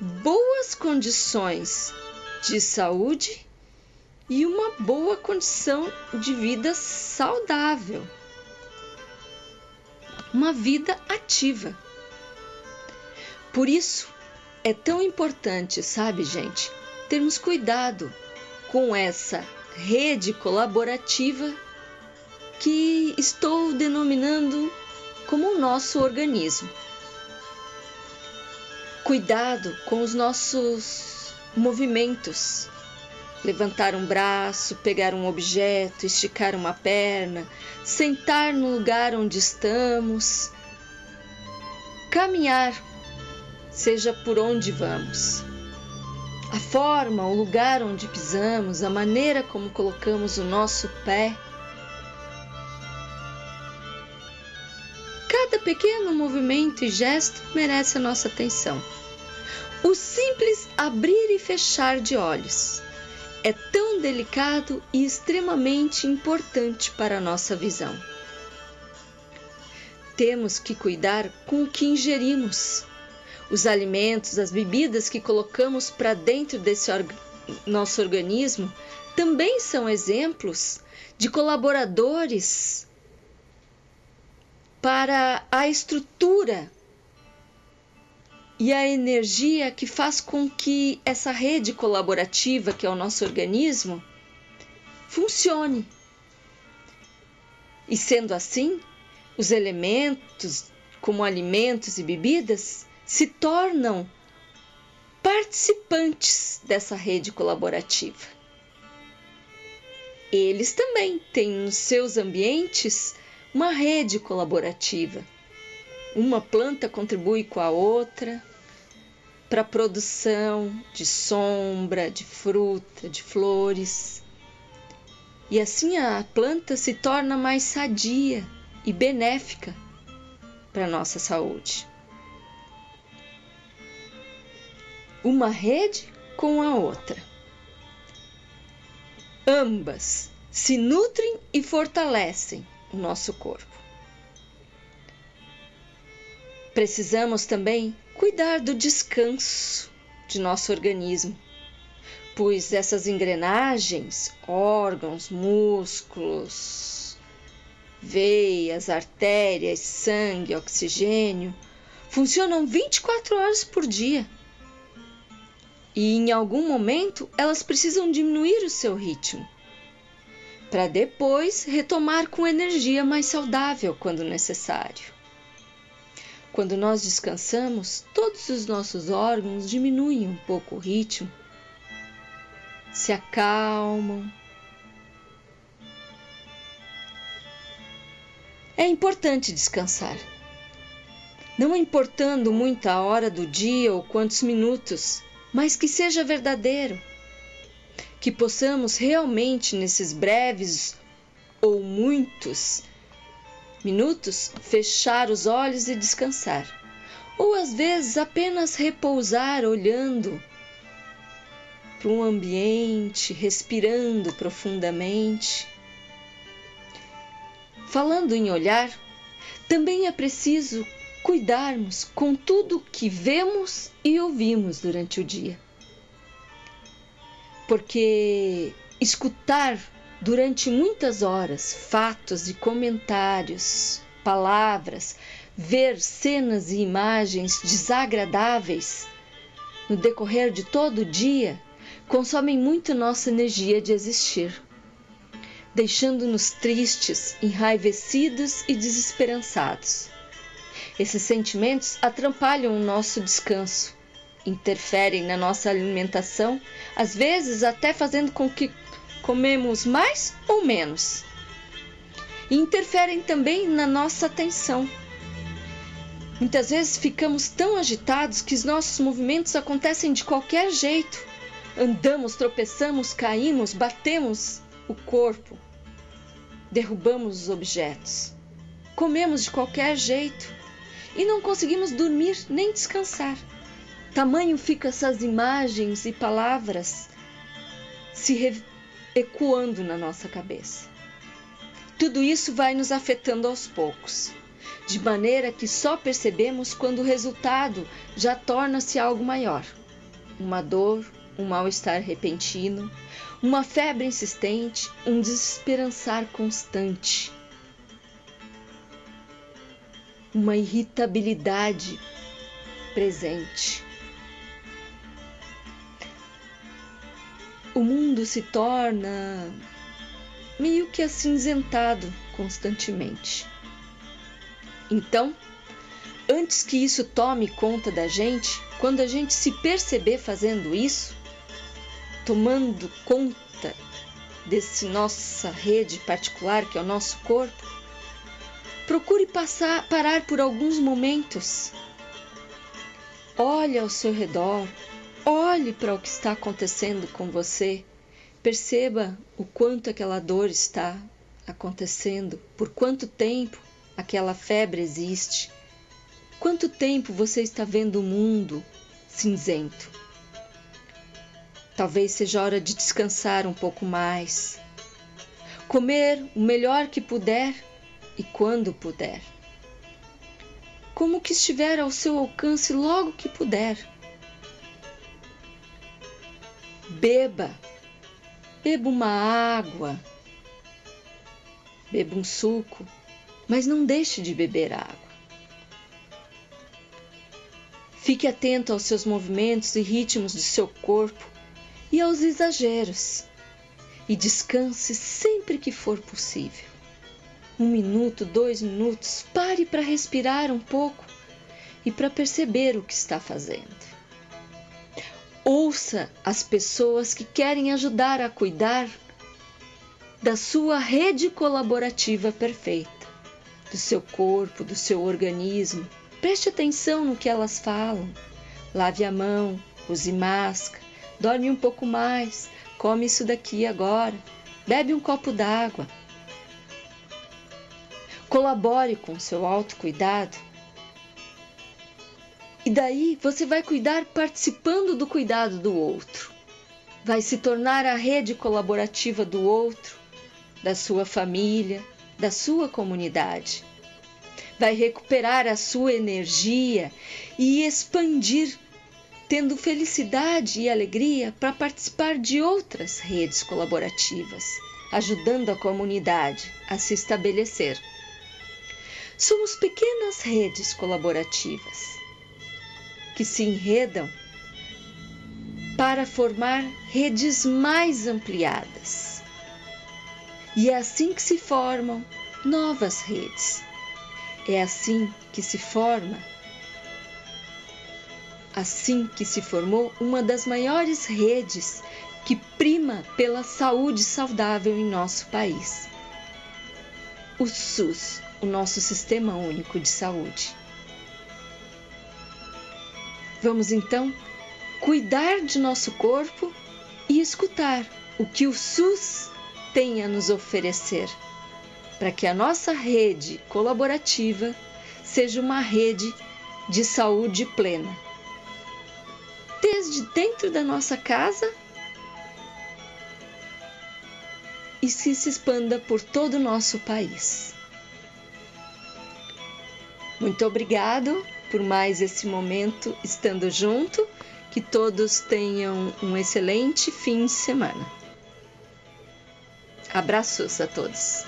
boas condições de saúde e uma boa condição de vida saudável uma vida ativa. Por isso é tão importante, sabe, gente, termos cuidado com essa rede colaborativa que estou denominando como o nosso organismo. Cuidado com os nossos movimentos, levantar um braço, pegar um objeto, esticar uma perna, sentar no lugar onde estamos, caminhar, seja por onde vamos. A forma, o lugar onde pisamos, a maneira como colocamos o nosso pé. Cada pequeno movimento e gesto merece a nossa atenção. O simples abrir e fechar de olhos é tão delicado e extremamente importante para a nossa visão. Temos que cuidar com o que ingerimos. Os alimentos, as bebidas que colocamos para dentro desse nosso organismo também são exemplos de colaboradores para a estrutura e a energia que faz com que essa rede colaborativa, que é o nosso organismo, funcione E sendo assim, os elementos, como alimentos e bebidas, se tornam participantes dessa rede colaborativa. Eles também têm nos seus ambientes uma rede colaborativa. Uma planta contribui com a outra para produção de sombra, de fruta, de flores. E assim a planta se torna mais sadia e benéfica para a nossa saúde. Uma rede com a outra. Ambas se nutrem e fortalecem o nosso corpo. Precisamos também cuidar do descanso de nosso organismo, pois essas engrenagens, órgãos, músculos, veias, artérias, sangue, oxigênio, funcionam 24 horas por dia. E em algum momento elas precisam diminuir o seu ritmo, para depois retomar com energia mais saudável quando necessário. Quando nós descansamos, todos os nossos órgãos diminuem um pouco o ritmo, se acalmam. É importante descansar. Não importando muito a hora do dia ou quantos minutos, mas que seja verdadeiro. Que possamos realmente, nesses breves ou muitos minutos, fechar os olhos e descansar, ou às vezes apenas repousar olhando para um ambiente, respirando profundamente. Falando em olhar, também é preciso cuidarmos com tudo que vemos e ouvimos durante o dia. Porque escutar durante muitas horas fatos e comentários, palavras, ver cenas e imagens desagradáveis no decorrer de todo o dia consomem muito nossa energia de existir, deixando-nos tristes, enraivecidos e desesperançados. Esses sentimentos atrapalham o nosso descanso, interferem na nossa alimentação, às vezes até fazendo com que comemos mais ou menos. E interferem também na nossa atenção. Muitas vezes ficamos tão agitados que os nossos movimentos acontecem de qualquer jeito. Andamos, tropeçamos, caímos, batemos o corpo, derrubamos os objetos, comemos de qualquer jeito e não conseguimos dormir nem descansar. Tamanho ficam essas imagens e palavras se ecoando na nossa cabeça. Tudo isso vai nos afetando aos poucos, de maneira que só percebemos quando o resultado já torna-se algo maior. Uma dor, um mal-estar repentino, uma febre insistente, um desesperançar constante, uma irritabilidade presente. O mundo se torna meio que acinzentado constantemente. Então, antes que isso tome conta da gente, quando a gente se perceber fazendo isso, tomando conta desse nossa rede particular que é o nosso corpo, procure passar, parar por alguns momentos. Olhe ao seu redor, Olhe para o que está acontecendo com você. Perceba o quanto aquela dor está acontecendo, por quanto tempo aquela febre existe. Quanto tempo você está vendo o mundo cinzento? Talvez seja hora de descansar um pouco mais. Comer o melhor que puder e quando puder. Como que estiver ao seu alcance logo que puder Beba, beba uma água, beba um suco, mas não deixe de beber água. Fique atento aos seus movimentos e ritmos do seu corpo e aos exageros, e descanse sempre que for possível. um minuto, dois minutos, pare para respirar um pouco e para perceber o que está fazendo. Ouça as pessoas que querem ajudar a cuidar da sua rede colaborativa perfeita, do seu corpo, do seu organismo. Preste atenção no que elas falam. Lave a mão, use máscara, dorme um pouco mais, come isso daqui agora, bebe um copo d'água. Colabore com o seu autocuidado e daí você vai cuidar participando do cuidado do outro. Vai se tornar a rede colaborativa do outro, da sua família, da sua comunidade. Vai recuperar a sua energia e expandir, tendo felicidade e alegria para participar de outras redes colaborativas, ajudando a comunidade a se estabelecer. Somos pequenas redes colaborativas que se enredam para formar redes mais ampliadas. E é assim que se formam novas redes. É assim que se forma, assim que se formou uma das maiores redes que prima pela saúde saudável em nosso país. O SUS, o nosso Sistema Único de Saúde. Vamos então cuidar de nosso corpo e escutar o que o SUS tem a nos oferecer, para que a nossa rede colaborativa seja uma rede de saúde plena. Desde dentro da nossa casa e se, se expanda por todo o nosso país. Muito obrigado por mais esse momento estando junto. Que todos tenham um excelente fim de semana. Abraços a todos.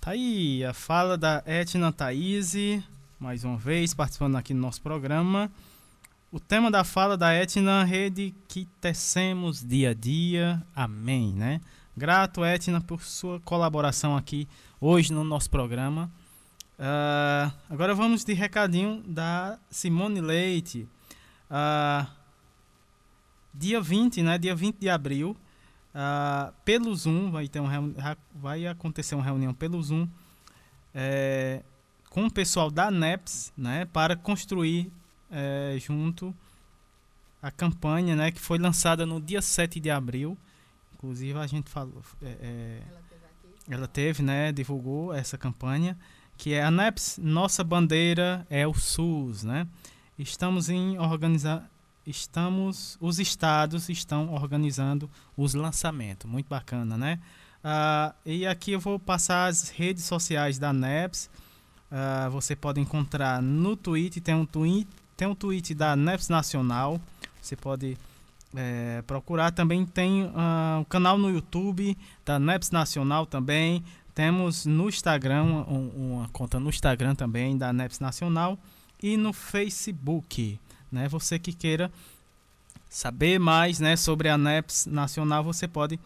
Tá aí a fala da Etna Thaís, mais uma vez participando aqui no nosso programa. O tema da fala da Etna, rede que tecemos dia a dia. Amém, né? Grato, Etna, por sua colaboração aqui hoje no nosso programa. Uh, agora vamos de recadinho da Simone Leite. Uh, dia 20, né? Dia 20 de abril, uh, pelo Zoom, vai, ter um vai acontecer uma reunião pelo Zoom é, com o pessoal da NEPS, né? Para construir é, junto a campanha, né, que foi lançada no dia 7 de abril. Inclusive a gente falou, é, é, ela, teve ela teve, né, divulgou essa campanha, que é a NEPS, nossa bandeira é o SUS, né? Estamos em organizar estamos os estados estão organizando os lançamentos, muito bacana, né? Ah, e aqui eu vou passar as redes sociais da NEPS. Ah, você pode encontrar no Twitter, tem um tweet tem um tweet da NEPS Nacional, você pode é, procurar. Também tem uh, um canal no YouTube da NEPS Nacional também. Temos no Instagram, um, uma conta no Instagram também da NEPS Nacional e no Facebook. Né? Você que queira saber mais né, sobre a NEPS Nacional, você pode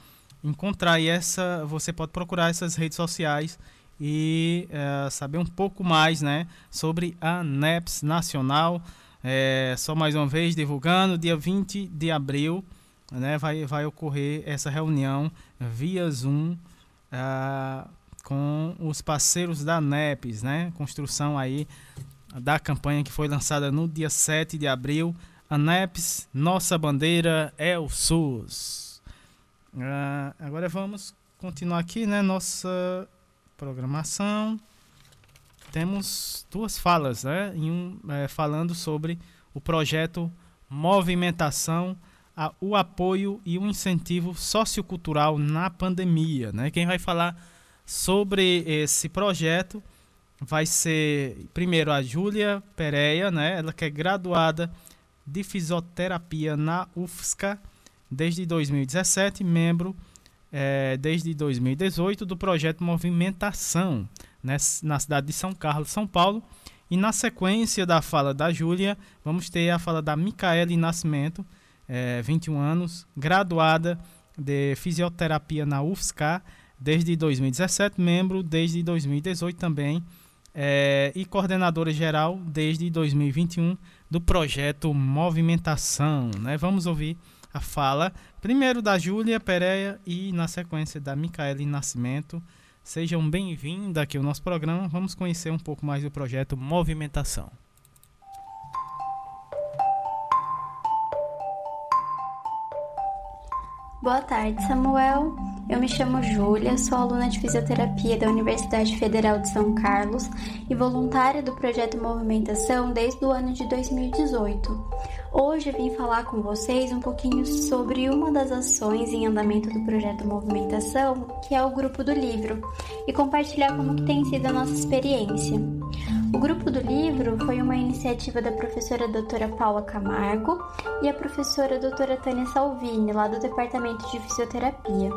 encontrar essa, você pode procurar essas redes sociais e uh, saber um pouco mais né, sobre a NEPS Nacional. É, só mais uma vez divulgando, dia 20 de abril né, vai, vai ocorrer essa reunião via Zoom uh, com os parceiros da NEPS, né? Construção aí da campanha que foi lançada no dia 7 de abril. A NEPS, nossa bandeira é o SUS. Uh, agora vamos continuar aqui, né? Nossa programação temos duas falas, né? Em um, é, falando sobre o projeto Movimentação, a, o apoio e o incentivo sociocultural na pandemia, né? Quem vai falar sobre esse projeto vai ser primeiro a Júlia Pereira, né? Ela que é graduada de fisioterapia na UFSCA desde 2017, membro é, desde 2018 do projeto Movimentação, né, na cidade de São Carlos, São Paulo, E na sequência da fala da Júlia, vamos ter a fala da Micaele Nascimento, é, 21 anos, graduada de fisioterapia na UFSCar desde 2017, membro desde 2018 também, é, e coordenadora geral desde 2021 do projeto Movimentação. Né? Vamos ouvir a fala primeiro da Júlia Pereira e na sequência da Micaele Nascimento. Sejam bem-vindos aqui ao nosso programa. Vamos conhecer um pouco mais do projeto Movimentação. Boa tarde, Samuel. Eu me chamo Júlia, sou aluna de fisioterapia da Universidade Federal de São Carlos e voluntária do projeto Movimentação desde o ano de 2018. Hoje vim falar com vocês um pouquinho sobre uma das ações em andamento do projeto Movimentação, que é o grupo do livro, e compartilhar como que tem sido a nossa experiência. O grupo do livro foi uma iniciativa da professora doutora Paula Camargo e a professora doutora Tânia Salvini, lá do Departamento de Fisioterapia.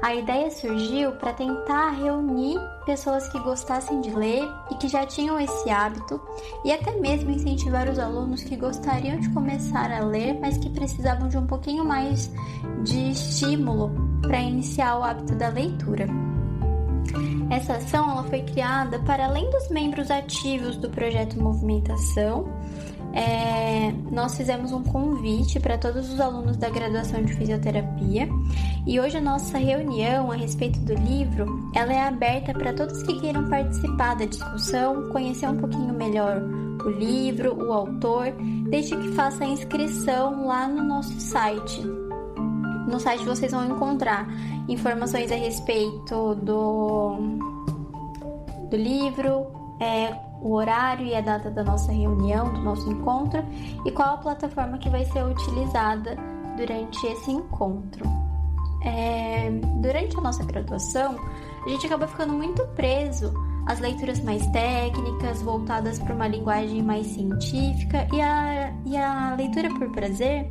A ideia surgiu para tentar reunir pessoas que gostassem de ler e que já tinham esse hábito, e até mesmo incentivar os alunos que gostariam de começar a ler, mas que precisavam de um pouquinho mais de estímulo para iniciar o hábito da leitura. Essa ação ela foi criada para além dos membros ativos do projeto Movimentação. É, nós fizemos um convite para todos os alunos da graduação de fisioterapia e hoje a nossa reunião a respeito do livro ela é aberta para todos que queiram participar da discussão, conhecer um pouquinho melhor o livro, o autor, desde que faça a inscrição lá no nosso site. No site vocês vão encontrar informações a respeito do, do livro, é, o horário e a data da nossa reunião, do nosso encontro e qual a plataforma que vai ser utilizada durante esse encontro. É, durante a nossa graduação, a gente acaba ficando muito preso às leituras mais técnicas, voltadas para uma linguagem mais científica, e a, e a leitura por prazer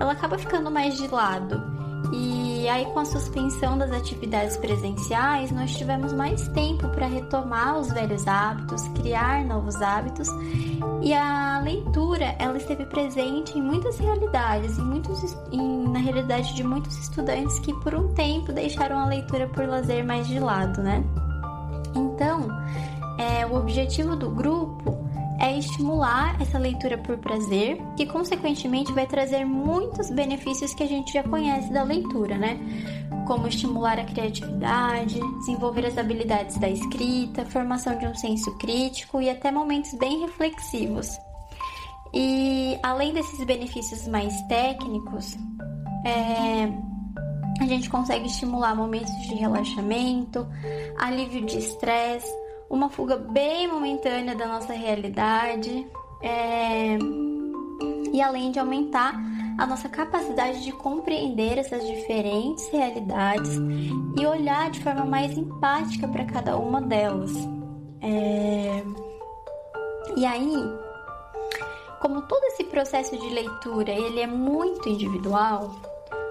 ela acaba ficando mais de lado. E aí, com a suspensão das atividades presenciais, nós tivemos mais tempo para retomar os velhos hábitos, criar novos hábitos. E a leitura, ela esteve presente em muitas realidades, em muitos, em, na realidade de muitos estudantes que por um tempo deixaram a leitura por lazer mais de lado, né? Então, é, o objetivo do grupo é estimular essa leitura por prazer, que consequentemente vai trazer muitos benefícios que a gente já conhece da leitura, né? Como estimular a criatividade, desenvolver as habilidades da escrita, formação de um senso crítico e até momentos bem reflexivos. E além desses benefícios mais técnicos, é, a gente consegue estimular momentos de relaxamento, alívio de estresse, uma fuga bem momentânea da nossa realidade é... e além de aumentar a nossa capacidade de compreender essas diferentes realidades e olhar de forma mais empática para cada uma delas. É... E aí, como todo esse processo de leitura ele é muito individual,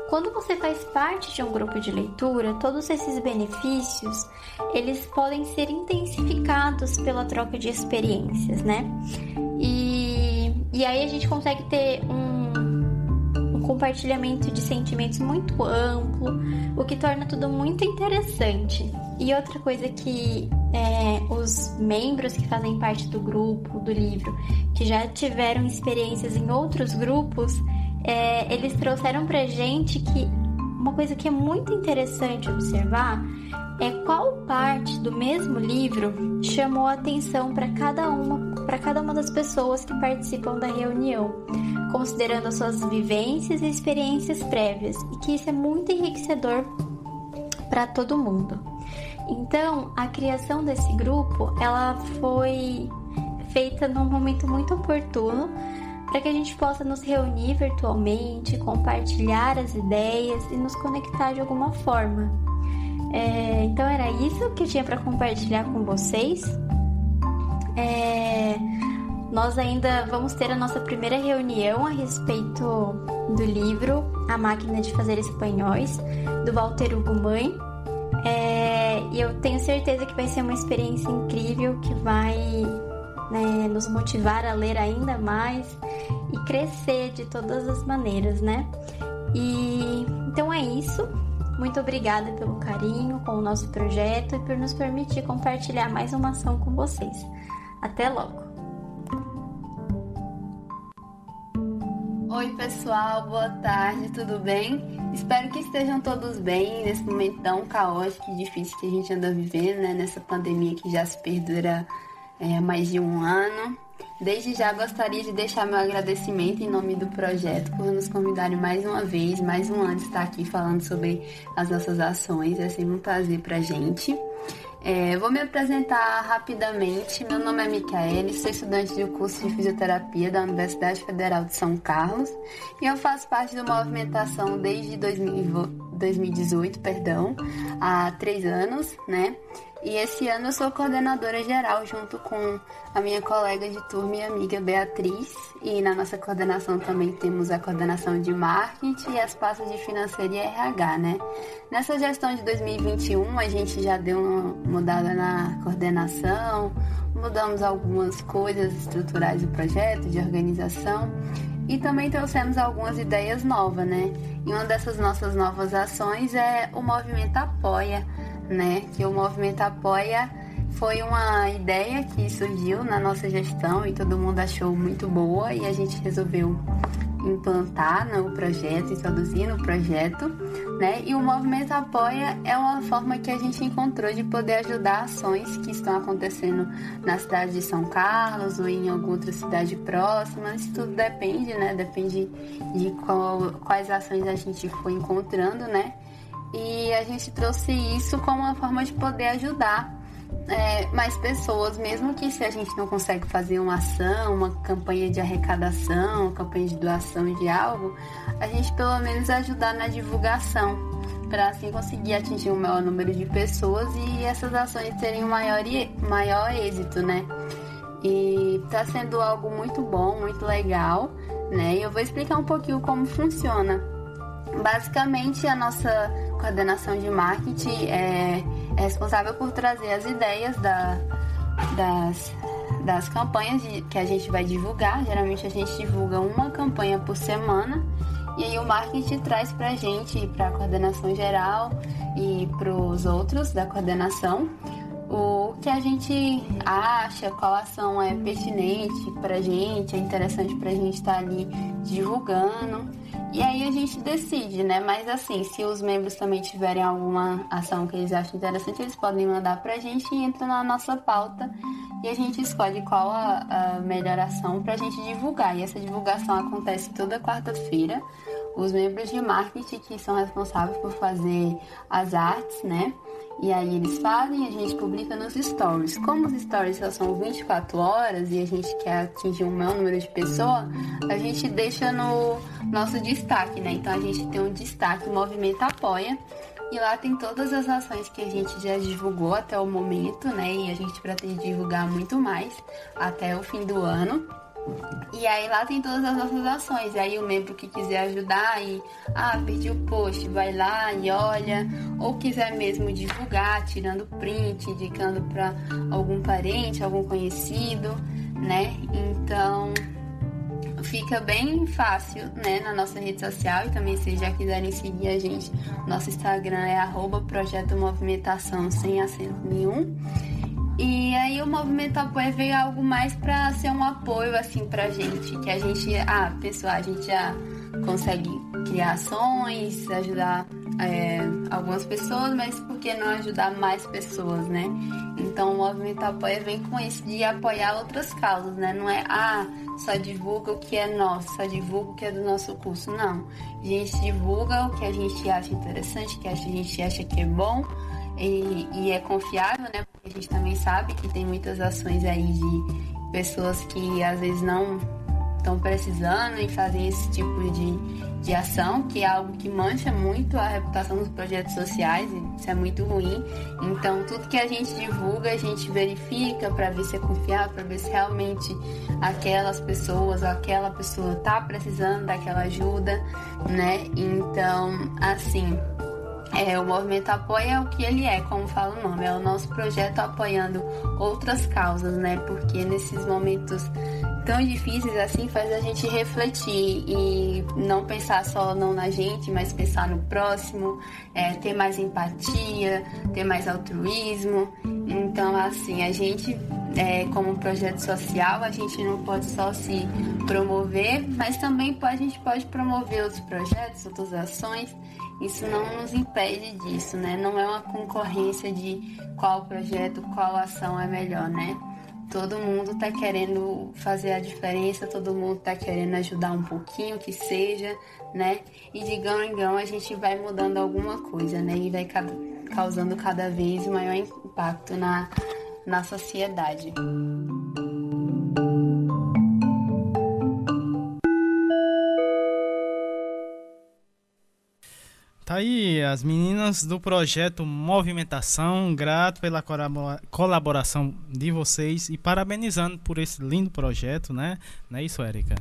quando você faz parte de um grupo de leitura, todos esses benefícios, eles podem ser intensificados pela troca de experiências, né? E, e aí a gente consegue ter um, um compartilhamento de sentimentos muito amplo, o que torna tudo muito interessante. E outra coisa que é, os membros que fazem parte do grupo, do livro, que já tiveram experiências em outros grupos, é, eles trouxeram pra gente que uma coisa que é muito interessante observar é qual parte do mesmo livro chamou atenção para cada uma para cada uma das pessoas que participam da reunião, considerando as suas vivências e experiências prévias, e que isso é muito enriquecedor para todo mundo. Então, a criação desse grupo, ela foi feita num momento muito oportuno para que a gente possa nos reunir virtualmente, compartilhar as ideias e nos conectar de alguma forma. É, então era isso que eu tinha para compartilhar com vocês. É, nós ainda vamos ter a nossa primeira reunião a respeito do livro A Máquina de Fazer Espanhóis, do Walter Hugo. É, e eu tenho certeza que vai ser uma experiência incrível que vai né, nos motivar a ler ainda mais e crescer de todas as maneiras, né? E então é isso. Muito obrigada pelo carinho com o nosso projeto e por nos permitir compartilhar mais uma ação com vocês. Até logo! Oi, pessoal, boa tarde, tudo bem? Espero que estejam todos bem nesse momento tão caótico e difícil que a gente anda vivendo, né? Nessa pandemia que já se perdura é, mais de um ano. Desde já gostaria de deixar meu agradecimento em nome do projeto por nos convidarem mais uma vez, mais um ano estar aqui falando sobre as nossas ações. É sempre um prazer pra gente. É, vou me apresentar rapidamente. Meu nome é Micaele, sou estudante do curso de fisioterapia da Universidade Federal de São Carlos e eu faço parte do Movimentação desde 2018, perdão, há três anos, né? E esse ano eu sou coordenadora geral junto com a minha colega de turma e amiga Beatriz. E na nossa coordenação também temos a coordenação de marketing e as pastas de financeiro e RH, né? Nessa gestão de 2021 a gente já deu uma mudada na coordenação, mudamos algumas coisas estruturais do projeto, de organização. E também trouxemos algumas ideias novas, né? E uma dessas nossas novas ações é o movimento Apoia né? Que o movimento apoia foi uma ideia que surgiu na nossa gestão e todo mundo achou muito boa e a gente resolveu implantar no né, projeto, introduzir no projeto, né? E o movimento apoia é uma forma que a gente encontrou de poder ajudar ações que estão acontecendo na cidade de São Carlos ou em alguma outra cidade próxima. Isso tudo depende, né? Depende de qual, quais ações a gente for encontrando, né? E a gente trouxe isso como uma forma de poder ajudar é, mais pessoas, mesmo que se a gente não consegue fazer uma ação, uma campanha de arrecadação, uma campanha de doação de algo, a gente pelo menos ajudar na divulgação, para assim conseguir atingir um maior número de pessoas e essas ações terem um maior, maior êxito, né? E está sendo algo muito bom, muito legal, né? E eu vou explicar um pouquinho como funciona. Basicamente, a nossa coordenação de marketing é, é responsável por trazer as ideias da, das, das campanhas de, que a gente vai divulgar. Geralmente a gente divulga uma campanha por semana e aí o marketing traz para a gente, para a coordenação geral e para os outros da coordenação, o que a gente acha, qual ação é pertinente para a gente, é interessante para a gente estar tá ali divulgando. E aí a gente decide, né? Mas assim, se os membros também tiverem alguma ação que eles acham interessante, eles podem mandar pra gente e entra na nossa pauta e a gente escolhe qual a, a melhor ação pra gente divulgar. E essa divulgação acontece toda quarta-feira. Os membros de marketing que são responsáveis por fazer as artes, né? E aí eles fazem, a gente publica nos stories. Como os stories só são 24 horas e a gente quer atingir um maior número de pessoas, a gente deixa no nosso destaque, né? Então a gente tem um destaque Movimento Apoia. E lá tem todas as ações que a gente já divulgou até o momento, né? E a gente pretende divulgar muito mais até o fim do ano. E aí lá tem todas as nossas ações. Aí o membro que quiser ajudar e ah, perdi o post, vai lá e olha, ou quiser mesmo divulgar, tirando print, indicando para algum parente, algum conhecido, né? Então fica bem fácil, né, na nossa rede social e também se já quiserem seguir a gente, nosso Instagram é projeto movimentação sem acento nenhum. E aí o movimento apoio veio algo mais para ser um apoio assim pra gente, que a gente, ah, pessoal, a gente já consegue criar ações, ajudar é, algumas pessoas, mas por que não ajudar mais pessoas, né? Então o movimento apoio vem com isso de apoiar outras causas, né? Não é ah, só divulga o que é nosso, só divulga o que é do nosso curso, não. A gente divulga o que a gente acha interessante, que a gente acha que é bom e, e é confiável, né? Porque a gente também sabe que tem muitas ações aí de pessoas que às vezes não estão precisando e fazem esse tipo de, de ação, que é algo que mancha muito a reputação dos projetos sociais, e isso é muito ruim. Então, tudo que a gente divulga, a gente verifica para ver se é confiável, para ver se realmente aquelas pessoas ou aquela pessoa está precisando daquela ajuda, né? Então, assim, É, o movimento apoia o que ele é, como fala o nome, é o nosso projeto apoiando outras causas, né? Porque nesses momentos tão difíceis assim faz a gente refletir e não pensar só não na gente, mas pensar no próximo, é, ter mais empatia, ter mais altruísmo. Então, assim, a gente, é, como projeto social, a gente não pode só se promover, mas também a gente pode promover outros projetos, outras ações isso não nos impede disso, né? Não é uma concorrência de qual projeto, qual ação é melhor, né? Todo mundo está querendo fazer a diferença, todo mundo está querendo ajudar um pouquinho, que seja, né? E de grão em grão a gente vai mudando alguma coisa, né? E vai causando cada vez maior impacto na, na sociedade. Tá aí as meninas do projeto Movimentação, grato pela colaboração de vocês e parabenizando por esse lindo projeto, né? Não é isso, Érica?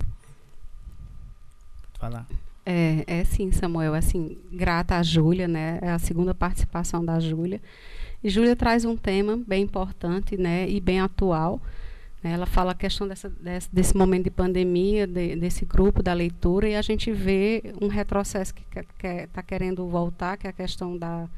Falar. É, é sim, Samuel, assim, grata a Júlia, né? É a segunda participação da Júlia. E Júlia traz um tema bem importante, né, e bem atual, ela fala a questão dessa, desse, desse momento de pandemia, de, desse grupo da leitura, e a gente vê um retrocesso que está que, que querendo voltar, que é a questão da,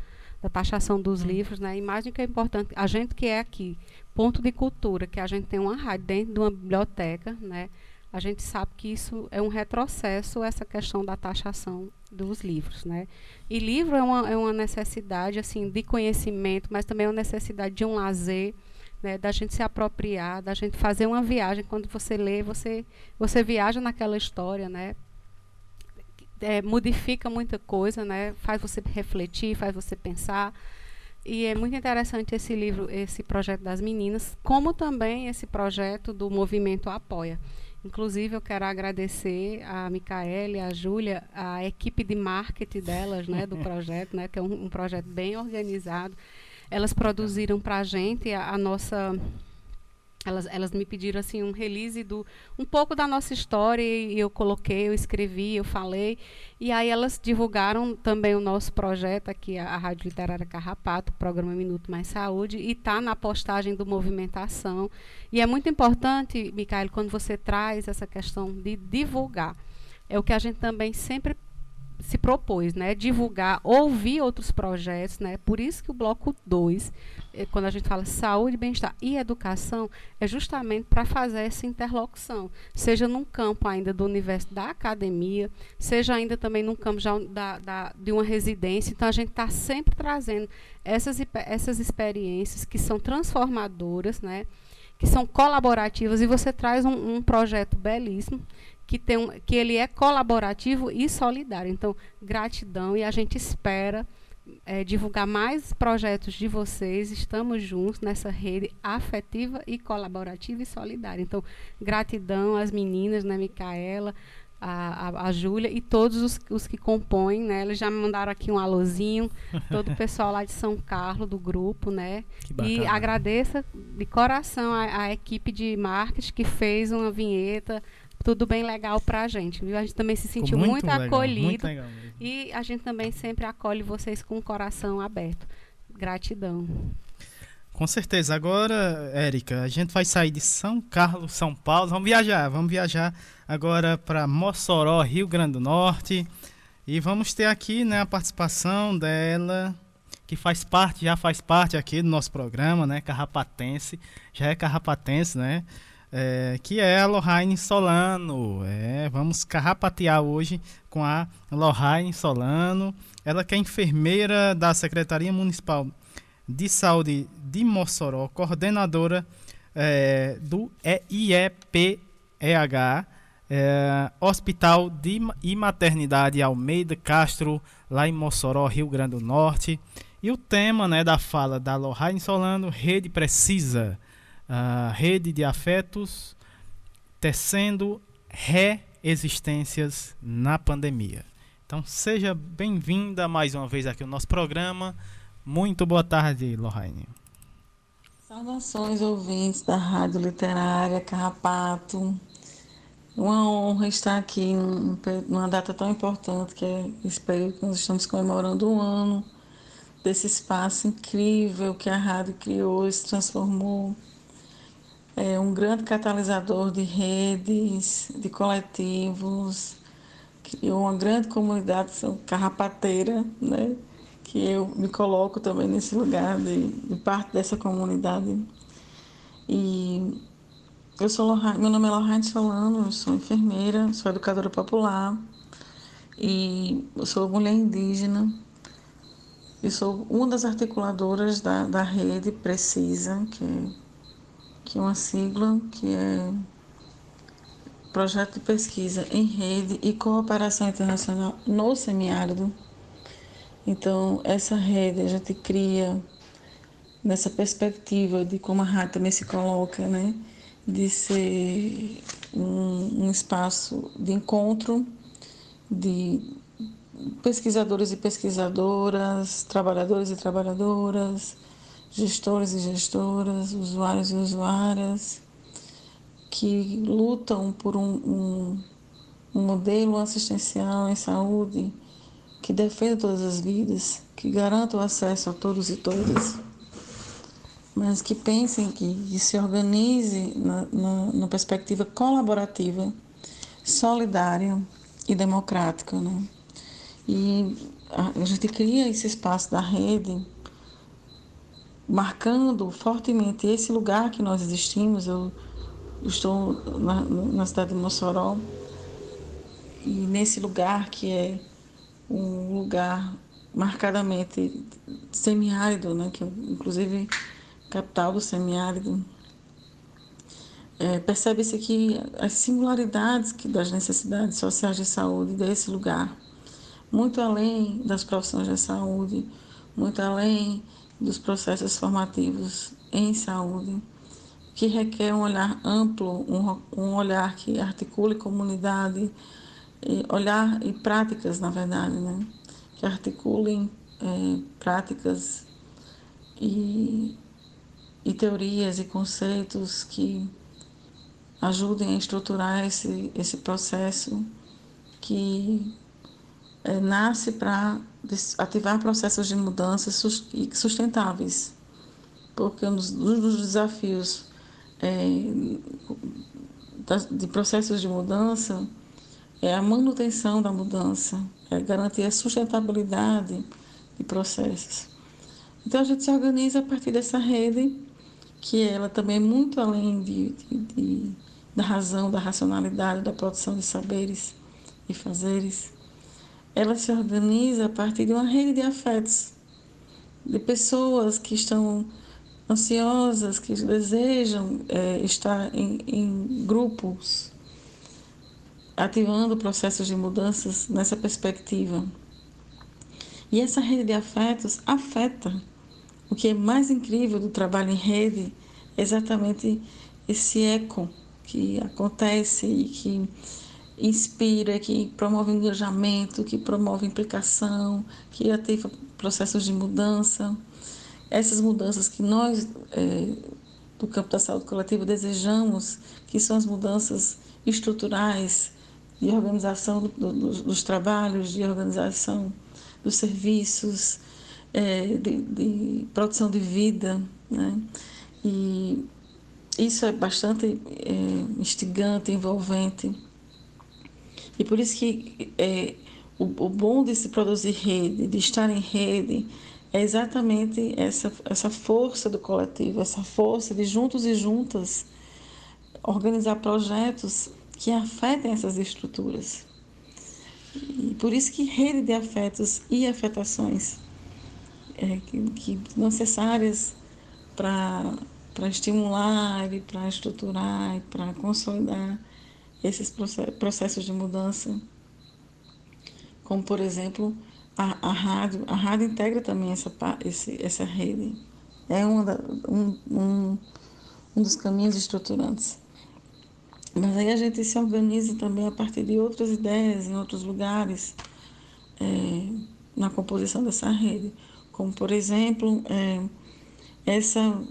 da taxação dos livros. Né? A imagem que é importante, a gente que é aqui, ponto de cultura, que a gente tem uma rádio dentro de uma biblioteca, né? a gente sabe que isso é um retrocesso, essa questão da taxação dos livros. Né? E livro é uma, é uma necessidade assim de conhecimento, mas também é uma necessidade de um lazer, né, da gente se apropriar, da gente fazer uma viagem. Quando você lê, você, você viaja naquela história, né? É, modifica muita coisa, né? Faz você refletir, faz você pensar. E é muito interessante esse livro, esse projeto das meninas, como também esse projeto do movimento Apoia. Inclusive, eu quero agradecer a Micaele, a Júlia, a equipe de marketing delas, né, do projeto, né, que é um, um projeto bem organizado elas produziram para a gente a, a nossa elas, elas me pediram assim um release do um pouco da nossa história e eu coloquei, eu escrevi, eu falei. E aí elas divulgaram também o nosso projeto aqui a, a Rádio Literária Carrapato, o programa Minuto Mais Saúde e está na postagem do Movimentação. E é muito importante, Micael, quando você traz essa questão de divulgar. É o que a gente também sempre se propôs, né, divulgar, ouvir outros projetos, né? Por isso que o bloco 2, eh, quando a gente fala saúde, bem-estar e educação, é justamente para fazer essa interlocução, seja num campo ainda do universo da academia, seja ainda também num campo já da, da de uma residência. Então a gente está sempre trazendo essas essas experiências que são transformadoras, né? Que são colaborativas e você traz um, um projeto belíssimo que, tem um, que ele é colaborativo e solidário. Então, gratidão e a gente espera é, divulgar mais projetos de vocês. Estamos juntos nessa rede afetiva e colaborativa e solidária. Então, gratidão às meninas, né, Micaela, a, a, a Júlia e todos os, os, que compõem, né? Eles já me mandaram aqui um alôzinho, todo o pessoal lá de São Carlos, do grupo, né? E agradeça de coração a, a equipe de marketing que fez uma vinheta tudo bem legal para a gente. Viu? A gente também se sentiu muito, muito legal, acolhido. Muito legal e a gente também sempre acolhe vocês com o coração aberto. Gratidão. Com certeza. Agora, Érica, a gente vai sair de São Carlos, São Paulo. Vamos viajar. Vamos viajar agora para Mossoró, Rio Grande do Norte. E vamos ter aqui né, a participação dela, que faz parte, já faz parte aqui do nosso programa, né? Carrapatense. Já é carrapatense, né? É, que é a Lohane Solano. É, vamos carrapatear hoje com a Lohane Solano. Ela que é enfermeira da Secretaria Municipal de Saúde de Mossoró, coordenadora é, do IEPEH, é, Hospital de e Maternidade Almeida Castro, lá em Mossoró, Rio Grande do Norte. E o tema né, da fala da Lohane Solano, Rede Precisa rede de afetos tecendo reexistências na pandemia. Então seja bem-vinda mais uma vez aqui ao nosso programa. Muito boa tarde, Lohane. Saudações ouvintes da Rádio Literária Carrapato. Uma honra estar aqui numa data tão importante que é esse período que nós estamos comemorando um ano desse espaço incrível que a rádio criou e se transformou. É um grande catalisador de redes, de coletivos, criou uma grande comunidade carrapateira, né? que eu me coloco também nesse lugar de, de parte dessa comunidade. E eu sou Lohane, meu nome é Lohane Solano, eu sou enfermeira, sou educadora popular e eu sou mulher indígena e sou uma das articuladoras da, da rede Precisa, que é, que é uma sigla que é Projeto de Pesquisa em Rede e Cooperação Internacional no Semiárido. Então, essa rede a gente cria nessa perspectiva de como a rádio também se coloca, né? de ser um, um espaço de encontro de pesquisadores e pesquisadoras, trabalhadores e trabalhadoras, gestores e gestoras, usuários e usuárias, que lutam por um, um, um modelo assistencial em saúde que defenda todas as vidas, que garanta o acesso a todos e todas, mas que pensem que, que se organize na, na, na perspectiva colaborativa, solidária e democrática. Né? E a, a gente cria esse espaço da rede marcando fortemente esse lugar que nós existimos. Eu, estou na, na cidade de Mossoró. E nesse lugar que é um lugar marcadamente semiárido, né, que inclusive capital do semiárido, é, percebe-se que as singularidades que, das necessidades sociais de saúde desse lugar, muito além das profissões de saúde, muito além dos processos formativos em saúde, que requer um olhar amplo, um, um olhar que articule comunidade, e olhar e práticas, na verdade, né? que articulem é, práticas e, e teorias e conceitos que ajudem a estruturar esse, esse processo que é, nasce para ativar processos de mudança sustentáveis. Porque um dos desafios é, de processos de mudança é a manutenção da mudança, é garantir a sustentabilidade de processos. Então a gente se organiza a partir dessa rede, que ela também é muito além de, de, de, da razão, da racionalidade, da produção de saberes e fazeres. Ela se organiza a partir de uma rede de afetos, de pessoas que estão ansiosas, que desejam é, estar em, em grupos, ativando processos de mudanças nessa perspectiva. E essa rede de afetos afeta. O que é mais incrível do trabalho em rede é exatamente esse eco que acontece e que inspira, que promove engajamento, que promove implicação, que ativa processos de mudança essas mudanças que nós, é, do campo da saúde coletiva, desejamos, que são as mudanças estruturais de organização do, do, dos trabalhos, de organização dos serviços, é, de, de, produção de vida. Né? E isso é bastante é, instigante, envolvente. E por isso que é, o, o bom de se produzir rede, de estar em rede, é exatamente essa, essa força do coletivo, essa força de juntos e juntas organizar projetos que afetem essas estruturas. E por isso que rede de afetos e afetações é, que, que necessárias para estimular e para estruturar e para consolidar esses processos de mudança, como por exemplo a, a rádio, a rádio integra também essa, esse, essa rede. É uma da, um, um, um dos caminhos estruturantes. Mas aí a gente se organiza também a partir de outras ideias em outros lugares é, na composição dessa rede. Como, por exemplo, é, essa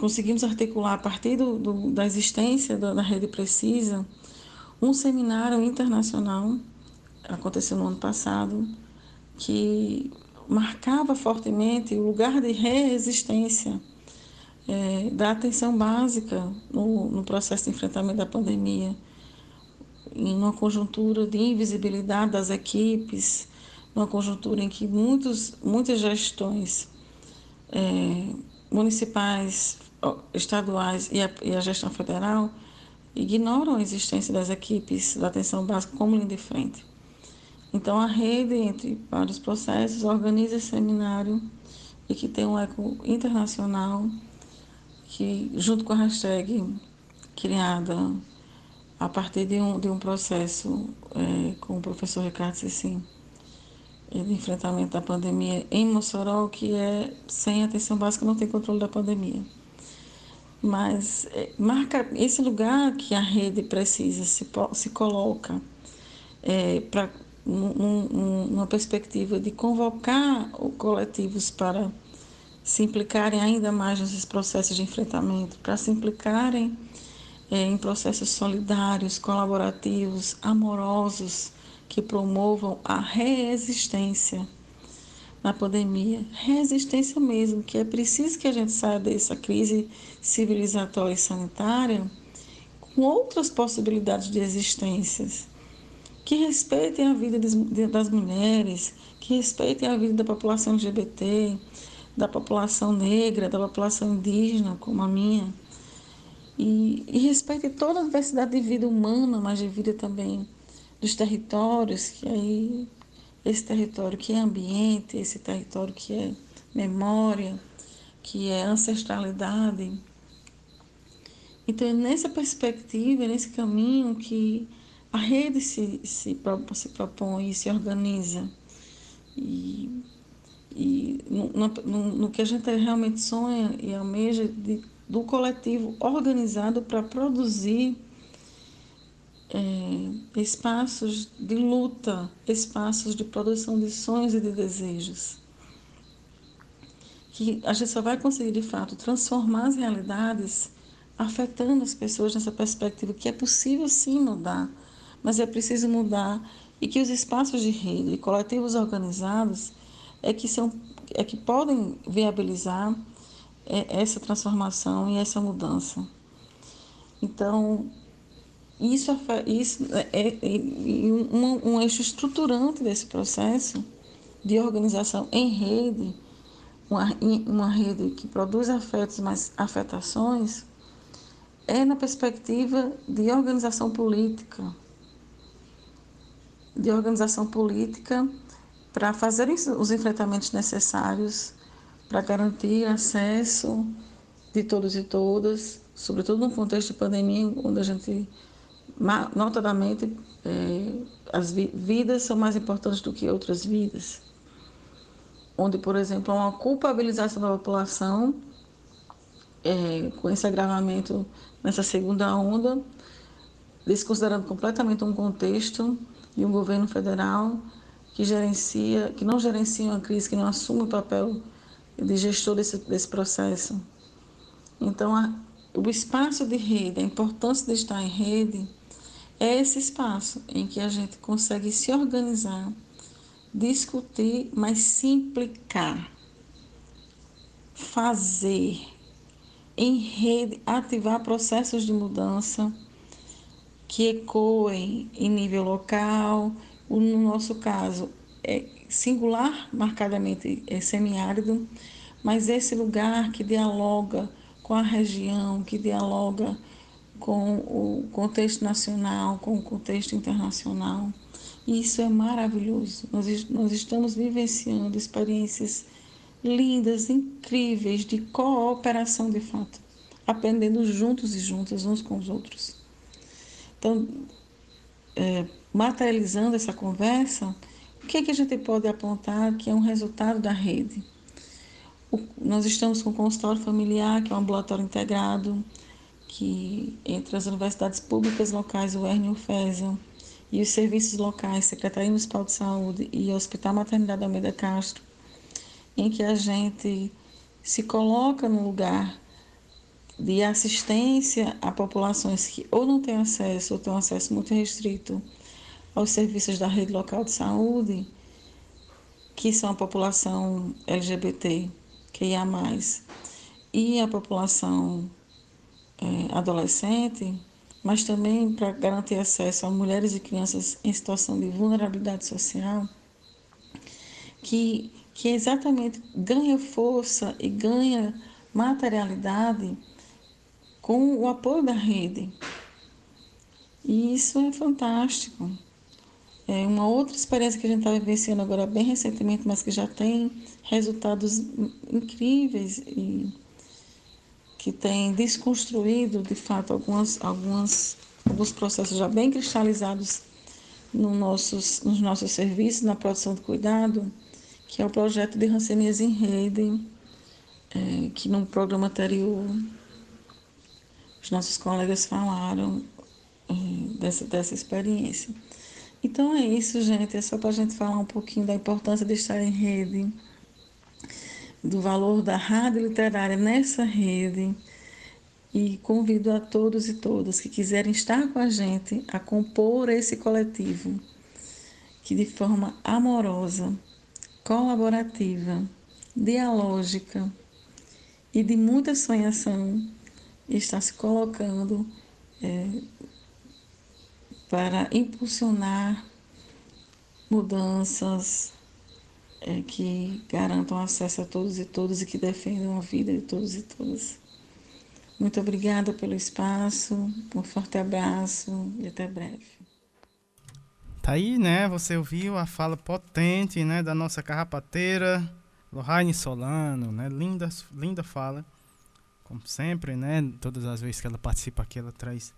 conseguimos articular a partir do, do, da existência da, da rede Precisa um seminário internacional aconteceu no ano passado, que marcava fortemente o lugar de resistência é, da atenção básica no, no processo de enfrentamento da pandemia, em uma conjuntura de invisibilidade das equipes, numa conjuntura em que muitos, muitas gestões é, municipais, estaduais e a, e a, gestão federal ignoram a existência das equipes da atenção básica como linha de frente. Então, a rede, entre vários processos, organiza esse seminário e que tem um eco internacional que, junto com a hashtag criada a partir de um, de um processo é, com o professor Ricardo Cecim, de enfrentamento da pandemia em Mossoró, que é sem atenção básica, não tem controle da pandemia. Mas é, marca esse lugar que a rede precisa, se, se coloca é, para numa perspectiva de convocar coletivos para se implicarem ainda mais nesses processos de enfrentamento, para se implicarem é, em processos solidários, colaborativos, amorosos, que promovam a resistência na pandemia. Resistência mesmo, que é preciso que a gente saia dessa crise civilizatória e sanitária com outras possibilidades de existências que respeitem a vida das mulheres, que respeitem a vida da população LGBT, da população negra, da população indígena, como a minha, e, e respeitem toda a diversidade de vida humana, mas de vida também dos territórios, que aí esse território que é ambiente, esse território que é memória, que é ancestralidade. Então é nessa perspectiva, é nesse caminho que a rede se, se, se propõe e se organiza. E, e no, no, no, que a gente realmente sonha e almeja de, do coletivo organizado para produzir é, espaços de luta, espaços de produção de sonhos e de desejos. Que a gente só vai conseguir, de fato, transformar as realidades afetando as pessoas nessa perspectiva que é possível sim mudar mas é preciso mudar e que os espaços de rede e coletivos organizados é que, são, é que podem viabilizar é, essa transformação e essa mudança. Então, isso, isso é, é, é um, um eixo estruturante desse processo de organização em rede, uma, uma rede que produz afetos, mas afetações, é na perspectiva de organização política, de organização política para fazerem os enfrentamentos necessários para garantir acesso de todos e todas, sobretudo no contexto de pandemia, onde a gente, notadamente, é, as vidas são mais importantes do que outras vidas. Onde, por exemplo, há uma culpabilização da população, é, com esse agravamento nessa segunda onda, desconsiderando completamente um contexto e um governo federal que gerencia, que não gerencia uma crise, que não assume o papel de gestor desse, desse processo. Então, a, o espaço de rede, a importância de estar em rede, é esse espaço em que a gente consegue se organizar, discutir, mas simplificar, fazer. Em rede, ativar processos de mudança que ecoem em nível local, no nosso caso é singular, marcadamente é semiárido, mas esse lugar que dialoga com a região, que dialoga com o contexto nacional, com o contexto internacional. E isso é maravilhoso. Nós, nós estamos vivenciando experiências lindas, incríveis de cooperação de fato, aprendendo juntos e juntas uns com os outros. Então, é, materializando essa conversa, o que, é que a gente pode apontar que é um resultado da rede? O, nós estamos com o consultório familiar, que é um ambulatório integrado, que entre as universidades públicas locais, o Hernia e o FESA, e os serviços locais, Secretaria Municipal de Saúde e Hospital Maternidade Almeida Castro, em que a gente se coloca no lugar de assistência a populações que ou não têm acesso ou têm um acesso muito restrito aos serviços da rede local de saúde, que são a população LGBT, que ia mais, e a população é, adolescente, mas também para garantir acesso a mulheres e crianças em situação de vulnerabilidade social, que, que exatamente ganha força e ganha materialidade com o apoio da rede. E isso é fantástico. É uma outra experiência que a gente está vivenciando agora bem recentemente, mas que já tem resultados incríveis e que tem desconstruído, de fato, algumas, algumas, alguns processos já bem cristalizados no nossos, nos nossos serviços, na produção de cuidado, que é o projeto de Rancenias em Rede, é, que no programa anterior os nossos colegas falaram é, dessa, dessa experiência. Então é isso, gente. É só para a gente falar um pouquinho da importância de estar em rede do valor da rádio literária nessa rede e convido a todos e todas que quiserem estar com a gente a compor esse coletivo que de forma amorosa, colaborativa, dialógica e de muita sonhação está se colocando é, para impulsionar mudanças é, que garantam acesso a todos e todas e que defendam a vida de todos e todas. Muito obrigada pelo espaço, um forte abraço e até breve. Tá aí, né? Você ouviu a fala potente, né, da nossa carrapateira, Lohane Solano, né? Linda, linda fala, como sempre, né? Todas as vezes que ela participa aqui, ela traz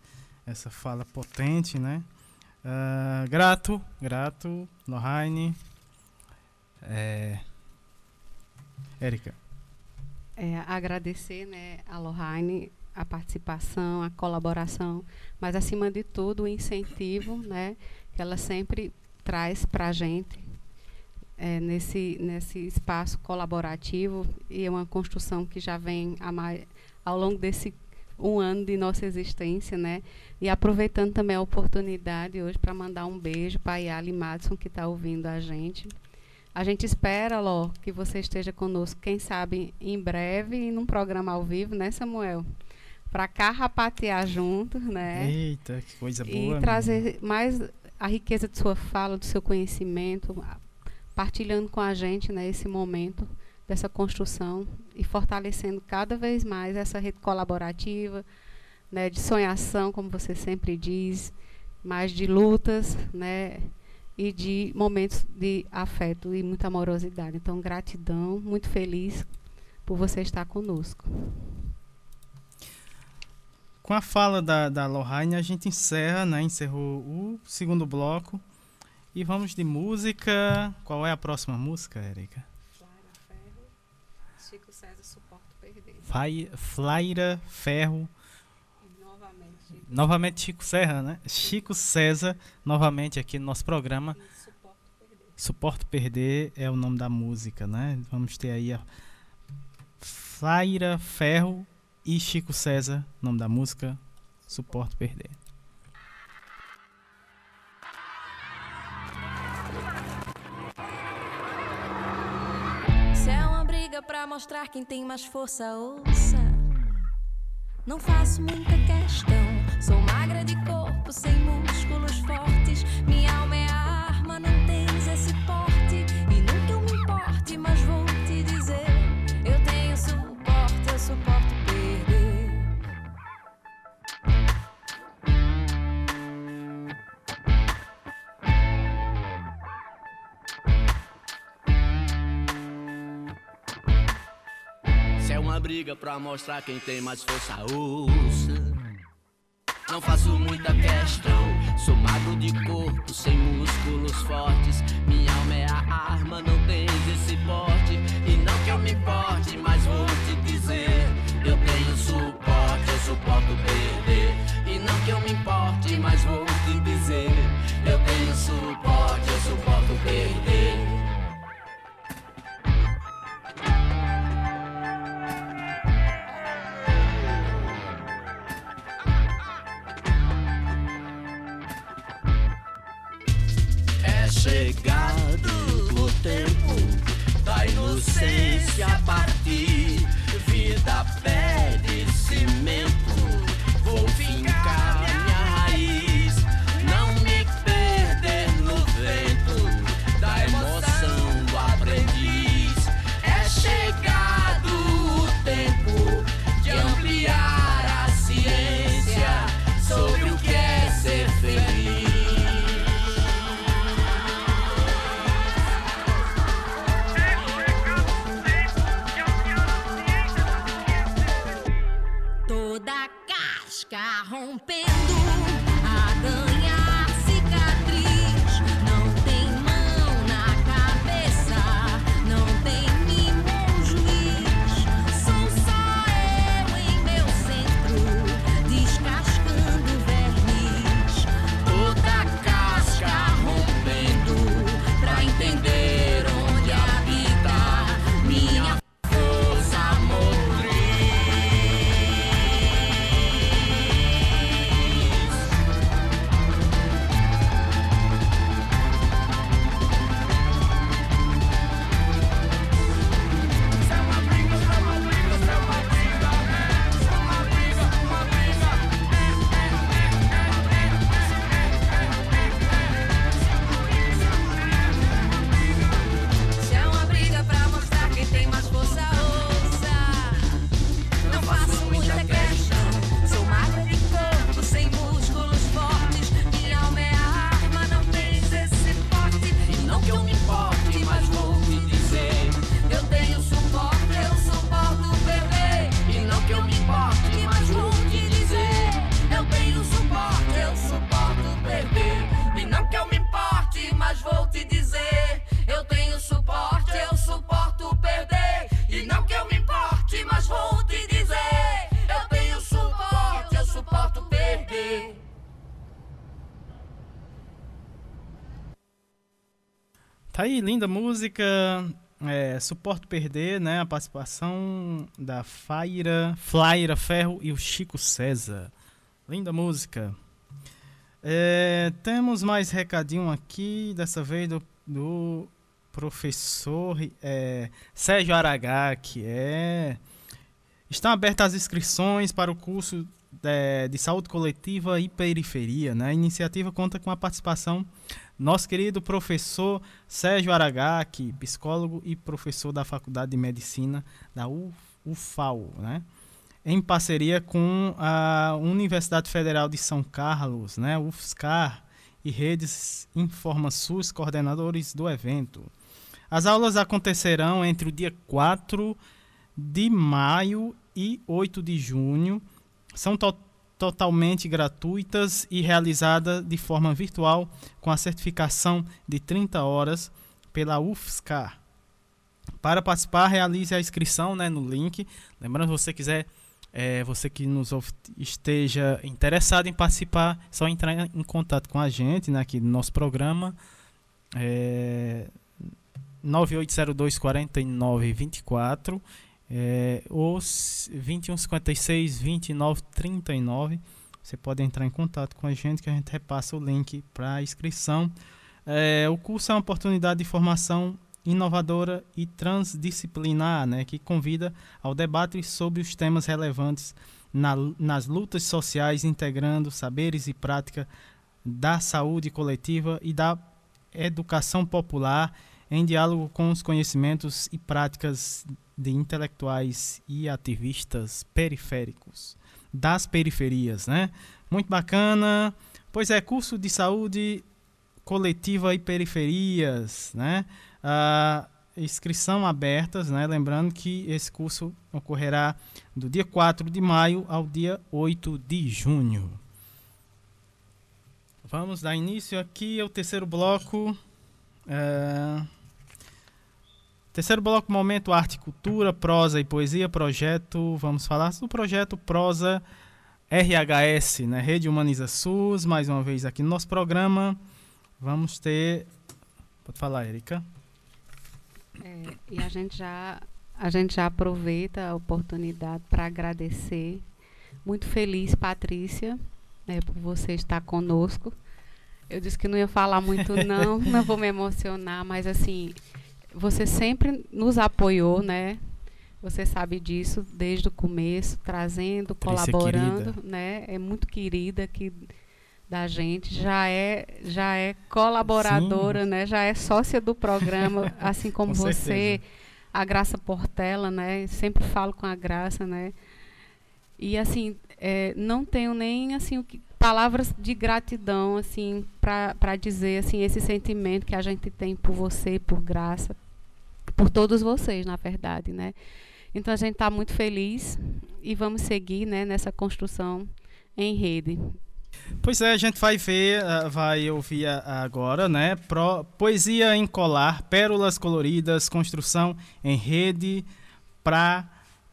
essa fala potente, né? Uh, grato, grato, Lohane, é... Érica. É, agradecer né, a Lohane a participação, a colaboração, mas acima de tudo o incentivo né, que ela sempre traz para a gente é, nesse, nesse espaço colaborativo e é uma construção que já vem mais, ao longo desse um ano de nossa existência, né? E aproveitando também a oportunidade hoje para mandar um beijo para a Yali Madison, que está ouvindo a gente. A gente espera, Ló, que você esteja conosco, quem sabe em breve, num programa ao vivo, né, Samuel? Para carrapatear juntos, né? Eita, que coisa boa. E trazer mais a riqueza de sua fala, do seu conhecimento, partilhando com a gente né, esse momento dessa construção e fortalecendo cada vez mais essa rede colaborativa, né, de sonhação, como você sempre diz, mais de lutas, né? E de momentos de afeto e muita amorosidade. Então, gratidão, muito feliz por você estar conosco. Com a fala da, da Lohane, a gente encerra, né? Encerrou o segundo bloco. E vamos de música. Qual é a próxima música, Erika? Flaira Ferro, Chico César, Suporto Perder. Flaira Ferro, novamente Chico Serra, né? Chico César, novamente aqui no nosso programa. Suporto Perder é o nome da música, né? Vamos ter aí a Flaira Ferro e Chico César, nome da música, Suporto Perder. Se é uma briga pra mostrar quem tem mais força, ouça. Não faço muita questão. Sou magra de corpo, sem músculos fortes. Minha alma é briga pra mostrar quem tem mais força, ouça. Não faço muita questão. Sou magro de corpo, sem músculos fortes. Minha alma é a arma, não tens esse porte. E não que eu me importe, mas vou te dizer: eu tenho suporte, eu suporto perder. E não que eu me importe, mas vou te dizer: eu tenho suporte, eu suporto perder. inocência partir. Vida pede cimento. Linda música. É, Suporto Perder, né? A participação da Faira, Flaira Ferro e o Chico César. Linda música. É, temos mais recadinho aqui, dessa vez do, do professor é, Sérgio Aragá, que é. Estão abertas as inscrições para o curso é, de saúde coletiva e periferia. Né? A iniciativa conta com a participação nosso querido professor Sérgio Aragaki, psicólogo e professor da Faculdade de Medicina da U- UFAL, né? em parceria com a Universidade Federal de São Carlos, né? UFSCar, e Redes InformaSUS, coordenadores do evento. As aulas acontecerão entre o dia 4 de maio e 8 de junho. São to- totalmente gratuitas e realizadas de forma virtual com a certificação de 30 horas pela UFSCar. Para participar, realize a inscrição né, no link. Lembrando, se você quiser, é, você que nos esteja interessado em participar, é só entrar em contato com a gente né, aqui no nosso programa. É, 9802 4924 é, ou 2156 2939. Você pode entrar em contato com a gente que a gente repassa o link para inscrição. É, o curso é uma oportunidade de formação inovadora e transdisciplinar, né, que convida ao debate sobre os temas relevantes na, nas lutas sociais, integrando saberes e prática da saúde coletiva e da educação popular em diálogo com os conhecimentos e práticas de intelectuais e ativistas periféricos das periferias, né? Muito bacana. Pois é, curso de saúde coletiva e periferias, né? Ah, inscrição abertas, né? Lembrando que esse curso ocorrerá do dia 4 de maio ao dia 8 de junho. Vamos dar início aqui ao terceiro bloco. É... Terceiro bloco, momento arte, cultura, prosa e poesia, projeto. Vamos falar do projeto Prosa RHS, né? Rede Humaniza SUS, mais uma vez aqui no nosso programa. Vamos ter. Pode falar, Erika. É, e a gente já a gente já aproveita a oportunidade para agradecer. Muito feliz, Patrícia, né, por você estar conosco. Eu disse que não ia falar muito, não, não vou me emocionar, mas assim, você sempre nos apoiou, né? Você sabe disso desde o começo, trazendo, colaborando, querida. né? É muito querida aqui da gente, já é já é colaboradora, Sim. né? Já é sócia do programa, assim como Com você, certeza. a Graça Portela, né? Sempre falo com a Graça, né? E assim, é, não tenho nem assim o que, palavras de gratidão assim para dizer assim esse sentimento que a gente tem por você, por Graça, por todos vocês, na verdade, né? Então a gente está muito feliz e vamos seguir, né, nessa construção em rede. Pois é, a gente vai ver, ah, vai ouvir agora, né? Pro, poesia em colar, pérolas coloridas, construção em rede para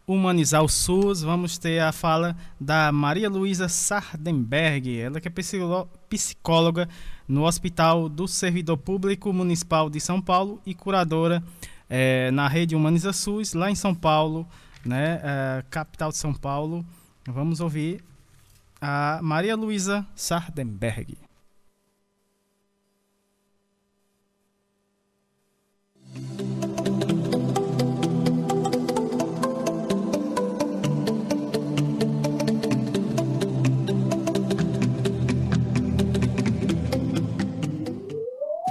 humanizar o SUS. Vamos ter a fala da Maria Luísa Sardenberg, ela que é psicóloga no Hospital do Servidor Público Municipal de São Paulo e curadora é, na rede Humaniza SUS, lá em São Paulo, né? É, capital de São Paulo. Vamos ouvir a Maria Luísa Sardenberg.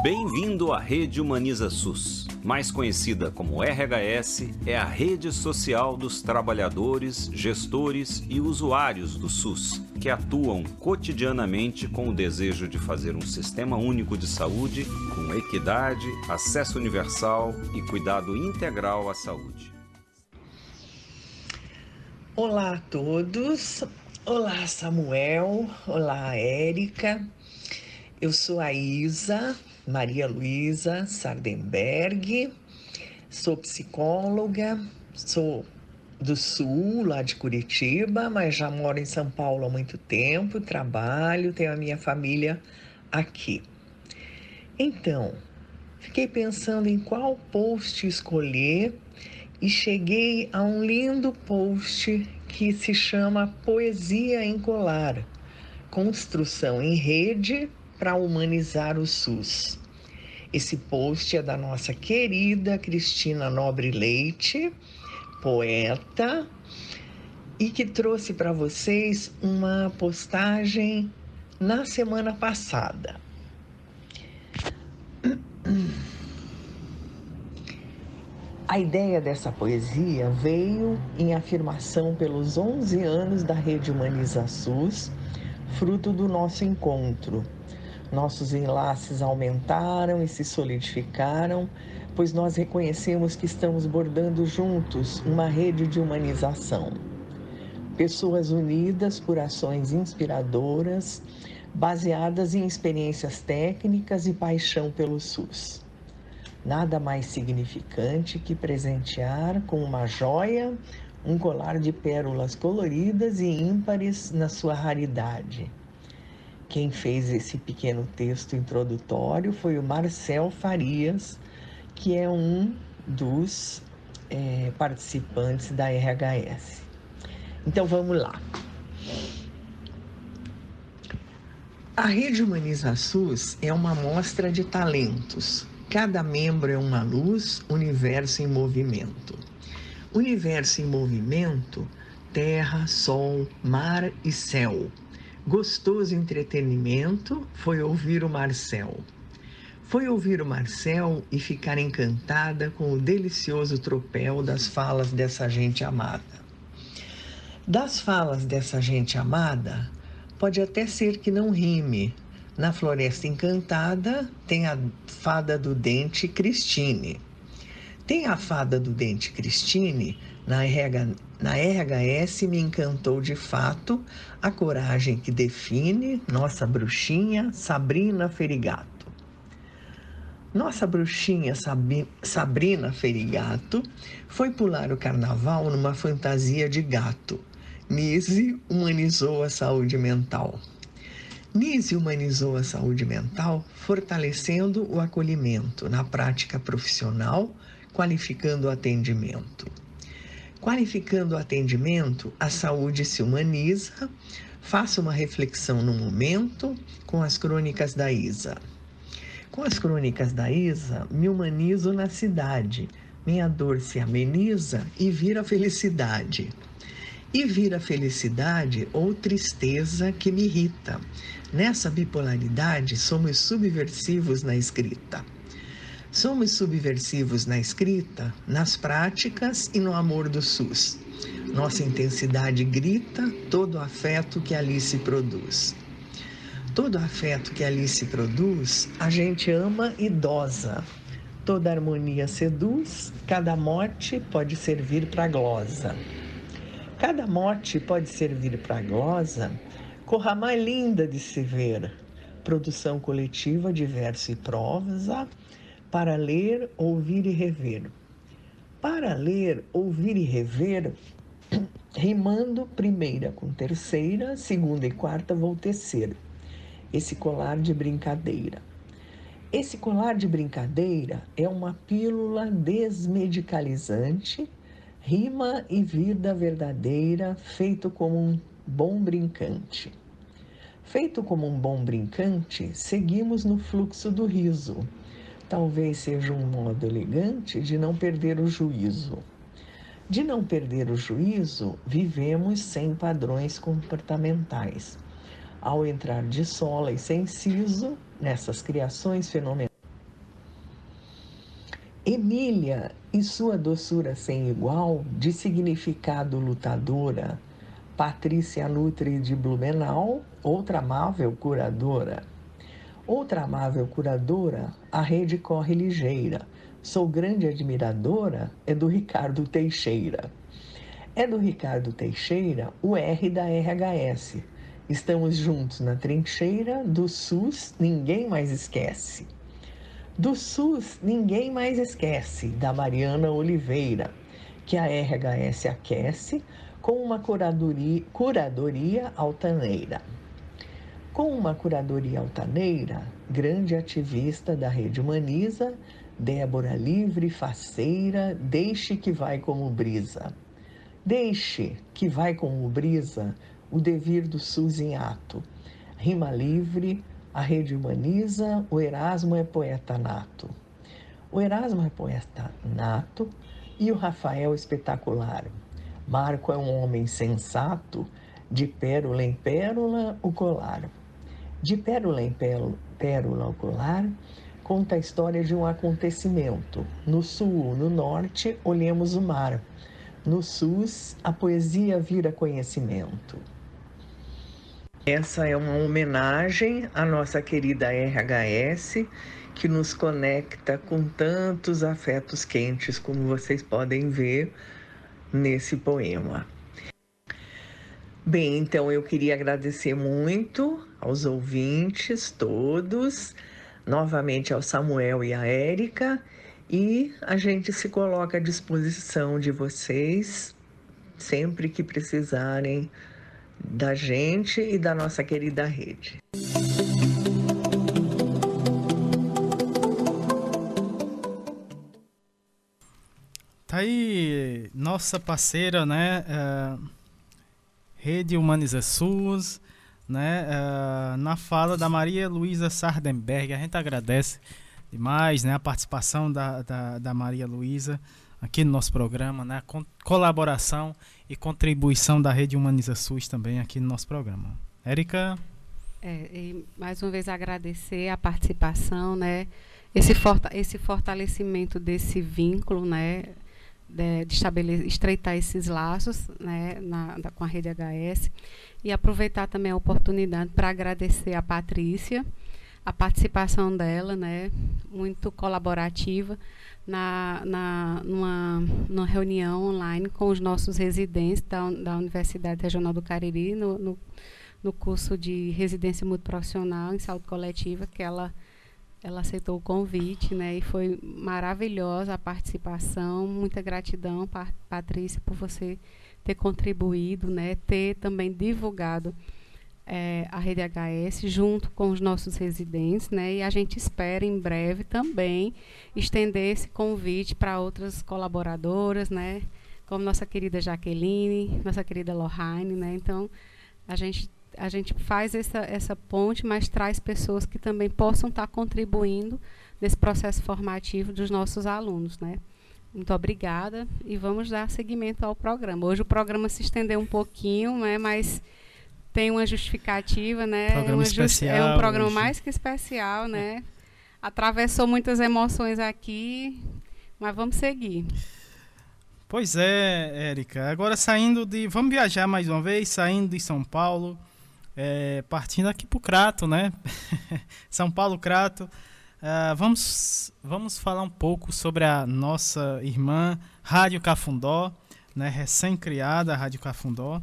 Bem-vindo à Rede Humaniza SUS mais conhecida como RHS, é a rede social dos trabalhadores, gestores e usuários do SUS, que atuam cotidianamente com o desejo de fazer um sistema único de saúde com equidade, acesso universal e cuidado integral à saúde. Olá a todos. Olá, Samuel. Olá, Érica. Eu sou a Isa, Maria Luísa Sardenberg, sou psicóloga, sou do Sul, lá de Curitiba, mas já moro em São Paulo há muito tempo, trabalho, tenho a minha família aqui. Então, fiquei pensando em qual post escolher e cheguei a um lindo post que se chama Poesia em Colar Construção em Rede para Humanizar o SUS. Esse post é da nossa querida Cristina Nobre Leite, poeta, e que trouxe para vocês uma postagem na semana passada. A ideia dessa poesia veio em afirmação pelos 11 anos da Rede Humaniza SUS, fruto do nosso encontro nossos enlaces aumentaram e se solidificaram, pois nós reconhecemos que estamos bordando juntos uma rede de humanização. Pessoas unidas por ações inspiradoras, baseadas em experiências técnicas e paixão pelo SUS. Nada mais significante que presentear com uma joia um colar de pérolas coloridas e ímpares na sua raridade quem fez esse pequeno texto introdutório foi o Marcel Farias, que é um dos é, participantes da RHS. Então vamos lá. A Rede Humaniza SUS é uma mostra de talentos. Cada membro é uma luz, universo em movimento. Universo em movimento, terra, sol, mar e céu Gostoso entretenimento foi ouvir o Marcel. Foi ouvir o Marcel e ficar encantada com o delicioso tropel das falas dessa gente amada. Das falas dessa gente amada, pode até ser que não rime. Na Floresta Encantada tem a fada do dente Cristine. Tem a fada do dente Cristine na, na RHS me encantou de fato a coragem que define nossa bruxinha Sabrina Ferigato. Nossa bruxinha Sabrina Ferigato foi pular o carnaval numa fantasia de gato. Nise humanizou a saúde mental. Nise humanizou a saúde mental, fortalecendo o acolhimento na prática profissional, qualificando o atendimento. Qualificando o atendimento, a saúde se humaniza. Faça uma reflexão no momento com as crônicas da Isa. Com as crônicas da Isa, me humanizo na cidade. Minha dor se ameniza e vira felicidade. E vira felicidade ou tristeza que me irrita. Nessa bipolaridade, somos subversivos na escrita. Somos subversivos na escrita, nas práticas e no amor do SUS. Nossa intensidade grita todo o afeto que ali se produz. Todo afeto que ali se produz, a gente ama e dosa. Toda harmonia seduz, cada morte pode servir para glosa. Cada morte pode servir para glosa Corra mais linda de se ver. Produção coletiva de verso e prosa para ler, ouvir e rever. Para ler, ouvir e rever, rimando primeira com terceira, segunda e quarta vou tecer. Esse colar de brincadeira. Esse colar de brincadeira é uma pílula desmedicalizante, rima e vida verdadeira, feito como um bom brincante. Feito como um bom brincante, seguimos no fluxo do riso. Talvez seja um modo elegante de não perder o juízo. De não perder o juízo, vivemos sem padrões comportamentais. Ao entrar de sola e sem siso, nessas criações fenomenais. Emília e sua doçura sem igual, de significado lutadora, Patrícia Nutri de Blumenau, outra amável curadora. Outra amável curadora, a rede corre ligeira. Sou grande admiradora, é do Ricardo Teixeira. É do Ricardo Teixeira o R da RHS Estamos juntos na trincheira do SUS, ninguém mais esquece. Do SUS, ninguém mais esquece, da Mariana Oliveira, que a RHS aquece com uma curadoria, curadoria altaneira. Com uma curadoria altaneira, grande ativista da Rede Humaniza, Débora livre, faceira, deixe que vai como brisa. Deixe que vai como brisa o devir do SUS em ato. Rima livre, a rede humaniza, o Erasmo é poeta nato. O Erasmo é poeta nato e o Rafael espetacular. Marco é um homem sensato, de pérola em pérola o colar. De pérola em pérola o colar, conta a história de um acontecimento. No sul, no norte, olhemos o mar. No SUS, a poesia vira conhecimento. Essa é uma homenagem à nossa querida RHS, que nos conecta com tantos afetos quentes, como vocês podem ver nesse poema. Bem, então eu queria agradecer muito aos ouvintes todos, novamente ao Samuel e à Érica, e a gente se coloca à disposição de vocês sempre que precisarem da gente e da nossa querida rede. Tá aí nossa parceira, né? Uh, Rede Humaniza SUS, né? Uh, na fala da Maria Luísa Sardenberg. A gente agradece demais né? a participação da, da, da Maria Luísa aqui no nosso programa, né? A colaboração e contribuição da Rede Humaniza SUS também aqui no nosso programa. Érica? É, mais uma vez agradecer a participação, né? Esse, forta esse fortalecimento desse vínculo, né? De, de estabelecer, estreitar esses laços né, na, da, com a rede HS e aproveitar também a oportunidade para agradecer a Patrícia, a participação dela, né, muito colaborativa, na, na, numa, numa reunião online com os nossos residentes da, da Universidade Regional do Cariri, no, no, no curso de residência multiprofissional em saúde coletiva, que ela, ela aceitou o convite, né? E foi maravilhosa a participação. Muita gratidão, Patrícia, por você ter contribuído, né? Ter também divulgado é, a Rede HS junto com os nossos residentes, né? E a gente espera em breve também estender esse convite para outras colaboradoras, né? Como nossa querida Jaqueline, nossa querida Lohane, né? Então, a gente a gente faz essa, essa ponte, mas traz pessoas que também possam estar contribuindo nesse processo formativo dos nossos alunos, né? Muito obrigada e vamos dar seguimento ao programa. Hoje o programa se estendeu um pouquinho, né? Mas tem uma justificativa, né? Programa especial. É um programa hoje. mais que especial, né? Atravessou muitas emoções aqui, mas vamos seguir. Pois é, Érica. Agora saindo de. Vamos viajar mais uma vez, saindo de São Paulo, é, partindo aqui para o Crato, né? São Paulo Crato. Uh, vamos, vamos falar um pouco sobre a nossa irmã Rádio Cafundó, né? recém-criada Rádio Cafundó.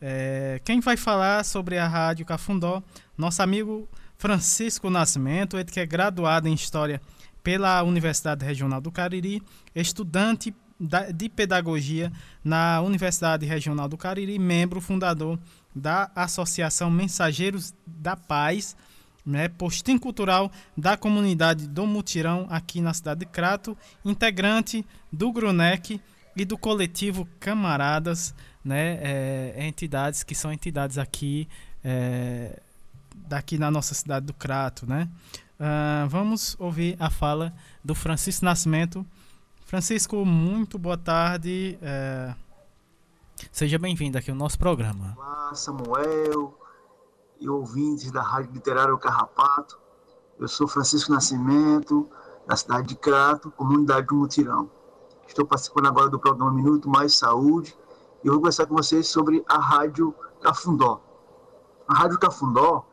É, quem vai falar sobre a Rádio Cafundó? Nosso amigo Francisco Nascimento, ele que é graduado em História pela Universidade Regional do Cariri, estudante de Pedagogia na Universidade Regional do Cariri, membro fundador da Associação Mensageiros da Paz, né, postim cultural da comunidade do Mutirão aqui na cidade de Crato, integrante do Grunec e do coletivo Camaradas, né, é, entidades que são entidades aqui é, daqui na nossa cidade do Crato, né? Uh, vamos ouvir a fala do Francisco Nascimento. Francisco, muito boa tarde. Uh, seja bem-vindo aqui ao nosso programa. Olá, Samuel e ouvintes da Rádio Literária Carrapato. Eu sou Francisco Nascimento, da cidade de Crato, comunidade do Mutirão. Estou participando agora do programa Minuto Mais Saúde e vou conversar com vocês sobre a Rádio Cafundó. A Rádio Cafundó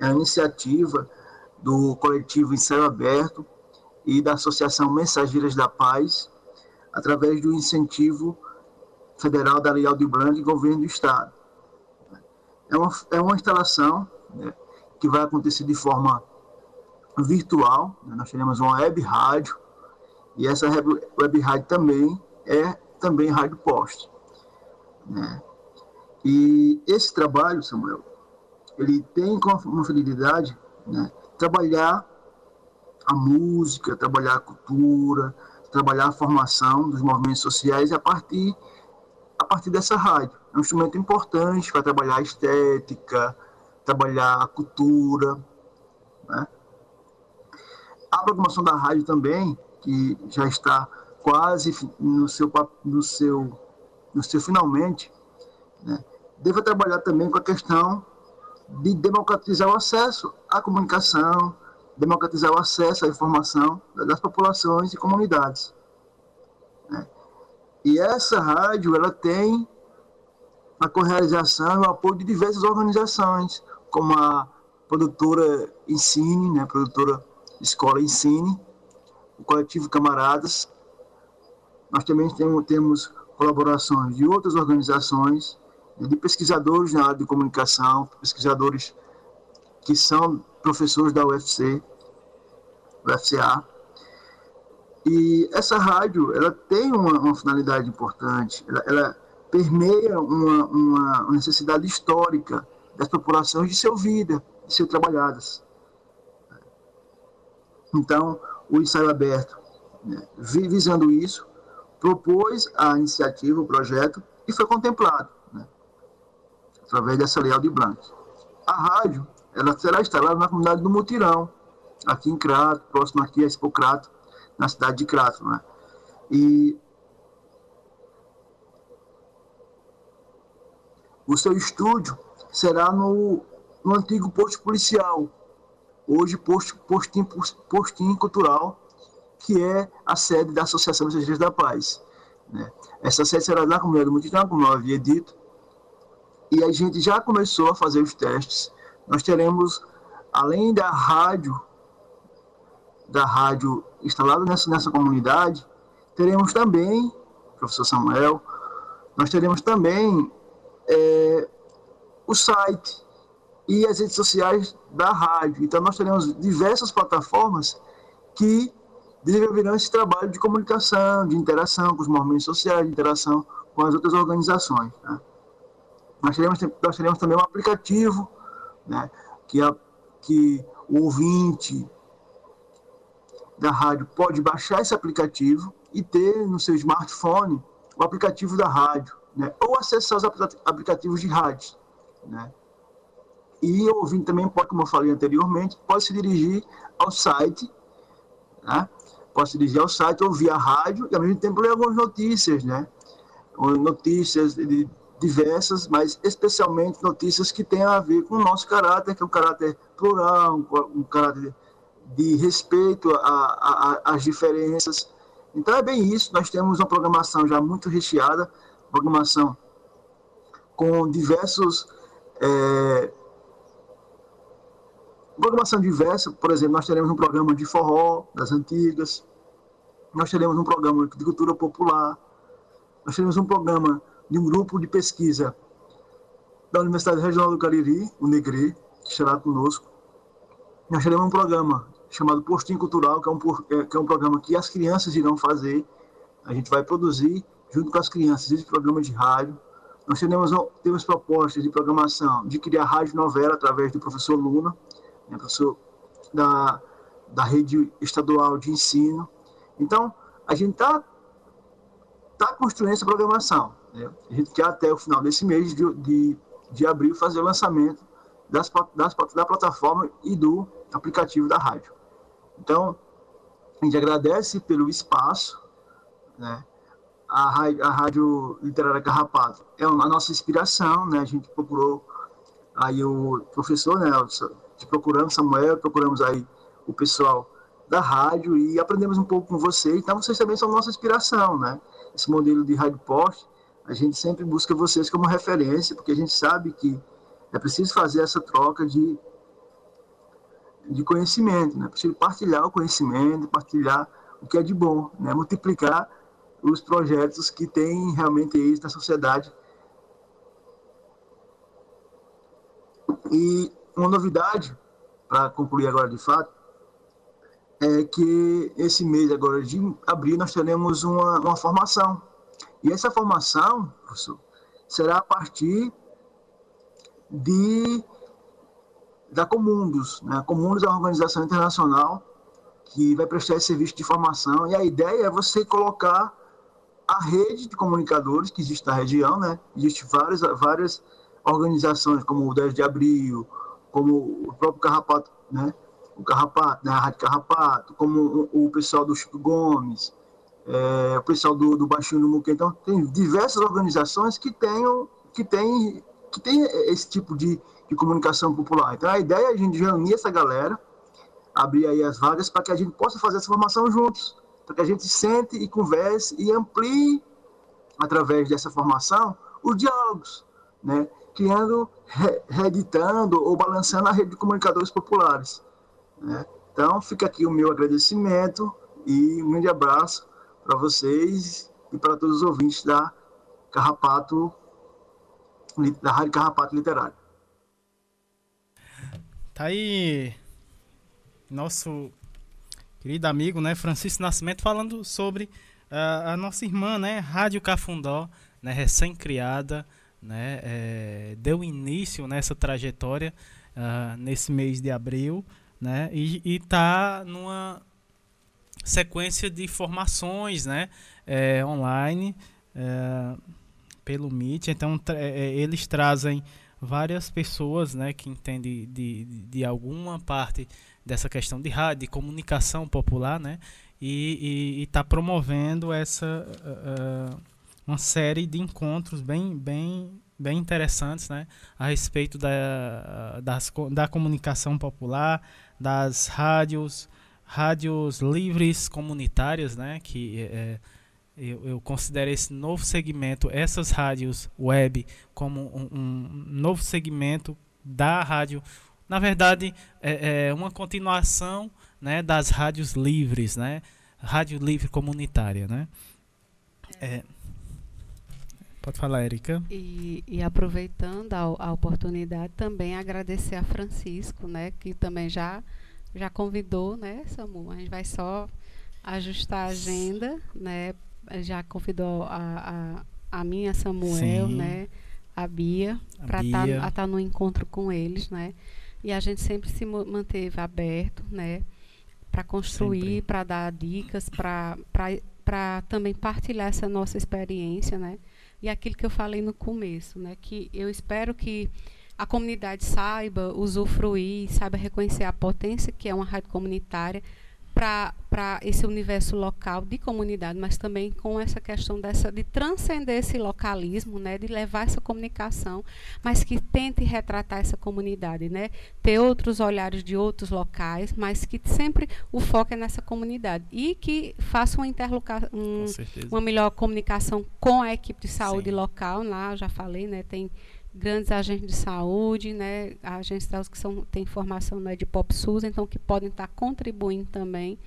é a iniciativa do coletivo Ensaio Aberto e da Associação Mensageiras da Paz, através do incentivo federal da Lei Aldir Blanc e governo do Estado. É uma, é uma instalação né, que vai acontecer de forma virtual, né, nós teremos uma web rádio, e essa web rádio também é também rádio post. Né? E esse trabalho, Samuel, ele tem como finalidade né, trabalhar a música, trabalhar a cultura, trabalhar a formação dos movimentos sociais a partir, a partir dessa rádio. É um instrumento importante para trabalhar a estética, trabalhar a cultura. Né? A programação da rádio também, que já está quase no seu, no seu, no seu finalmente, né? deve trabalhar também com a questão de democratizar o acesso à comunicação, democratizar o acesso à informação das populações e comunidades. Né? E essa rádio ela tem a correalização e o apoio de diversas organizações, como a produtora Ensine, né, a produtora Escola Ensine, o coletivo Camaradas. Nós também temos, temos colaborações de outras organizações de pesquisadores na área de comunicação, pesquisadores que são professores da UFC, UFCA. E essa rádio, ela tem uma, uma finalidade importante, ela, ela permeia uma, uma, necessidade histórica das populações de ser ouvida, de ser trabalhadas. Então, o ensaio aberto, né, visando isso, propôs a iniciativa, o projeto, e foi contemplado através dessa Lei de Blanc. A rádio ela será instalada na comunidade do Mutirão, aqui em Crato, próximo aqui a Expo Crato, na cidade de Crato. Né? E o seu estúdio será no, no antigo posto policial, hoje posto, postinho, postinho cultural, que é a sede da Associação dos Mensageiros da Paz. Né? Essa sede será na comunidade do Mutirão, como eu havia dito, e a gente já começou a fazer os testes. Nós teremos, além da rádio, da rádio instalada nessa, nessa comunidade, teremos também, professor Samuel, nós teremos também é, o site e as redes sociais da rádio. Então, nós teremos diversas plataformas que desenvolverão esse trabalho de comunicação, de interação com os movimentos sociais, de interação com as outras organizações. Né? Nós teremos, nós teremos também um aplicativo, né, que, a, que o ouvinte da rádio pode baixar esse aplicativo e ter no seu smartphone o aplicativo da rádio, né, ou acessar os aplicativos de rádio. Né. E o ouvinte também pode, como eu falei anteriormente, pode se dirigir ao site, né, pode se dirigir ao site, ouvir a rádio e ao mesmo tempo ler algumas notícias, né, notícias diversas, mas especialmente notícias que têm a ver com o nosso caráter, que é um caráter plural, um caráter de respeito às diferenças. Então é bem isso, nós temos uma programação já muito recheada, programação com diversos. É, programação diversa, por exemplo, nós teremos um programa de forró das antigas, nós teremos um programa de cultura popular, nós teremos um programa de um grupo de pesquisa da Universidade Regional do Cariri, o Negri, que estará conosco. Nós teremos um programa chamado Postinho Cultural, que é, um, é, que é um programa que as crianças irão fazer. A gente vai produzir junto com as crianças esse programa de rádio. Nós teremos, temos propostas de programação de criar rádio novela através do professor Luna, né, professor da, da rede estadual de ensino. Então, a gente está tá construindo essa programação. Né? A gente quer até o final desse mês de, de, de abril fazer o lançamento das, das, da plataforma e do aplicativo da rádio. Então, a gente agradece pelo espaço, né? A rádio, a rádio Literária Carrapato é a nossa inspiração, né? A gente procurou aí o professor, né? Procuramos Samuel, procuramos aí o pessoal da rádio e aprendemos um pouco com vocês. Então, vocês também são nossa inspiração, né? Esse modelo de rádio post, a gente sempre busca vocês como referência, porque a gente sabe que é preciso fazer essa troca de, de conhecimento, né? Preciso partilhar o conhecimento, partilhar o que é de bom, né? Multiplicar os projetos que têm realmente isso na sociedade. E uma novidade, para concluir agora de fato, é que esse mês agora de abril nós teremos uma, uma formação. E essa formação, professor, será a partir de da Comundos. Né? A Comundos é uma organização internacional que vai prestar esse serviço de formação e a ideia é você colocar a rede de comunicadores que existe na região, né? Existem várias, várias organizações como o 10 de Abril, como o próprio Carrapato, né? o Carrapato, né, a Rádio Carrapato, como o, pessoal do Chico Gomes, é, o pessoal do, do Baixinho do Muque. Então, tem diversas organizações que tenham, que têm que esse tipo de, de comunicação popular. Então, a ideia é a gente reunir essa galera, abrir aí as vagas para que a gente possa fazer essa formação juntos, para que a gente sente e converse e amplie, através dessa formação, os diálogos, né? criando, reeditando ou balançando a rede de comunicadores populares. Né? Então, fica aqui o meu agradecimento e um grande abraço para vocês e para todos os ouvintes da Carrapato, da Rádio Carrapato Literário. Tá aí nosso querido amigo, né, Francisco Nascimento, falando sobre uh, a nossa irmã, né, Rádio Cafundó, né, recém-criada, né, é, deu início nessa trajetória uh, nesse mês de abril, né? E, está numa sequência de formações, né? É, online é, pelo Meet. Então é, eles trazem várias pessoas, né? Que entendem de, de, alguma parte dessa questão de rádio, de comunicação popular, né? E está promovendo essa uh, uma série de encontros bem, bem, bem interessantes, né? A respeito da, das, da comunicação popular, das rádios, rádios livres comunitárias, né? Que é, eu, eu, considero esse novo segmento, essas rádios web, como um, um novo segmento da rádio. Na verdade, é, é, uma continuação né, das rádios livres, né? Rádio livre comunitária, né? É, Pode falar, Erika. E, e aproveitando a, a, oportunidade, também agradecer a Francisco, né, que também já, já convidou, né, Samu? A gente vai só ajustar a agenda, né? Já convidou a, a, a minha Samuel, Sim. né? A Bia, para estar tá, tá no encontro com eles, né? E a gente sempre se manteve aberto, né? Para construir, para dar dicas, para também partilhar essa nossa experiência, né? e aquilo que eu falei no começo, né, que eu espero que a comunidade saiba usufruir, saiba reconhecer a potência que é uma rádio comunitária para esse universo local de comunidade, mas também com essa questão dessa de transcender esse localismo, né, de levar essa comunicação, mas que tente retratar essa comunidade, né, ter outros olhares de outros locais, mas que sempre o foco é nessa comunidade e que faça uma interlocução, um, uma melhor comunicação com a equipe de saúde Sim. local, lá já falei, né, tem grandes agentes de saúde, né, agentes de saúde que são, têm formação né, de POP SUS, então que podem estar contribuindo também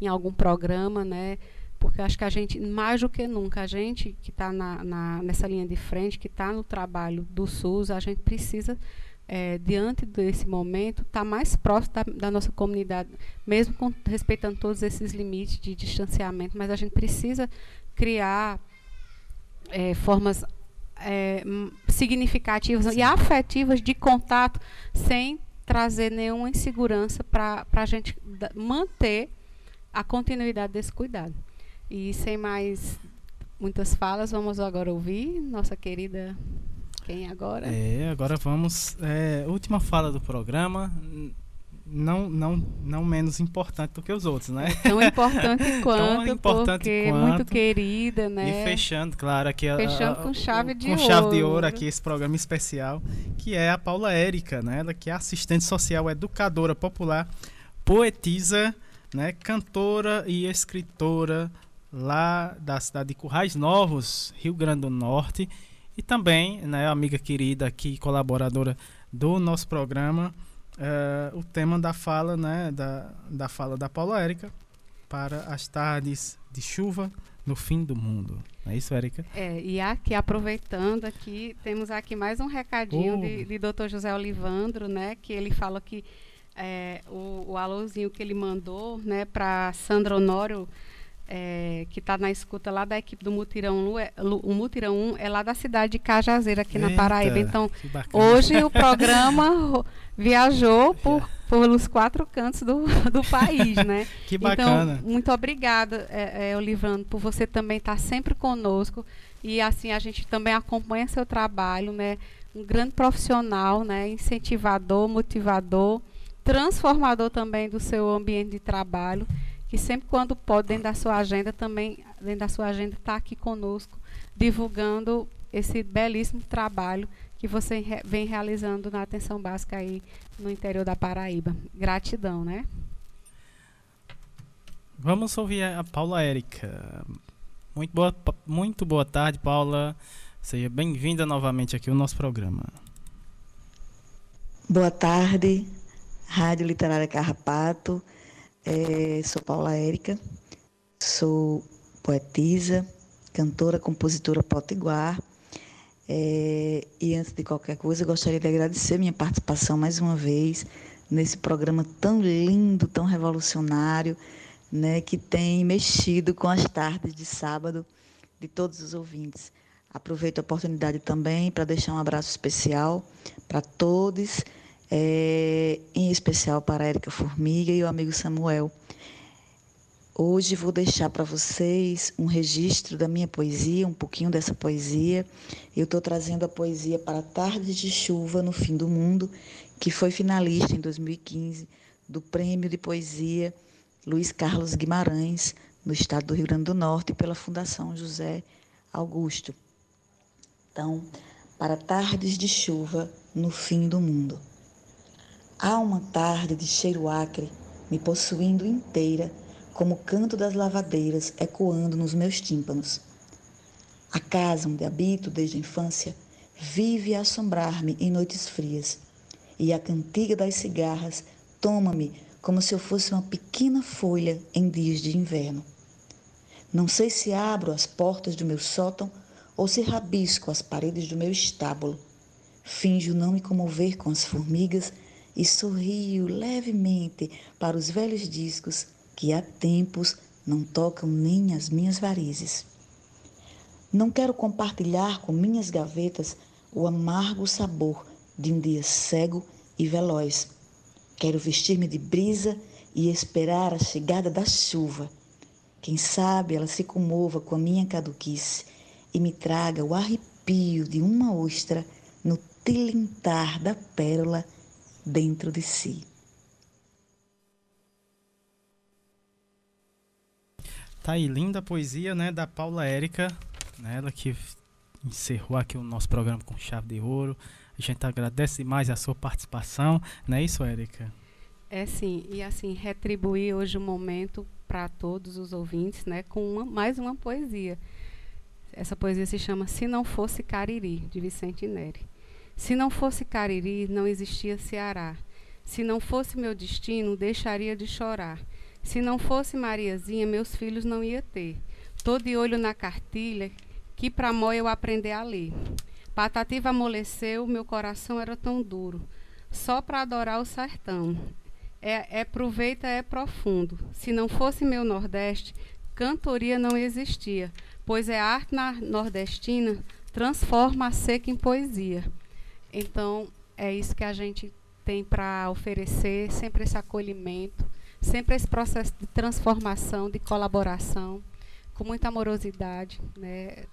em algum programa, né, porque acho que a gente, mais do que nunca, a gente que está nessa linha de frente, que está no trabalho do SUS, a gente precisa, é, diante desse momento, estar tá mais próximo da, da, nossa comunidade, mesmo com, respeitando todos esses limites de distanciamento, mas a gente precisa criar é, formas é, significativas Sim. e afetivas de contato sem trazer nenhuma insegurança para a gente manter a continuidade desse cuidado. E sem mais muitas falas, vamos agora ouvir nossa querida. Quem agora? É, agora vamos. É, última fala do programa. Não, não, não menos importante do que os outros, né? Tão importante quanto, Tão importante porque quanto, muito querida, né? E fechando, claro, aqui fechando a, a, com chave de com ouro. chave de ouro aqui esse programa especial, que é a Paula Érica, né? Ela que é assistente social, educadora popular, poetisa, né? Cantora e escritora lá da cidade de Currais Novos, Rio Grande do Norte, e também, né, amiga querida aqui, colaboradora do nosso programa, uh, o tema da fala, né, da, da fala da Paula Érica para as tardes de chuva no fim do mundo. Não é isso, Érica? É, e aqui, aproveitando aqui, temos aqui mais um recadinho oh. de, de Dr. José Olivandro, né, que ele fala que é, o, o alôzinho que ele mandou, né, para Sandra Honório, é, que está na escuta lá da equipe do Mutirão é, o Mutirão 1 é lá da cidade de Cajazeira, aqui Eita, na Paraíba. Então, hoje o programa viajou por, pelos quatro cantos do, do país, né? que bacana. Então, muito obrigada, é, é, Olivando, por você também estar tá sempre conosco. E assim, a gente também acompanha seu trabalho, né? Um grande profissional, né? Incentivador, motivador, transformador também do seu ambiente de trabalho que sempre quando pode, dentro da sua agenda, também, dentro da sua agenda, está aqui conosco, divulgando esse belíssimo trabalho que você re vem realizando na atenção básica aí no interior da Paraíba. Gratidão, né? Vamos ouvir a Paula Érica. Muito boa, muito boa tarde, Paula. Seja bem-vinda novamente aqui ao nosso programa. Boa tarde, Rádio Literária Carrapato. É, sou Paula Érica, sou poetisa, cantora, compositora potiguar. É, e antes de qualquer coisa, gostaria de agradecer minha participação mais uma vez nesse programa tão lindo, tão revolucionário, né, que tem mexido com as tardes de sábado de todos os ouvintes. Aproveito a oportunidade também para deixar um abraço especial para todos é, em especial para a Érica Formiga e o amigo Samuel. Hoje vou deixar para vocês um registro da minha poesia, um pouquinho dessa poesia. Eu estou trazendo a poesia para Tardes de Chuva no Fim do Mundo, que foi finalista em 2015 do Prêmio de Poesia Luiz Carlos Guimarães, no estado do Rio Grande do Norte, pela Fundação José Augusto. Então, para Tardes de Chuva no Fim do Mundo. Há uma tarde de cheiro acre me possuindo inteira, como o canto das lavadeiras ecoando nos meus tímpanos. A casa onde habito desde a infância vive a assombrar-me em noites frias, e a cantiga das cigarras toma-me como se eu fosse uma pequena folha em dias de inverno. Não sei se abro as portas do meu sótão ou se rabisco as paredes do meu estábulo. Finjo não me comover com as formigas e sorrio levemente para os velhos discos que há tempos não tocam nem as minhas varizes. Não quero compartilhar com minhas gavetas o amargo sabor de um dia cego e veloz. Quero vestir-me de brisa e esperar a chegada da chuva. Quem sabe ela se comova com a minha caduquice e me traga o arrepio de uma ostra no tilintar da pérola dentro de si. Tá aí, linda poesia, né, da Paula Érica, né, ela que encerrou aqui o nosso programa com chave de ouro. A gente agradece demais a sua participação, não é isso, Érica? É sim, e assim, retribuir hoje o momento para todos os ouvintes, né, com uma, mais uma poesia. Essa poesia se chama Se Não Fosse Cariri, de Vicente Neri. Se não fosse Cariri, não existia Ceará. Se não fosse meu destino, deixaria de chorar. Se não fosse Mariazinha, meus filhos não ia ter. Tô de olho na cartilha, que pra mó eu aprender a ler. Patativa amoleceu, meu coração era tão duro. Só para adorar o sertão. É, é proveita, é profundo. Se não fosse meu Nordeste, cantoria não existia, pois é arte na nordestina transforma a seca em poesia. Então, é isso que a gente tem para oferecer, sempre esse acolhimento, sempre esse processo de transformação, de colaboração, com muita amorosidade, né?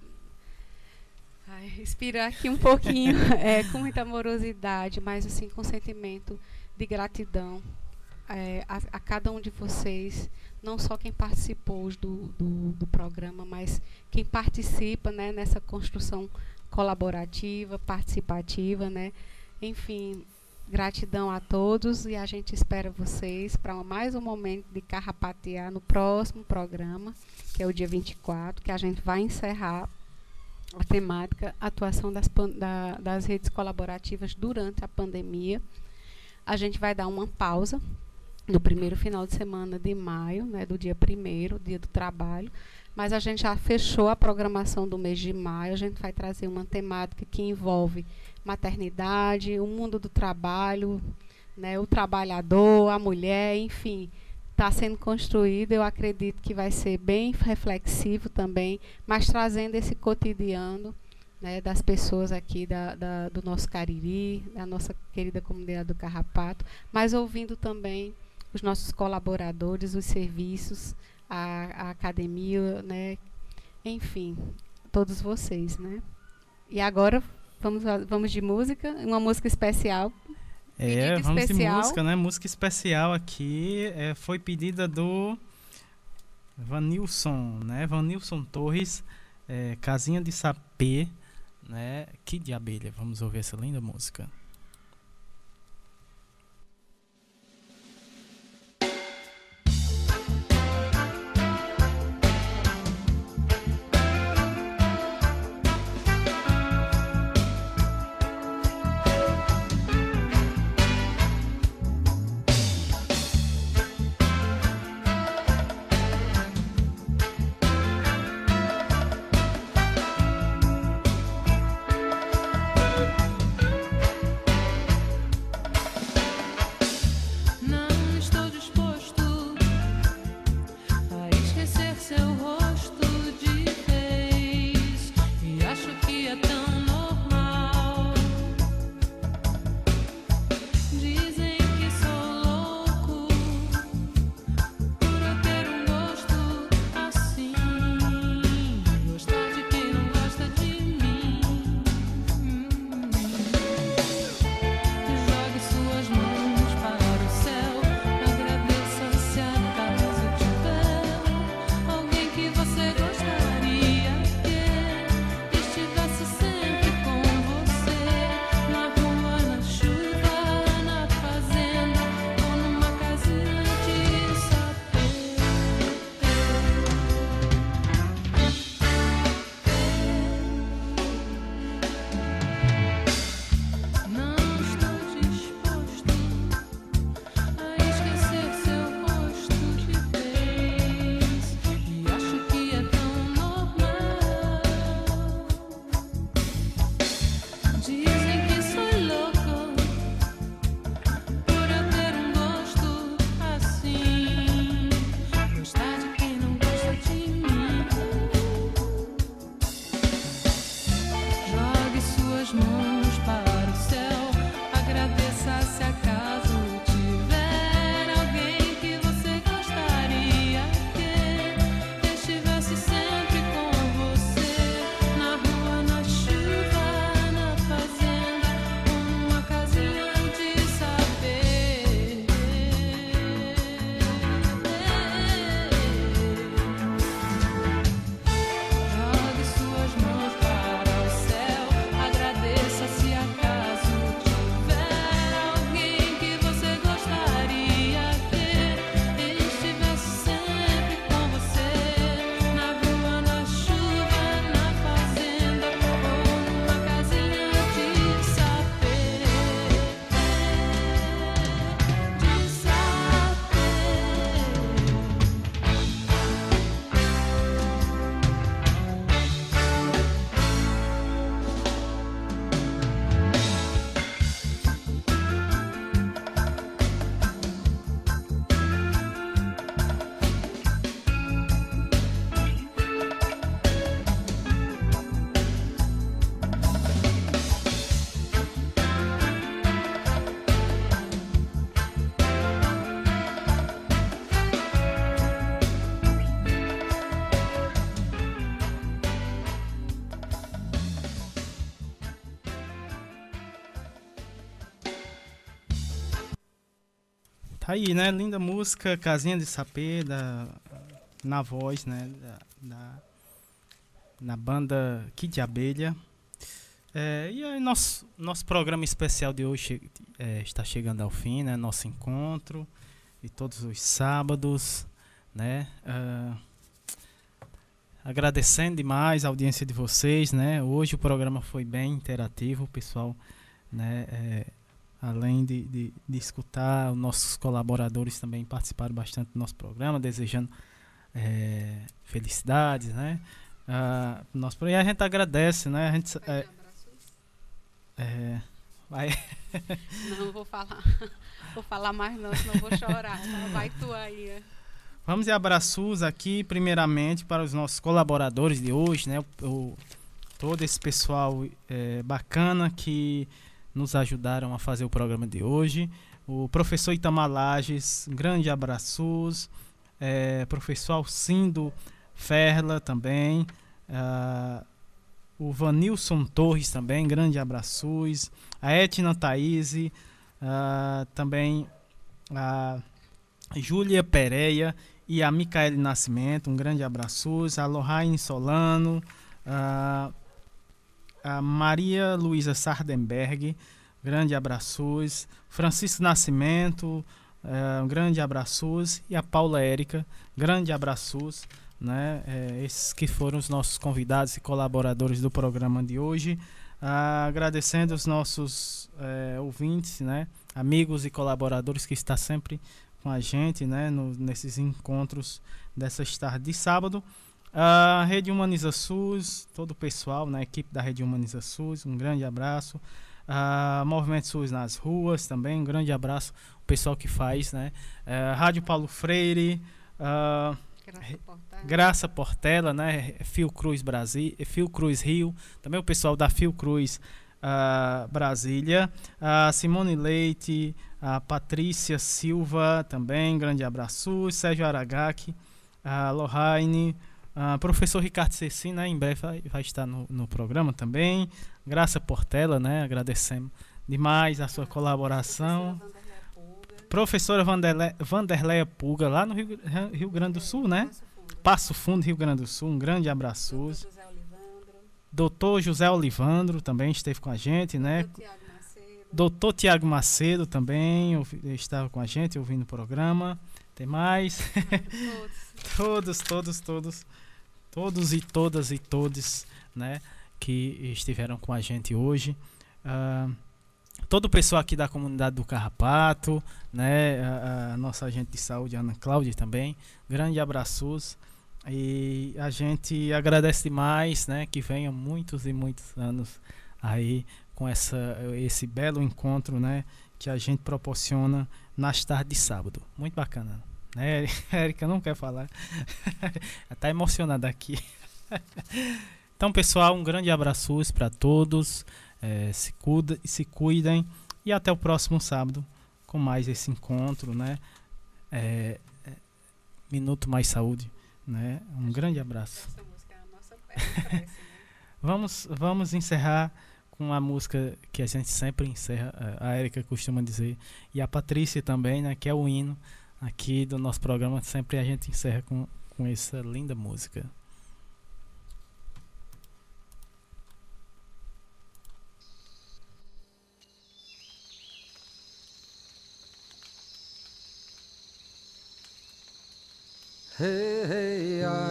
Ai, respirar aqui um pouquinho, é, com muita amorosidade, mas assim com sentimento de gratidão é, a, a, cada um de vocês, não só quem participou do, do, do programa, mas quem participa né, nessa construção colaborativa, participativa, né? Enfim, gratidão a todos e a gente espera vocês para mais um momento de carrapatear no próximo programa, que é o dia 24, que a gente vai encerrar a temática atuação das, da, das redes colaborativas durante a pandemia. A gente vai dar uma pausa no primeiro final de semana de maio, né, do dia primeiro, dia do trabalho, mas a gente já fechou a programação do mês de maio. A gente vai trazer uma temática que envolve maternidade, o mundo do trabalho, né, o trabalhador, a mulher, enfim, está sendo construído. Eu acredito que vai ser bem reflexivo também, mas trazendo esse cotidiano né, das pessoas aqui da, da, do nosso Cariri, da nossa querida comunidade do Carrapato, mas ouvindo também os nossos colaboradores, os serviços, a, a academia, né, enfim, todos vocês, né. E agora vamos, vamos de música, uma música especial é, vamos especial. de música, né? Música especial aqui é, foi pedida do Vanilson, né? Vanilson Torres, é, Casinha de Sapê, né? Que de abelha. Vamos ouvir essa linda música. Aí, né? Linda música, Casinha de Sapê, da, na voz, né? Da, da, na banda Kid Abelha. É, e aí, nosso, nosso programa especial de hoje é, está chegando ao fim, né? Nosso encontro de todos os sábados, né? Uh, agradecendo demais a audiência de vocês, né? Hoje o programa foi bem interativo, pessoal, né? É, além de, de, de, escutar, os nossos colaboradores também participaram bastante do nosso programa, desejando é, felicidades, né? Uh, nosso, e a gente agradece, né? A gente, é, é, vai. Não vou falar, vou falar mais não, senão vou chorar. Vai tu aí. É. Vamos de abraços aqui, primeiramente, para os nossos colaboradores de hoje, né? O, o todo esse pessoal é, bacana que nos ajudaram a fazer o programa de hoje. O professor Itamar Lages, um grande abraços. É, professor Alcindo Ferla também. Uh, o Vanilson Torres também, grande abraços. A Etna Thaís, uh, também a Júlia Pereira e a Micaele Nascimento, um grande abraços. A Lohane Solano, uh, a Maria Luísa Sardenberg, grande abraços. Francisco Nascimento, uh, um grande abraços. E a Paula Érica, grande abraços né? É, esses que foram os nossos convidados e colaboradores do programa de hoje. Ah, agradecendo os nossos é, ouvintes, né? Amigos e colaboradores que estão sempre com a gente, né? No, nesses encontros dessas tardes de sábado. A Rede Humaniza SUS, todo o pessoal, né? equipe da Rede Humaniza SUS, um grande abraço. Uh, Movimento SUS nas ruas também, um grande abraço. O pessoal que faz, né? Uh, Rádio Paulo Freire, uh, Graça Portela. Graça Portela, né? Fiocruz Brasil, Fiocruz Rio, também o pessoal da Fiocruz uh, Brasília, a Simone Leite, a Patrícia Silva também, grande abraço, Sérgio Aragaki, a a professor Ricardo Cecim, né? Em breve vai, vai estar no, no programa também. Graça Portela, né? Agradecemos demais a sua colaboração professora Vanderle, Vanderleia Puga, lá no Rio, Rio Grande do Sul, né? Passo Fundo, Rio Grande do Sul. Um grande abraço. Doutor José Olivandro também esteve com a gente, né? Doutor Tiago Macedo também estava com a gente ouvindo o programa. Tem mais? todos, todos, todos. Todos e todas e todos, né? Que estiveram com a gente hoje. Uh, todo o pessoal aqui da comunidade do Carrapato, né, a, a nossa agente de saúde, Ana Cláudia também, grande abraços e a gente agradece demais, né, que venham muitos e muitos anos aí com essa, esse belo encontro, né, que a gente proporciona nas tardes de sábado. Muito bacana, né, Érica não quer falar, está emocionada aqui. então, pessoal, um grande abraço para todos. É, se, cuida, se cuidem e até o próximo sábado com mais esse encontro, né? É, é, Minuto Mais Saúde, né? Um grande abraço. É vamos, vamos encerrar com a música que a gente sempre encerra, a Erika costuma dizer, e a Patrícia também, né? Que é o hino aqui do nosso programa, sempre a gente encerra com, com essa linda música. Hey, hey, ay,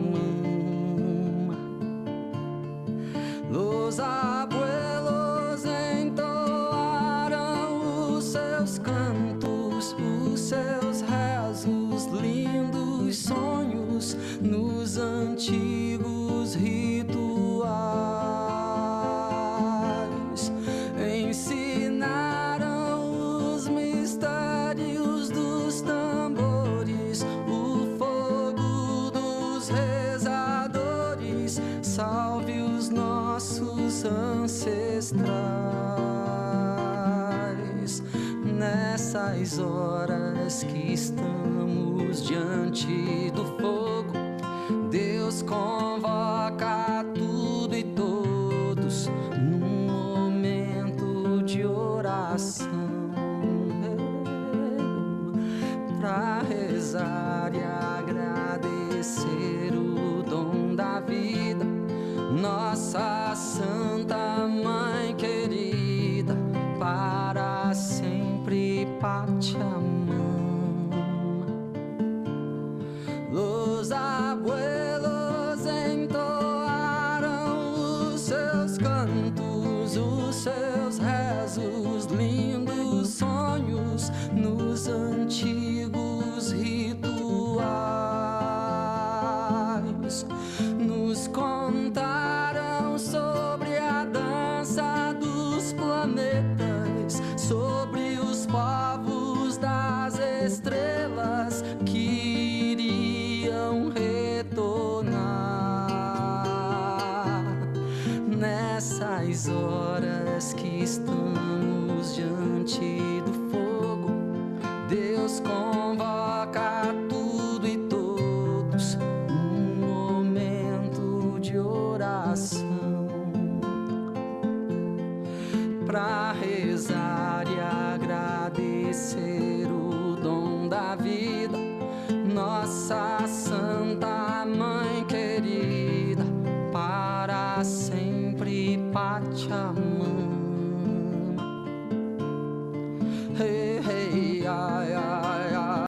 Os abuelos entoaram os seus cantos, os seus rezos, lindos sonhos nos antigos. ancestrais nessas horas que estamos diante do fogo. Deus convoca tudo e todos num momento de oração. Pra con